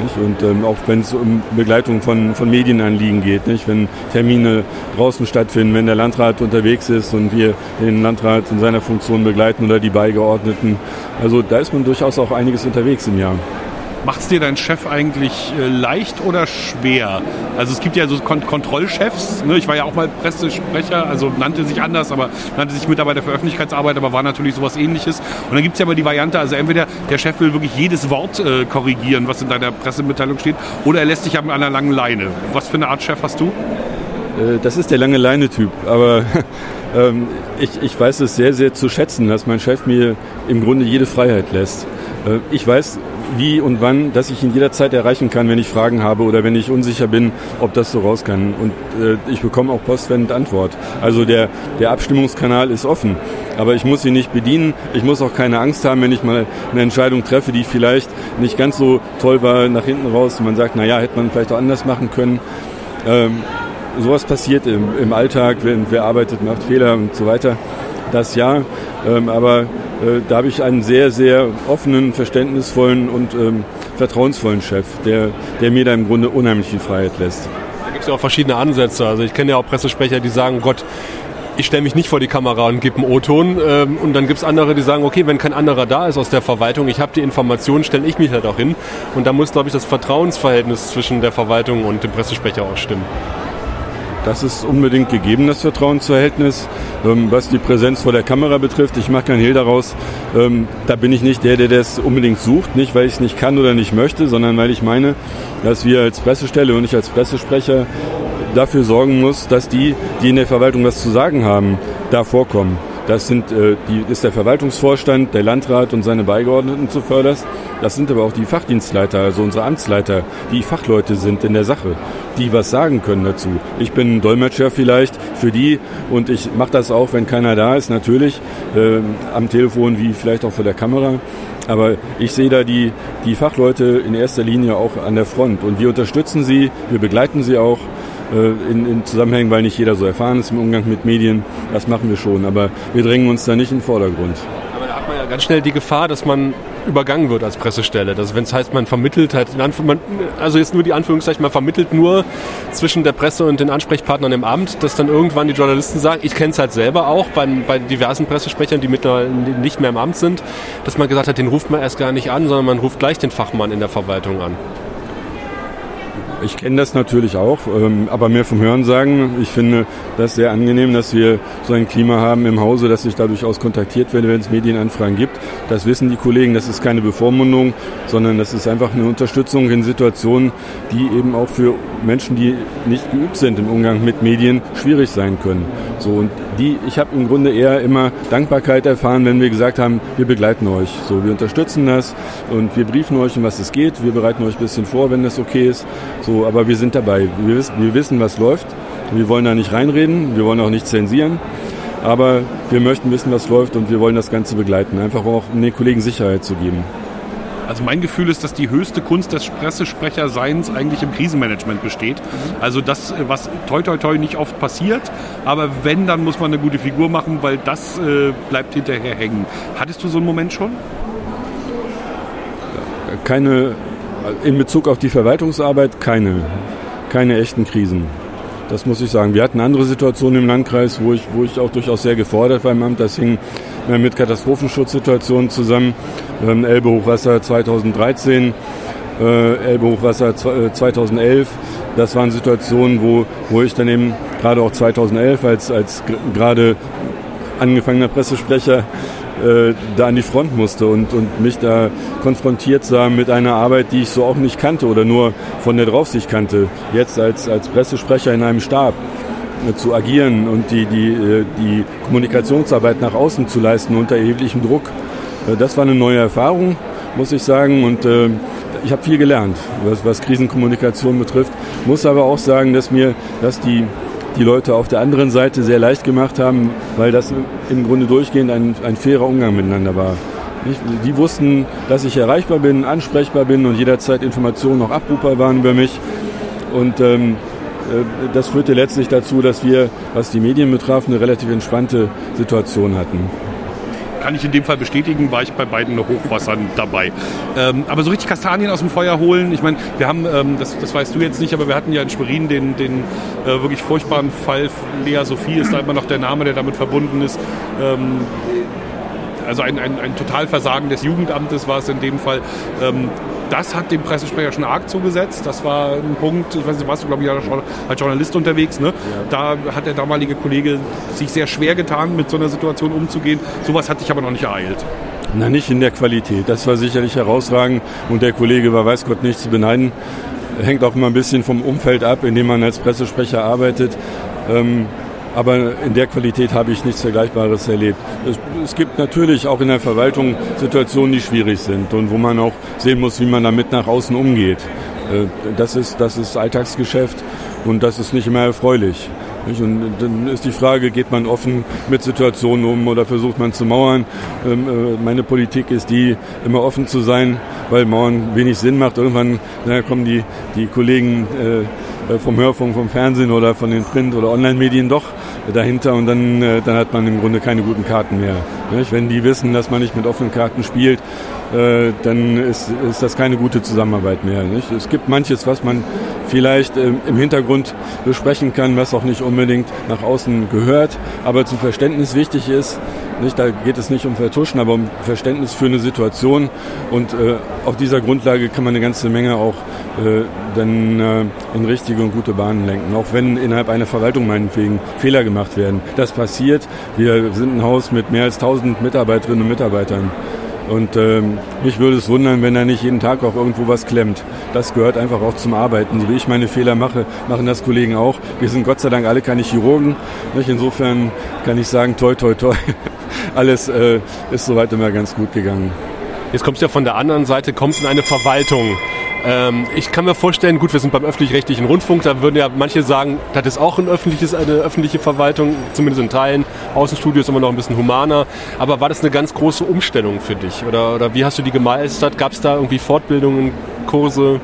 Speaker 6: Nicht? Und ähm, auch wenn es um Begleitung von, von Medienanliegen geht, nicht? wenn Termine draußen stattfinden, wenn der Landrat unterwegs ist und wir den Landrat in seiner Funktion begleiten oder die Beigeordneten. Also da ist man durchaus auch einiges unterwegs im Jahr.
Speaker 3: Macht es dir dein Chef eigentlich äh, leicht oder schwer? Also es gibt ja so Kont Kontrollchefs. Ne? Ich war ja auch mal Pressesprecher, also nannte sich anders, aber nannte sich Mitarbeiter für Öffentlichkeitsarbeit, aber war natürlich sowas ähnliches. Und dann gibt es ja aber die Variante, also entweder der Chef will wirklich jedes Wort äh, korrigieren, was in deiner Pressemitteilung steht, oder er lässt dich an einer langen Leine. Was für eine Art Chef hast du?
Speaker 6: Äh, das ist der lange Leine-Typ, aber *laughs* ähm, ich, ich weiß es sehr, sehr zu schätzen, dass mein Chef mir im Grunde jede Freiheit lässt. Äh, ich weiß wie und wann, dass ich ihn jederzeit erreichen kann, wenn ich Fragen habe oder wenn ich unsicher bin, ob das so raus kann. Und äh, ich bekomme auch postwendend Antwort. Also der, der Abstimmungskanal ist offen. Aber ich muss ihn nicht bedienen. Ich muss auch keine Angst haben, wenn ich mal eine Entscheidung treffe, die vielleicht nicht ganz so toll war nach hinten raus. Man sagt, na ja, hätte man vielleicht auch anders machen können. Ähm, sowas passiert im, im Alltag. Wer, wer arbeitet, macht Fehler und so weiter. Das ja. Ähm, aber äh, da habe ich einen sehr, sehr offenen, verständnisvollen und ähm, vertrauensvollen Chef, der, der mir da im Grunde unheimlich viel Freiheit lässt.
Speaker 4: Da gibt es ja auch verschiedene Ansätze. Also ich kenne ja auch Pressesprecher, die sagen, Gott, ich stelle mich nicht vor die Kamera und gebe einen O-Ton. Ähm, und dann gibt es andere, die sagen, okay, wenn kein anderer da ist aus der Verwaltung, ich habe die Informationen, stelle ich mich halt auch hin. Und da muss, glaube ich, das Vertrauensverhältnis zwischen der Verwaltung und dem Pressesprecher auch stimmen.
Speaker 6: Das ist unbedingt gegeben, das Vertrauensverhältnis. Ähm, was die Präsenz vor der Kamera betrifft, ich mache keinen Hehl daraus. Ähm, da bin ich nicht der, der das unbedingt sucht. Nicht, weil ich es nicht kann oder nicht möchte, sondern weil ich meine, dass wir als Pressestelle und ich als Pressesprecher dafür sorgen muss, dass die, die in der Verwaltung was zu sagen haben, da vorkommen. Das sind, äh, die, ist der Verwaltungsvorstand, der Landrat und seine Beigeordneten zuvörderst. Das sind aber auch die Fachdienstleiter, also unsere Amtsleiter, die Fachleute sind in der Sache, die was sagen können dazu. Ich bin Dolmetscher vielleicht für die und ich mache das auch, wenn keiner da ist, natürlich, äh, am Telefon wie vielleicht auch vor der Kamera. Aber ich sehe da die, die Fachleute in erster Linie auch an der Front und wir unterstützen sie, wir begleiten sie auch in, in Zusammenhängen, weil nicht jeder so erfahren ist im Umgang mit Medien. Das machen wir schon, aber wir drängen uns da nicht in den Vordergrund.
Speaker 4: Aber da hat man ja ganz schnell die Gefahr, dass man übergangen wird als Pressestelle. Also wenn es heißt, man vermittelt halt, also jetzt nur die Anführungszeichen, man vermittelt nur zwischen der Presse und den Ansprechpartnern im Amt, dass dann irgendwann die Journalisten sagen, ich kenne es halt selber auch bei, bei diversen Pressesprechern, die mittlerweile nicht mehr im Amt sind, dass man gesagt hat, den ruft man erst gar nicht an, sondern man ruft gleich den Fachmann in der Verwaltung an.
Speaker 6: Ich kenne das natürlich auch, ähm, aber mehr vom Hören sagen. Ich finde das sehr angenehm, dass wir so ein Klima haben im Hause, dass ich da durchaus kontaktiert werde, wenn es Medienanfragen gibt. Das wissen die Kollegen, das ist keine Bevormundung, sondern das ist einfach eine Unterstützung in Situationen, die eben auch für Menschen, die nicht geübt sind im Umgang mit Medien, schwierig sein können. So und die, ich habe im Grunde eher immer Dankbarkeit erfahren, wenn wir gesagt haben, wir begleiten euch. So, wir unterstützen das und wir briefen euch, um was es geht. Wir bereiten euch ein bisschen vor, wenn das okay ist. So, aber wir sind dabei. Wir wissen, wir wissen, was läuft. Wir wollen da nicht reinreden, wir wollen auch nicht zensieren. Aber wir möchten wissen, was läuft und wir wollen das Ganze begleiten. Einfach auch, um den Kollegen Sicherheit zu geben.
Speaker 3: Also mein Gefühl ist, dass die höchste Kunst des Pressesprecherseins eigentlich im Krisenmanagement besteht. Also das, was toi toi toi nicht oft passiert, aber wenn, dann muss man eine gute Figur machen, weil das äh, bleibt hinterher hängen. Hattest du so einen Moment schon?
Speaker 6: Keine in Bezug auf die Verwaltungsarbeit keine, keine echten Krisen. Das muss ich sagen. Wir hatten andere Situationen im Landkreis, wo ich, wo ich auch durchaus sehr gefordert war im Amt. Das hing mit Katastrophenschutzsituationen zusammen. Ähm, Elbe-Hochwasser 2013, äh, Elbe-Hochwasser 2011. Äh, das waren Situationen, wo, wo ich dann eben gerade auch 2011 als, als gerade angefangener Pressesprecher äh, da an die Front musste und, und mich da konfrontiert sah mit einer Arbeit, die ich so auch nicht kannte oder nur von der Draufsicht kannte. Jetzt als, als Pressesprecher in einem Stab äh, zu agieren und die, die, äh, die Kommunikationsarbeit nach außen zu leisten unter erheblichem Druck. Äh, das war eine neue Erfahrung, muss ich sagen. Und äh, ich habe viel gelernt, was, was Krisenkommunikation betrifft. Muss aber auch sagen, dass mir, dass die die Leute auf der anderen Seite sehr leicht gemacht haben, weil das im Grunde durchgehend ein, ein fairer Umgang miteinander war. Die wussten, dass ich erreichbar bin, ansprechbar bin und jederzeit Informationen noch abrufbar waren über mich. Und ähm, das führte letztlich dazu, dass wir, was die Medien betraf, eine relativ entspannte Situation hatten
Speaker 3: kann ich in dem Fall bestätigen, war ich bei beiden Hochwassern dabei. Ähm, aber so richtig Kastanien aus dem Feuer holen, ich meine, wir haben, ähm, das, das weißt du jetzt nicht, aber wir hatten ja in Schwerin den, den äh, wirklich furchtbaren Fall, Lea Sophie ist da immer noch der Name, der damit verbunden ist. Ähm, also ein, ein, ein Totalversagen des Jugendamtes war es in dem Fall. Ähm, das hat dem Pressesprecher schon arg zugesetzt. Das war ein Punkt, ich weiß nicht, warst du, glaube ich, als Journalist unterwegs. Ne? Ja. Da hat der damalige Kollege sich sehr schwer getan, mit so einer Situation umzugehen. Sowas hat dich aber noch nicht ereilt.
Speaker 6: Na, nicht in der Qualität. Das war sicherlich herausragend und der Kollege war weiß Gott nicht zu beneiden. Hängt auch immer ein bisschen vom Umfeld ab, in dem man als Pressesprecher arbeitet. Ähm, aber in der Qualität habe ich nichts Vergleichbares erlebt. Es, es, gibt natürlich auch in der Verwaltung Situationen, die schwierig sind und wo man auch sehen muss, wie man damit nach außen umgeht. Äh, das ist, das ist Alltagsgeschäft und das ist nicht immer erfreulich. Und dann ist die Frage, geht man offen mit Situationen um oder versucht man zu mauern? Ähm, äh, meine Politik ist die, immer offen zu sein, weil Mauern wenig Sinn macht. Irgendwann kommen die, die Kollegen äh, vom Hörfunk, vom Fernsehen oder von den Print- oder Online-Medien doch dahinter und dann, äh, dann hat man im Grunde keine guten Karten mehr. Wenn die wissen, dass man nicht mit offenen Karten spielt, äh, dann ist, ist das keine gute Zusammenarbeit mehr. Es gibt manches, was man vielleicht ähm, im Hintergrund besprechen kann, was auch nicht unbedingt nach außen gehört, aber zum Verständnis wichtig ist. Nicht, da geht es nicht um Vertuschen, aber um Verständnis für eine Situation. Und äh, auf dieser Grundlage kann man eine ganze Menge auch äh, dann äh, in richtige und gute Bahnen lenken. Auch wenn innerhalb einer Verwaltung meinetwegen Fehler gemacht werden. Das passiert. Wir sind ein Haus mit mehr als 1000 Mitarbeiterinnen und Mitarbeitern. Und ähm, mich würde es wundern, wenn da nicht jeden Tag auch irgendwo was klemmt. Das gehört einfach auch zum Arbeiten. So wie ich meine Fehler mache, machen das Kollegen auch. Wir sind Gott sei Dank alle keine Chirurgen. Nicht? Insofern kann ich sagen, toi, toi, toi. *laughs* Alles äh, ist soweit immer ganz gut gegangen.
Speaker 4: Jetzt kommst du ja von der anderen Seite, kommst in eine Verwaltung. Ähm, ich kann mir vorstellen, gut, wir sind beim öffentlich-rechtlichen Rundfunk, da würden ja manche sagen, das ist auch ein öffentliches, eine öffentliche Verwaltung, zumindest in Teilen. Außenstudio ist immer noch ein bisschen humaner. Aber war das eine ganz große Umstellung für dich? Oder, oder wie hast du die gemeistert? Gab es da irgendwie Fortbildungen, Kurse?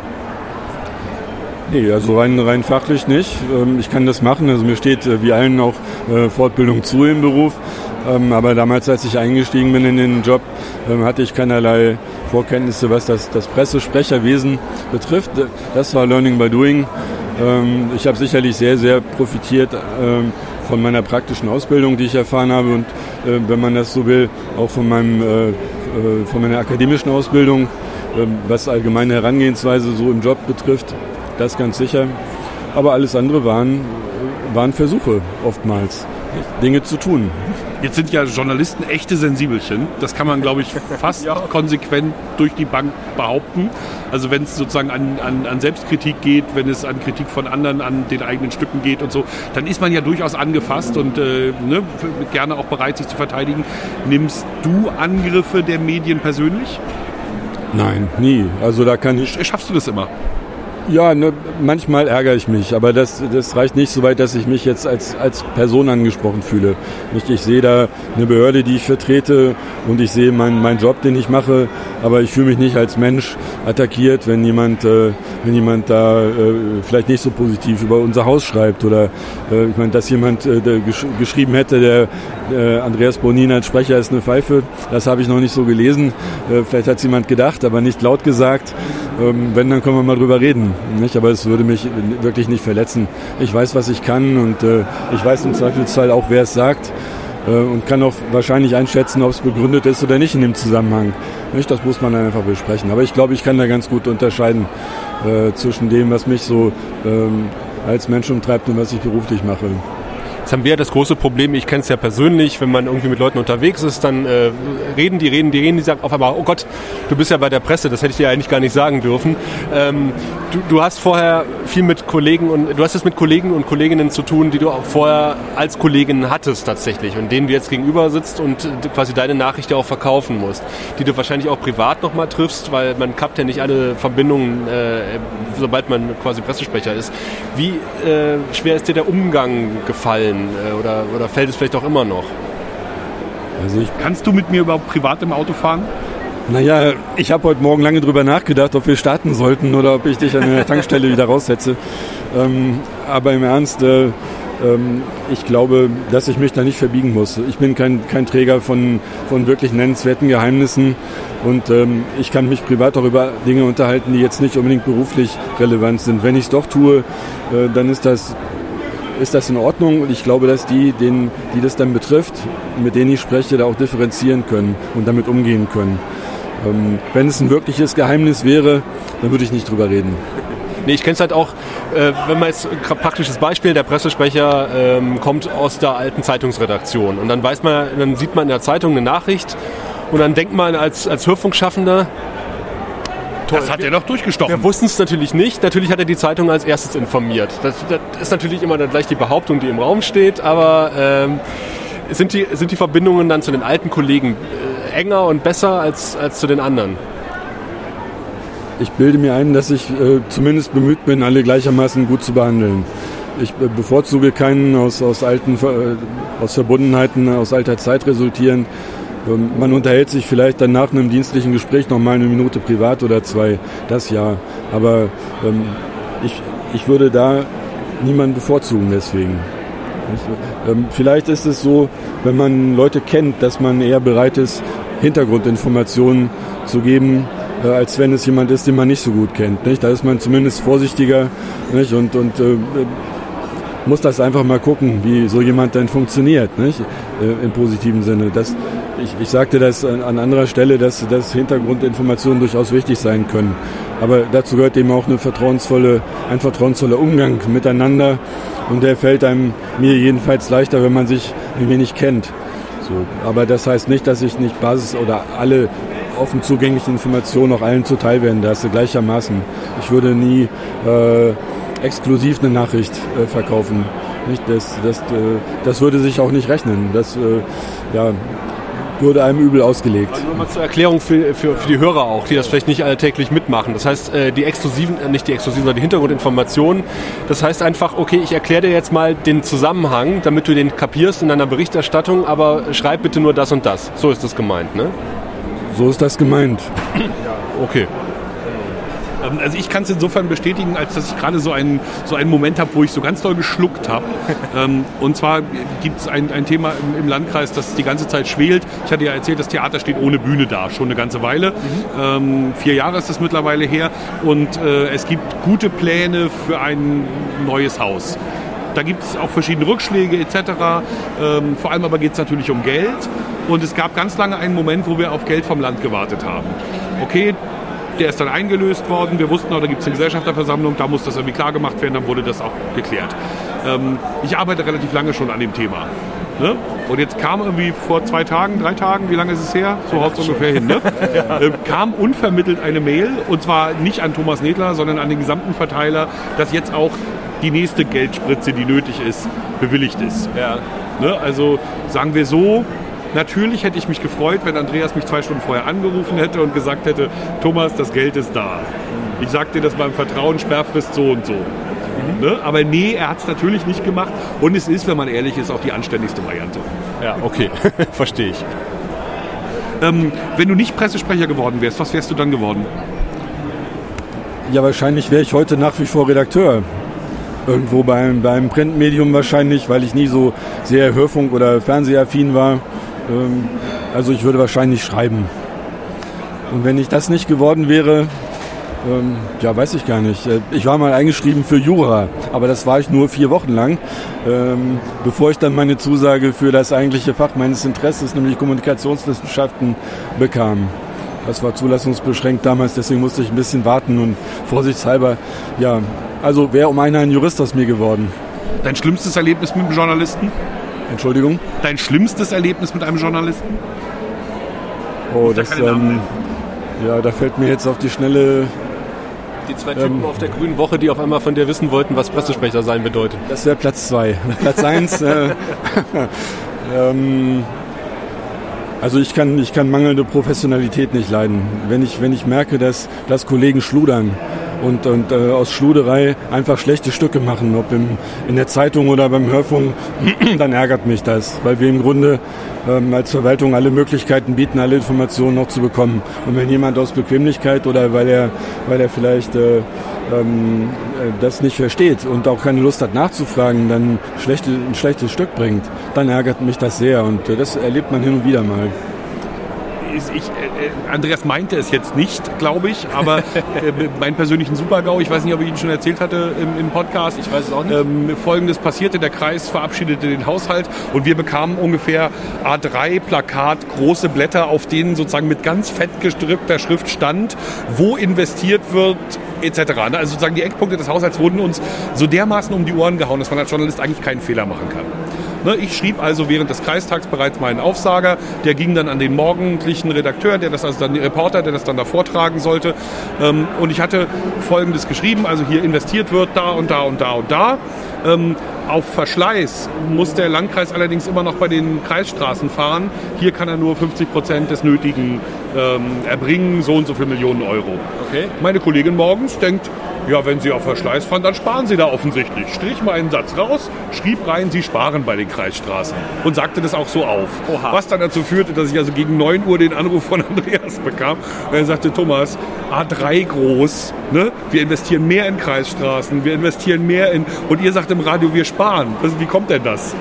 Speaker 6: Nee, also rein, rein fachlich nicht. Ähm, ich kann das machen. Also mir steht äh, wie allen auch äh, Fortbildung zu im Beruf. Ähm, aber damals, als ich eingestiegen bin in den Job, ähm, hatte ich keinerlei Vorkenntnisse, was das, das Pressesprecherwesen betrifft. Das war Learning by Doing. Ich habe sicherlich sehr, sehr profitiert von meiner praktischen Ausbildung, die ich erfahren habe und äh, wenn man das so will, auch von, meinem, äh, äh, von meiner akademischen Ausbildung, was allgemeine Herangehensweise so im Job betrifft, das ganz sicher. Aber alles andere waren, waren Versuche oftmals, Dinge zu tun.
Speaker 3: Jetzt sind ja Journalisten echte Sensibelchen. Das kann man, glaube ich, fast *laughs* ja. konsequent durch die Bank behaupten. Also wenn es sozusagen an, an, an, Selbstkritik geht, wenn es an Kritik von anderen, an den eigenen Stücken geht und so, dann ist man ja durchaus angefasst und äh, ne, gerne auch bereit, sich zu verteidigen. Nimmst du Angriffe der Medien persönlich?
Speaker 6: Nein, nie. Also da kann ich.
Speaker 3: Schaffst du das immer?
Speaker 6: Ja, ne, manchmal ärgere ich mich, aber das, das reicht nicht so weit, dass ich mich jetzt als, als Person angesprochen fühle. Nicht, ich sehe da eine Behörde, die ich vertrete und ich sehe meinen mein Job, den ich mache, aber ich fühle mich nicht als Mensch attackiert, wenn jemand, äh, wenn jemand da äh, vielleicht nicht so positiv über unser Haus schreibt oder äh, ich meine, dass jemand äh, gesch geschrieben hätte, der äh, Andreas Bonin als Sprecher ist eine Pfeife, das habe ich noch nicht so gelesen. Äh, vielleicht hat es jemand gedacht, aber nicht laut gesagt. Ähm, wenn, dann können wir mal drüber reden. Nicht? Aber es würde mich wirklich nicht verletzen. Ich weiß, was ich kann und äh, ich weiß im Zweifelsfall auch, wer es sagt äh, und kann auch wahrscheinlich einschätzen, ob es begründet ist oder nicht in dem Zusammenhang. Das muss man dann einfach besprechen. Aber ich glaube, ich kann da ganz gut unterscheiden äh, zwischen dem, was mich so ähm, als Mensch umtreibt und was ich beruflich mache.
Speaker 4: Jetzt haben wir das große Problem, ich kenne es ja persönlich, wenn man irgendwie mit Leuten unterwegs ist, dann äh, reden die, reden die, reden die, sagen auf einmal, oh Gott, du bist ja bei der Presse, das hätte ich dir eigentlich gar nicht sagen dürfen. Ähm, du, du, hast vorher viel mit Kollegen und du hast es mit Kollegen und Kolleginnen zu tun, die du auch vorher als Kolleginnen hattest tatsächlich und denen du jetzt gegenüber sitzt und quasi deine Nachricht ja auch verkaufen musst, die du wahrscheinlich auch privat nochmal triffst, weil man kappt ja nicht alle Verbindungen, äh, sobald man quasi Pressesprecher ist. Wie äh, schwer ist dir der Umgang gefallen? Äh, oder, oder fällt es vielleicht auch immer noch?
Speaker 3: Also ich, Kannst du mit mir überhaupt privat im Auto fahren?
Speaker 6: Naja, ich habe heute Morgen lange drüber nachgedacht, ob wir starten sollten oder ob ich dich an der *laughs* Tankstelle wieder raussetze. Ähm, aber im Ernst, äh, ähm, ich glaube, dass ich mich da nicht verbiegen muss. Ich bin kein, kein Träger von, von wirklich nennenswerten Geheimnissen und ähm, ich kann mich privat auch über Dinge unterhalten, die jetzt nicht unbedingt beruflich relevant sind. Wenn ich es doch tue, äh, dann ist das ist das in Ordnung und ich glaube, dass die, denen, die das dann betrifft, mit denen ich spreche, da auch differenzieren können und damit umgehen können. Ähm, wenn es ein wirkliches Geheimnis wäre, dann würde ich nicht drüber reden.
Speaker 4: Nee, ich kenne es halt auch, äh, wenn man jetzt ein praktisches Beispiel, der Pressesprecher ähm, kommt aus der alten Zeitungsredaktion und dann weiß man, dann sieht man in der Zeitung eine Nachricht und dann denkt man als, als Hörfunkschaffender,
Speaker 3: Das hat er doch durchgestochen.
Speaker 4: wir wussten es natürlich nicht. Natürlich hat er die Zeitung als erstes informiert. Das, das ist natürlich immer dann gleich die Behauptung, die im Raum steht, aber ähm, sind, die, sind die Verbindungen dann zu den alten Kollegen äh, enger und besser als, als zu den anderen?
Speaker 6: Ich bilde mir ein, dass ich äh, zumindest bemüht bin, alle gleichermaßen gut zu behandeln. Ich äh, bevorzuge keinen aus, aus alten äh, aus Verbundenheiten aus alter Zeit resultierend. Man unterhält sich vielleicht dann nach einem dienstlichen Gespräch noch mal eine Minute privat oder zwei, das ja. Aber ähm, ich, ich würde da niemanden bevorzugen deswegen. Ähm, vielleicht ist es so, wenn man Leute kennt, dass man eher bereit ist, Hintergrundinformationen zu geben, äh, als wenn es jemand ist, den man nicht so gut kennt. Nicht? Da ist man zumindest vorsichtiger nicht? und, und äh, muss das einfach mal gucken, wie so jemand denn funktioniert, nicht? Äh, im positiven Sinne. Das, ich, ich sagte das an, an anderer Stelle, dass, dass Hintergrundinformationen durchaus wichtig sein können. Aber dazu gehört eben auch eine vertrauensvolle, ein vertrauensvoller Umgang miteinander. Und der fällt einem mir jedenfalls leichter, wenn man sich ein wenig kennt. So. Aber das heißt nicht, dass ich nicht Basis oder alle offen zugänglichen Informationen auch allen zuteil werden lasse, gleichermaßen. Ich würde nie äh, exklusiv eine Nachricht äh, verkaufen. Nicht? Das, das, äh, das würde sich auch nicht rechnen. Das äh, ja, würde einem übel ausgelegt.
Speaker 4: Also nur mal zur Erklärung für, für, für die Hörer auch, die das vielleicht nicht alltäglich mitmachen. Das heißt, äh, die exklusiven, äh, nicht die exklusiven, sondern die Hintergrundinformationen. Das heißt einfach, okay, ich erkläre dir jetzt mal den Zusammenhang, damit du den kapierst in deiner Berichterstattung, aber schreib bitte nur das und das. So ist das gemeint, ne?
Speaker 6: So ist das gemeint.
Speaker 4: Okay.
Speaker 3: Ähm, Also ich kann es insofern bestätigen, als dass ich gerade so einen, so einen Moment habe, wo ich so ganz doll geschluckt habe. *laughs* ähm, und zwar gibt es ein, ein Thema im, im Landkreis, das die ganze Zeit schwelt. Ich hatte ja erzählt, das Theater steht ohne Bühne da, schon eine ganze Weile. Ähm, vier Jahre ist das mittlerweile her. Und äh, es gibt gute Pläne für ein neues Haus. Da gibt es auch verschiedene Rückschläge etc. Ähm, vor allem aber geht es natürlich um Geld. Und es gab ganz lange einen Moment, wo wir auf Geld vom Land gewartet haben. Okay, der ist dann eingelöst worden. Wir wussten, auch, da gibt es eine Gesellschafterversammlung, da muss das irgendwie klar gemacht werden, dann wurde das auch geklärt. Ähm, ich arbeite relativ lange schon an dem Thema. Ne? Und jetzt kam irgendwie vor zwei Tagen, drei Tagen, wie lange ist es her? So haut es ungefähr hin. Ne? *laughs* ähm, kam unvermittelt eine Mail, und zwar nicht an Thomas Nedler, sondern an den gesamten Verteiler, dass jetzt auch die nächste Geldspritze, die nötig ist, bewilligt ist.
Speaker 4: Ja.
Speaker 3: Ne? Also sagen wir so, natürlich hätte ich mich gefreut, wenn Andreas mich zwei Stunden vorher angerufen hätte und gesagt hätte, Thomas, das Geld ist da. Ich sag dir das beim Vertrauen, Sperrfrist so und so. Ne? Aber nee, er hat es natürlich nicht gemacht. Und es ist, wenn man ehrlich ist, auch die anständigste Variante.
Speaker 4: Ja, okay. *laughs* Verstehe ich.
Speaker 3: Ähm, wenn du nicht Pressesprecher geworden wärst, was wärst du dann geworden?
Speaker 6: Ja, wahrscheinlich wäre ich heute nach wie vor Redakteur. Irgendwo beim, beim Printmedium wahrscheinlich, weil ich nie so sehr Hörfunk- oder Fernsehaffin war. Ähm, also ich würde wahrscheinlich schreiben. Und wenn ich das nicht geworden wäre, ähm, ja, weiß ich gar nicht. Äh, Ich war mal eingeschrieben für Jura, aber das war ich nur vier Wochen lang, ähm, bevor ich dann meine Zusage für das eigentliche Fach meines Interesses, nämlich Kommunikationswissenschaften, bekam. Das war zulassungsbeschränkt damals, deswegen musste ich ein bisschen warten und vorsichtshalber, ja, also wäre um einer ein Jurist aus mir geworden.
Speaker 3: Dein schlimmstes Erlebnis mit einem Journalisten?
Speaker 6: Entschuldigung?
Speaker 3: Dein schlimmstes Erlebnis mit einem Journalisten?
Speaker 6: Oh,
Speaker 3: da
Speaker 6: das, ähm, ja, da fällt mir jetzt auf die Schnelle,
Speaker 4: Die zwei Typen auf der grünen Woche, die auf einmal von dir wissen wollten, was Pressesprecher sein bedeutet.
Speaker 6: das wäre Platz zwei. *laughs* Platz eins, äh, *laughs* ähm, also ich kann, ich kann mangelnde Professionalität nicht leiden. Wenn ich, wenn ich merke, dass, dass Kollegen schludern und, und äh, aus Schluderei einfach schlechte Stücke machen, ob im, in der Zeitung oder beim Hörfunk, *clears throat* dann ärgert mich das, weil wir im Grunde ähm, als Verwaltung alle Möglichkeiten bieten, alle Informationen noch zu bekommen. Und wenn jemand aus Bequemlichkeit oder weil er, weil er vielleicht äh, ähm, äh, das nicht versteht und auch keine Lust hat nachzufragen, dann schlechte, ein schlechtes Stück bringt, dann ärgert mich das sehr. Und äh, das erlebt man hin und wieder mal
Speaker 3: ich, äh, Andreas meinte es jetzt nicht, glaube ich, aber *laughs* äh, meinen persönlichen Supergau, ich weiß nicht, ob ich Ihnen schon erzählt hatte im, im Podcast.
Speaker 4: Ich weiß es auch nicht.
Speaker 3: Ähm, Folgendes passierte, der Kreis verabschiedete den Haushalt und wir bekamen ungefähr A3-Plakat, große Blätter, auf denen sozusagen mit ganz fett gestrückter Schrift stand, wo investiert wird, etc. Also sozusagen die Eckpunkte des Haushalts wurden uns so dermaßen um die Ohren gehauen, dass man als Journalist eigentlich keinen Fehler machen kann. Ne, ich schrieb also während des Kreistags bereits meinen Aufsager. Der ging dann an den morgendlichen Redakteur, der das also dann, Reporter, der das dann da vortragen sollte. Ähm, und ich hatte Folgendes geschrieben, also hier investiert wird da und da und da und da. Ähm, auf Verschleiß muss der Landkreis allerdings immer noch bei den Kreisstraßen fahren. Hier kann er nur 50 Prozent des Nötigen ähm, erbringen, so und so viele Millionen Euro.
Speaker 4: Okay.
Speaker 3: Meine Kollegin morgens denkt, ja, wenn Sie auf Verschleiß fahren, dann sparen Sie da offensichtlich. Strich mal einen Satz raus, schrieb rein, Sie sparen bei den Kreisstraßen und sagte das auch so auf.
Speaker 4: Oha.
Speaker 3: Was dann dazu führte, dass ich also gegen 9 Uhr den Anruf von *laughs* Andreas bekam. Er sagte, Thomas, A3 groß, ne? wir investieren mehr in Kreisstraßen, wir investieren mehr in... Und ihr sagt im Radio, wir sparen. Wie kommt denn das?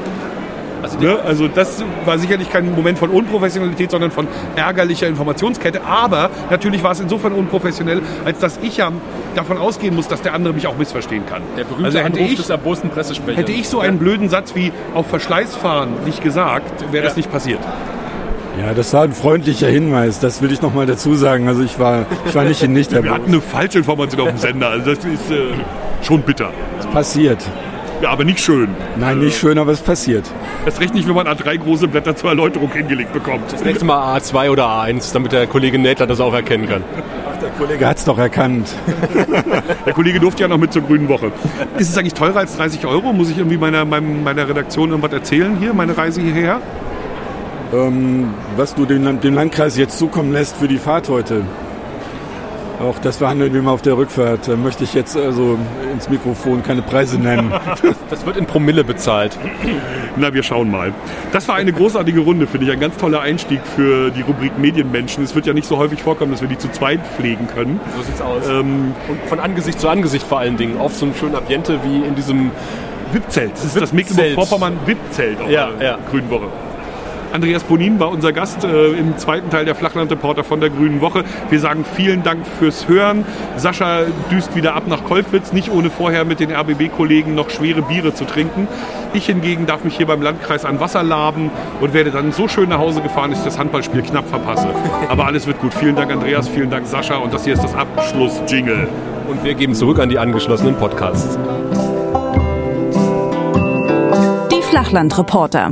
Speaker 3: Also, ne? also das war sicherlich kein Moment von Unprofessionalität, sondern von ärgerlicher Informationskette. Aber natürlich war es insofern unprofessionell, als dass ich ja davon ausgehen muss, dass der andere mich auch missverstehen kann.
Speaker 4: Der berühmte
Speaker 3: also hätte
Speaker 4: Anruf
Speaker 3: ich,
Speaker 4: des erbosten Pressesprechers.
Speaker 3: hätte ich so einen blöden Satz wie auf Verschleiß fahren nicht gesagt, wäre das
Speaker 4: Ja.
Speaker 3: nicht passiert.
Speaker 6: Ja, das war ein freundlicher Hinweis, das will ich noch mal dazu sagen. Also ich war, ich war nicht in nicht
Speaker 3: Wir hatten eine falsche Information auf dem Sender. Also das ist äh, schon bitter.
Speaker 6: passiert.
Speaker 3: Ja, aber nicht schön.
Speaker 6: Nein, nicht schön, aber es passiert.
Speaker 3: Erst recht nicht, wenn man A3 große Blätter zur Erläuterung hingelegt bekommt.
Speaker 4: Das nächste Mal A2 oder A1, damit der Kollege Nädler das auch erkennen kann.
Speaker 6: Der Kollege hat's doch erkannt. *laughs*
Speaker 3: Der Kollege durfte ja noch mit zur Grünen Woche. Ist es eigentlich teurer als 30 Euro? Muss ich irgendwie meiner, meinem, meiner Redaktion irgendwas erzählen hier, meine Reise hierher?
Speaker 6: Ähm, was du dem, dem Landkreis jetzt zukommen lässt für die Fahrt heute. Auch das verhandeln wir mal auf der Rückfahrt. Da möchte ich jetzt also ins Mikrofon keine Preise nennen. *laughs*
Speaker 4: Das wird in Promille bezahlt.
Speaker 3: Na, wir schauen mal. Das war eine großartige Runde, finde ich. Ein ganz toller Einstieg für die Rubrik Medienmenschen. Es wird ja nicht so häufig vorkommen, dass wir die zu zweit pflegen können.
Speaker 4: So sieht's aus.
Speaker 3: Ähm,
Speaker 4: Und von Angesicht zu Angesicht vor allen Dingen. Auf so einem schönen Ambiente wie in diesem
Speaker 3: VIP-Zelt. Das ist das
Speaker 4: VIP-Zelt.
Speaker 3: Mecklenburg-Vorpommern VIP-Zelt auf
Speaker 4: Ja,
Speaker 3: der
Speaker 4: ja.
Speaker 3: Grünen Woche. Andreas Bonin war unser Gast äh, im zweiten Teil der Flachlandreporter von der Grünen Woche. Wir sagen vielen Dank fürs Hören. Sascha düst wieder ab nach Kolkwitz, nicht ohne vorher mit den RBB-Kollegen noch schwere Biere zu trinken. Ich hingegen darf mich hier beim Landkreis an Wasser laben und werde dann so schön nach Hause gefahren, dass ich das Handballspiel knapp verpasse. Aber alles wird gut. Vielen Dank, Andreas, vielen Dank, Sascha. Und das hier ist das Abschluss-Jingle.
Speaker 4: Und wir geben zurück an die angeschlossenen Podcasts.
Speaker 1: Die Flachlandreporter.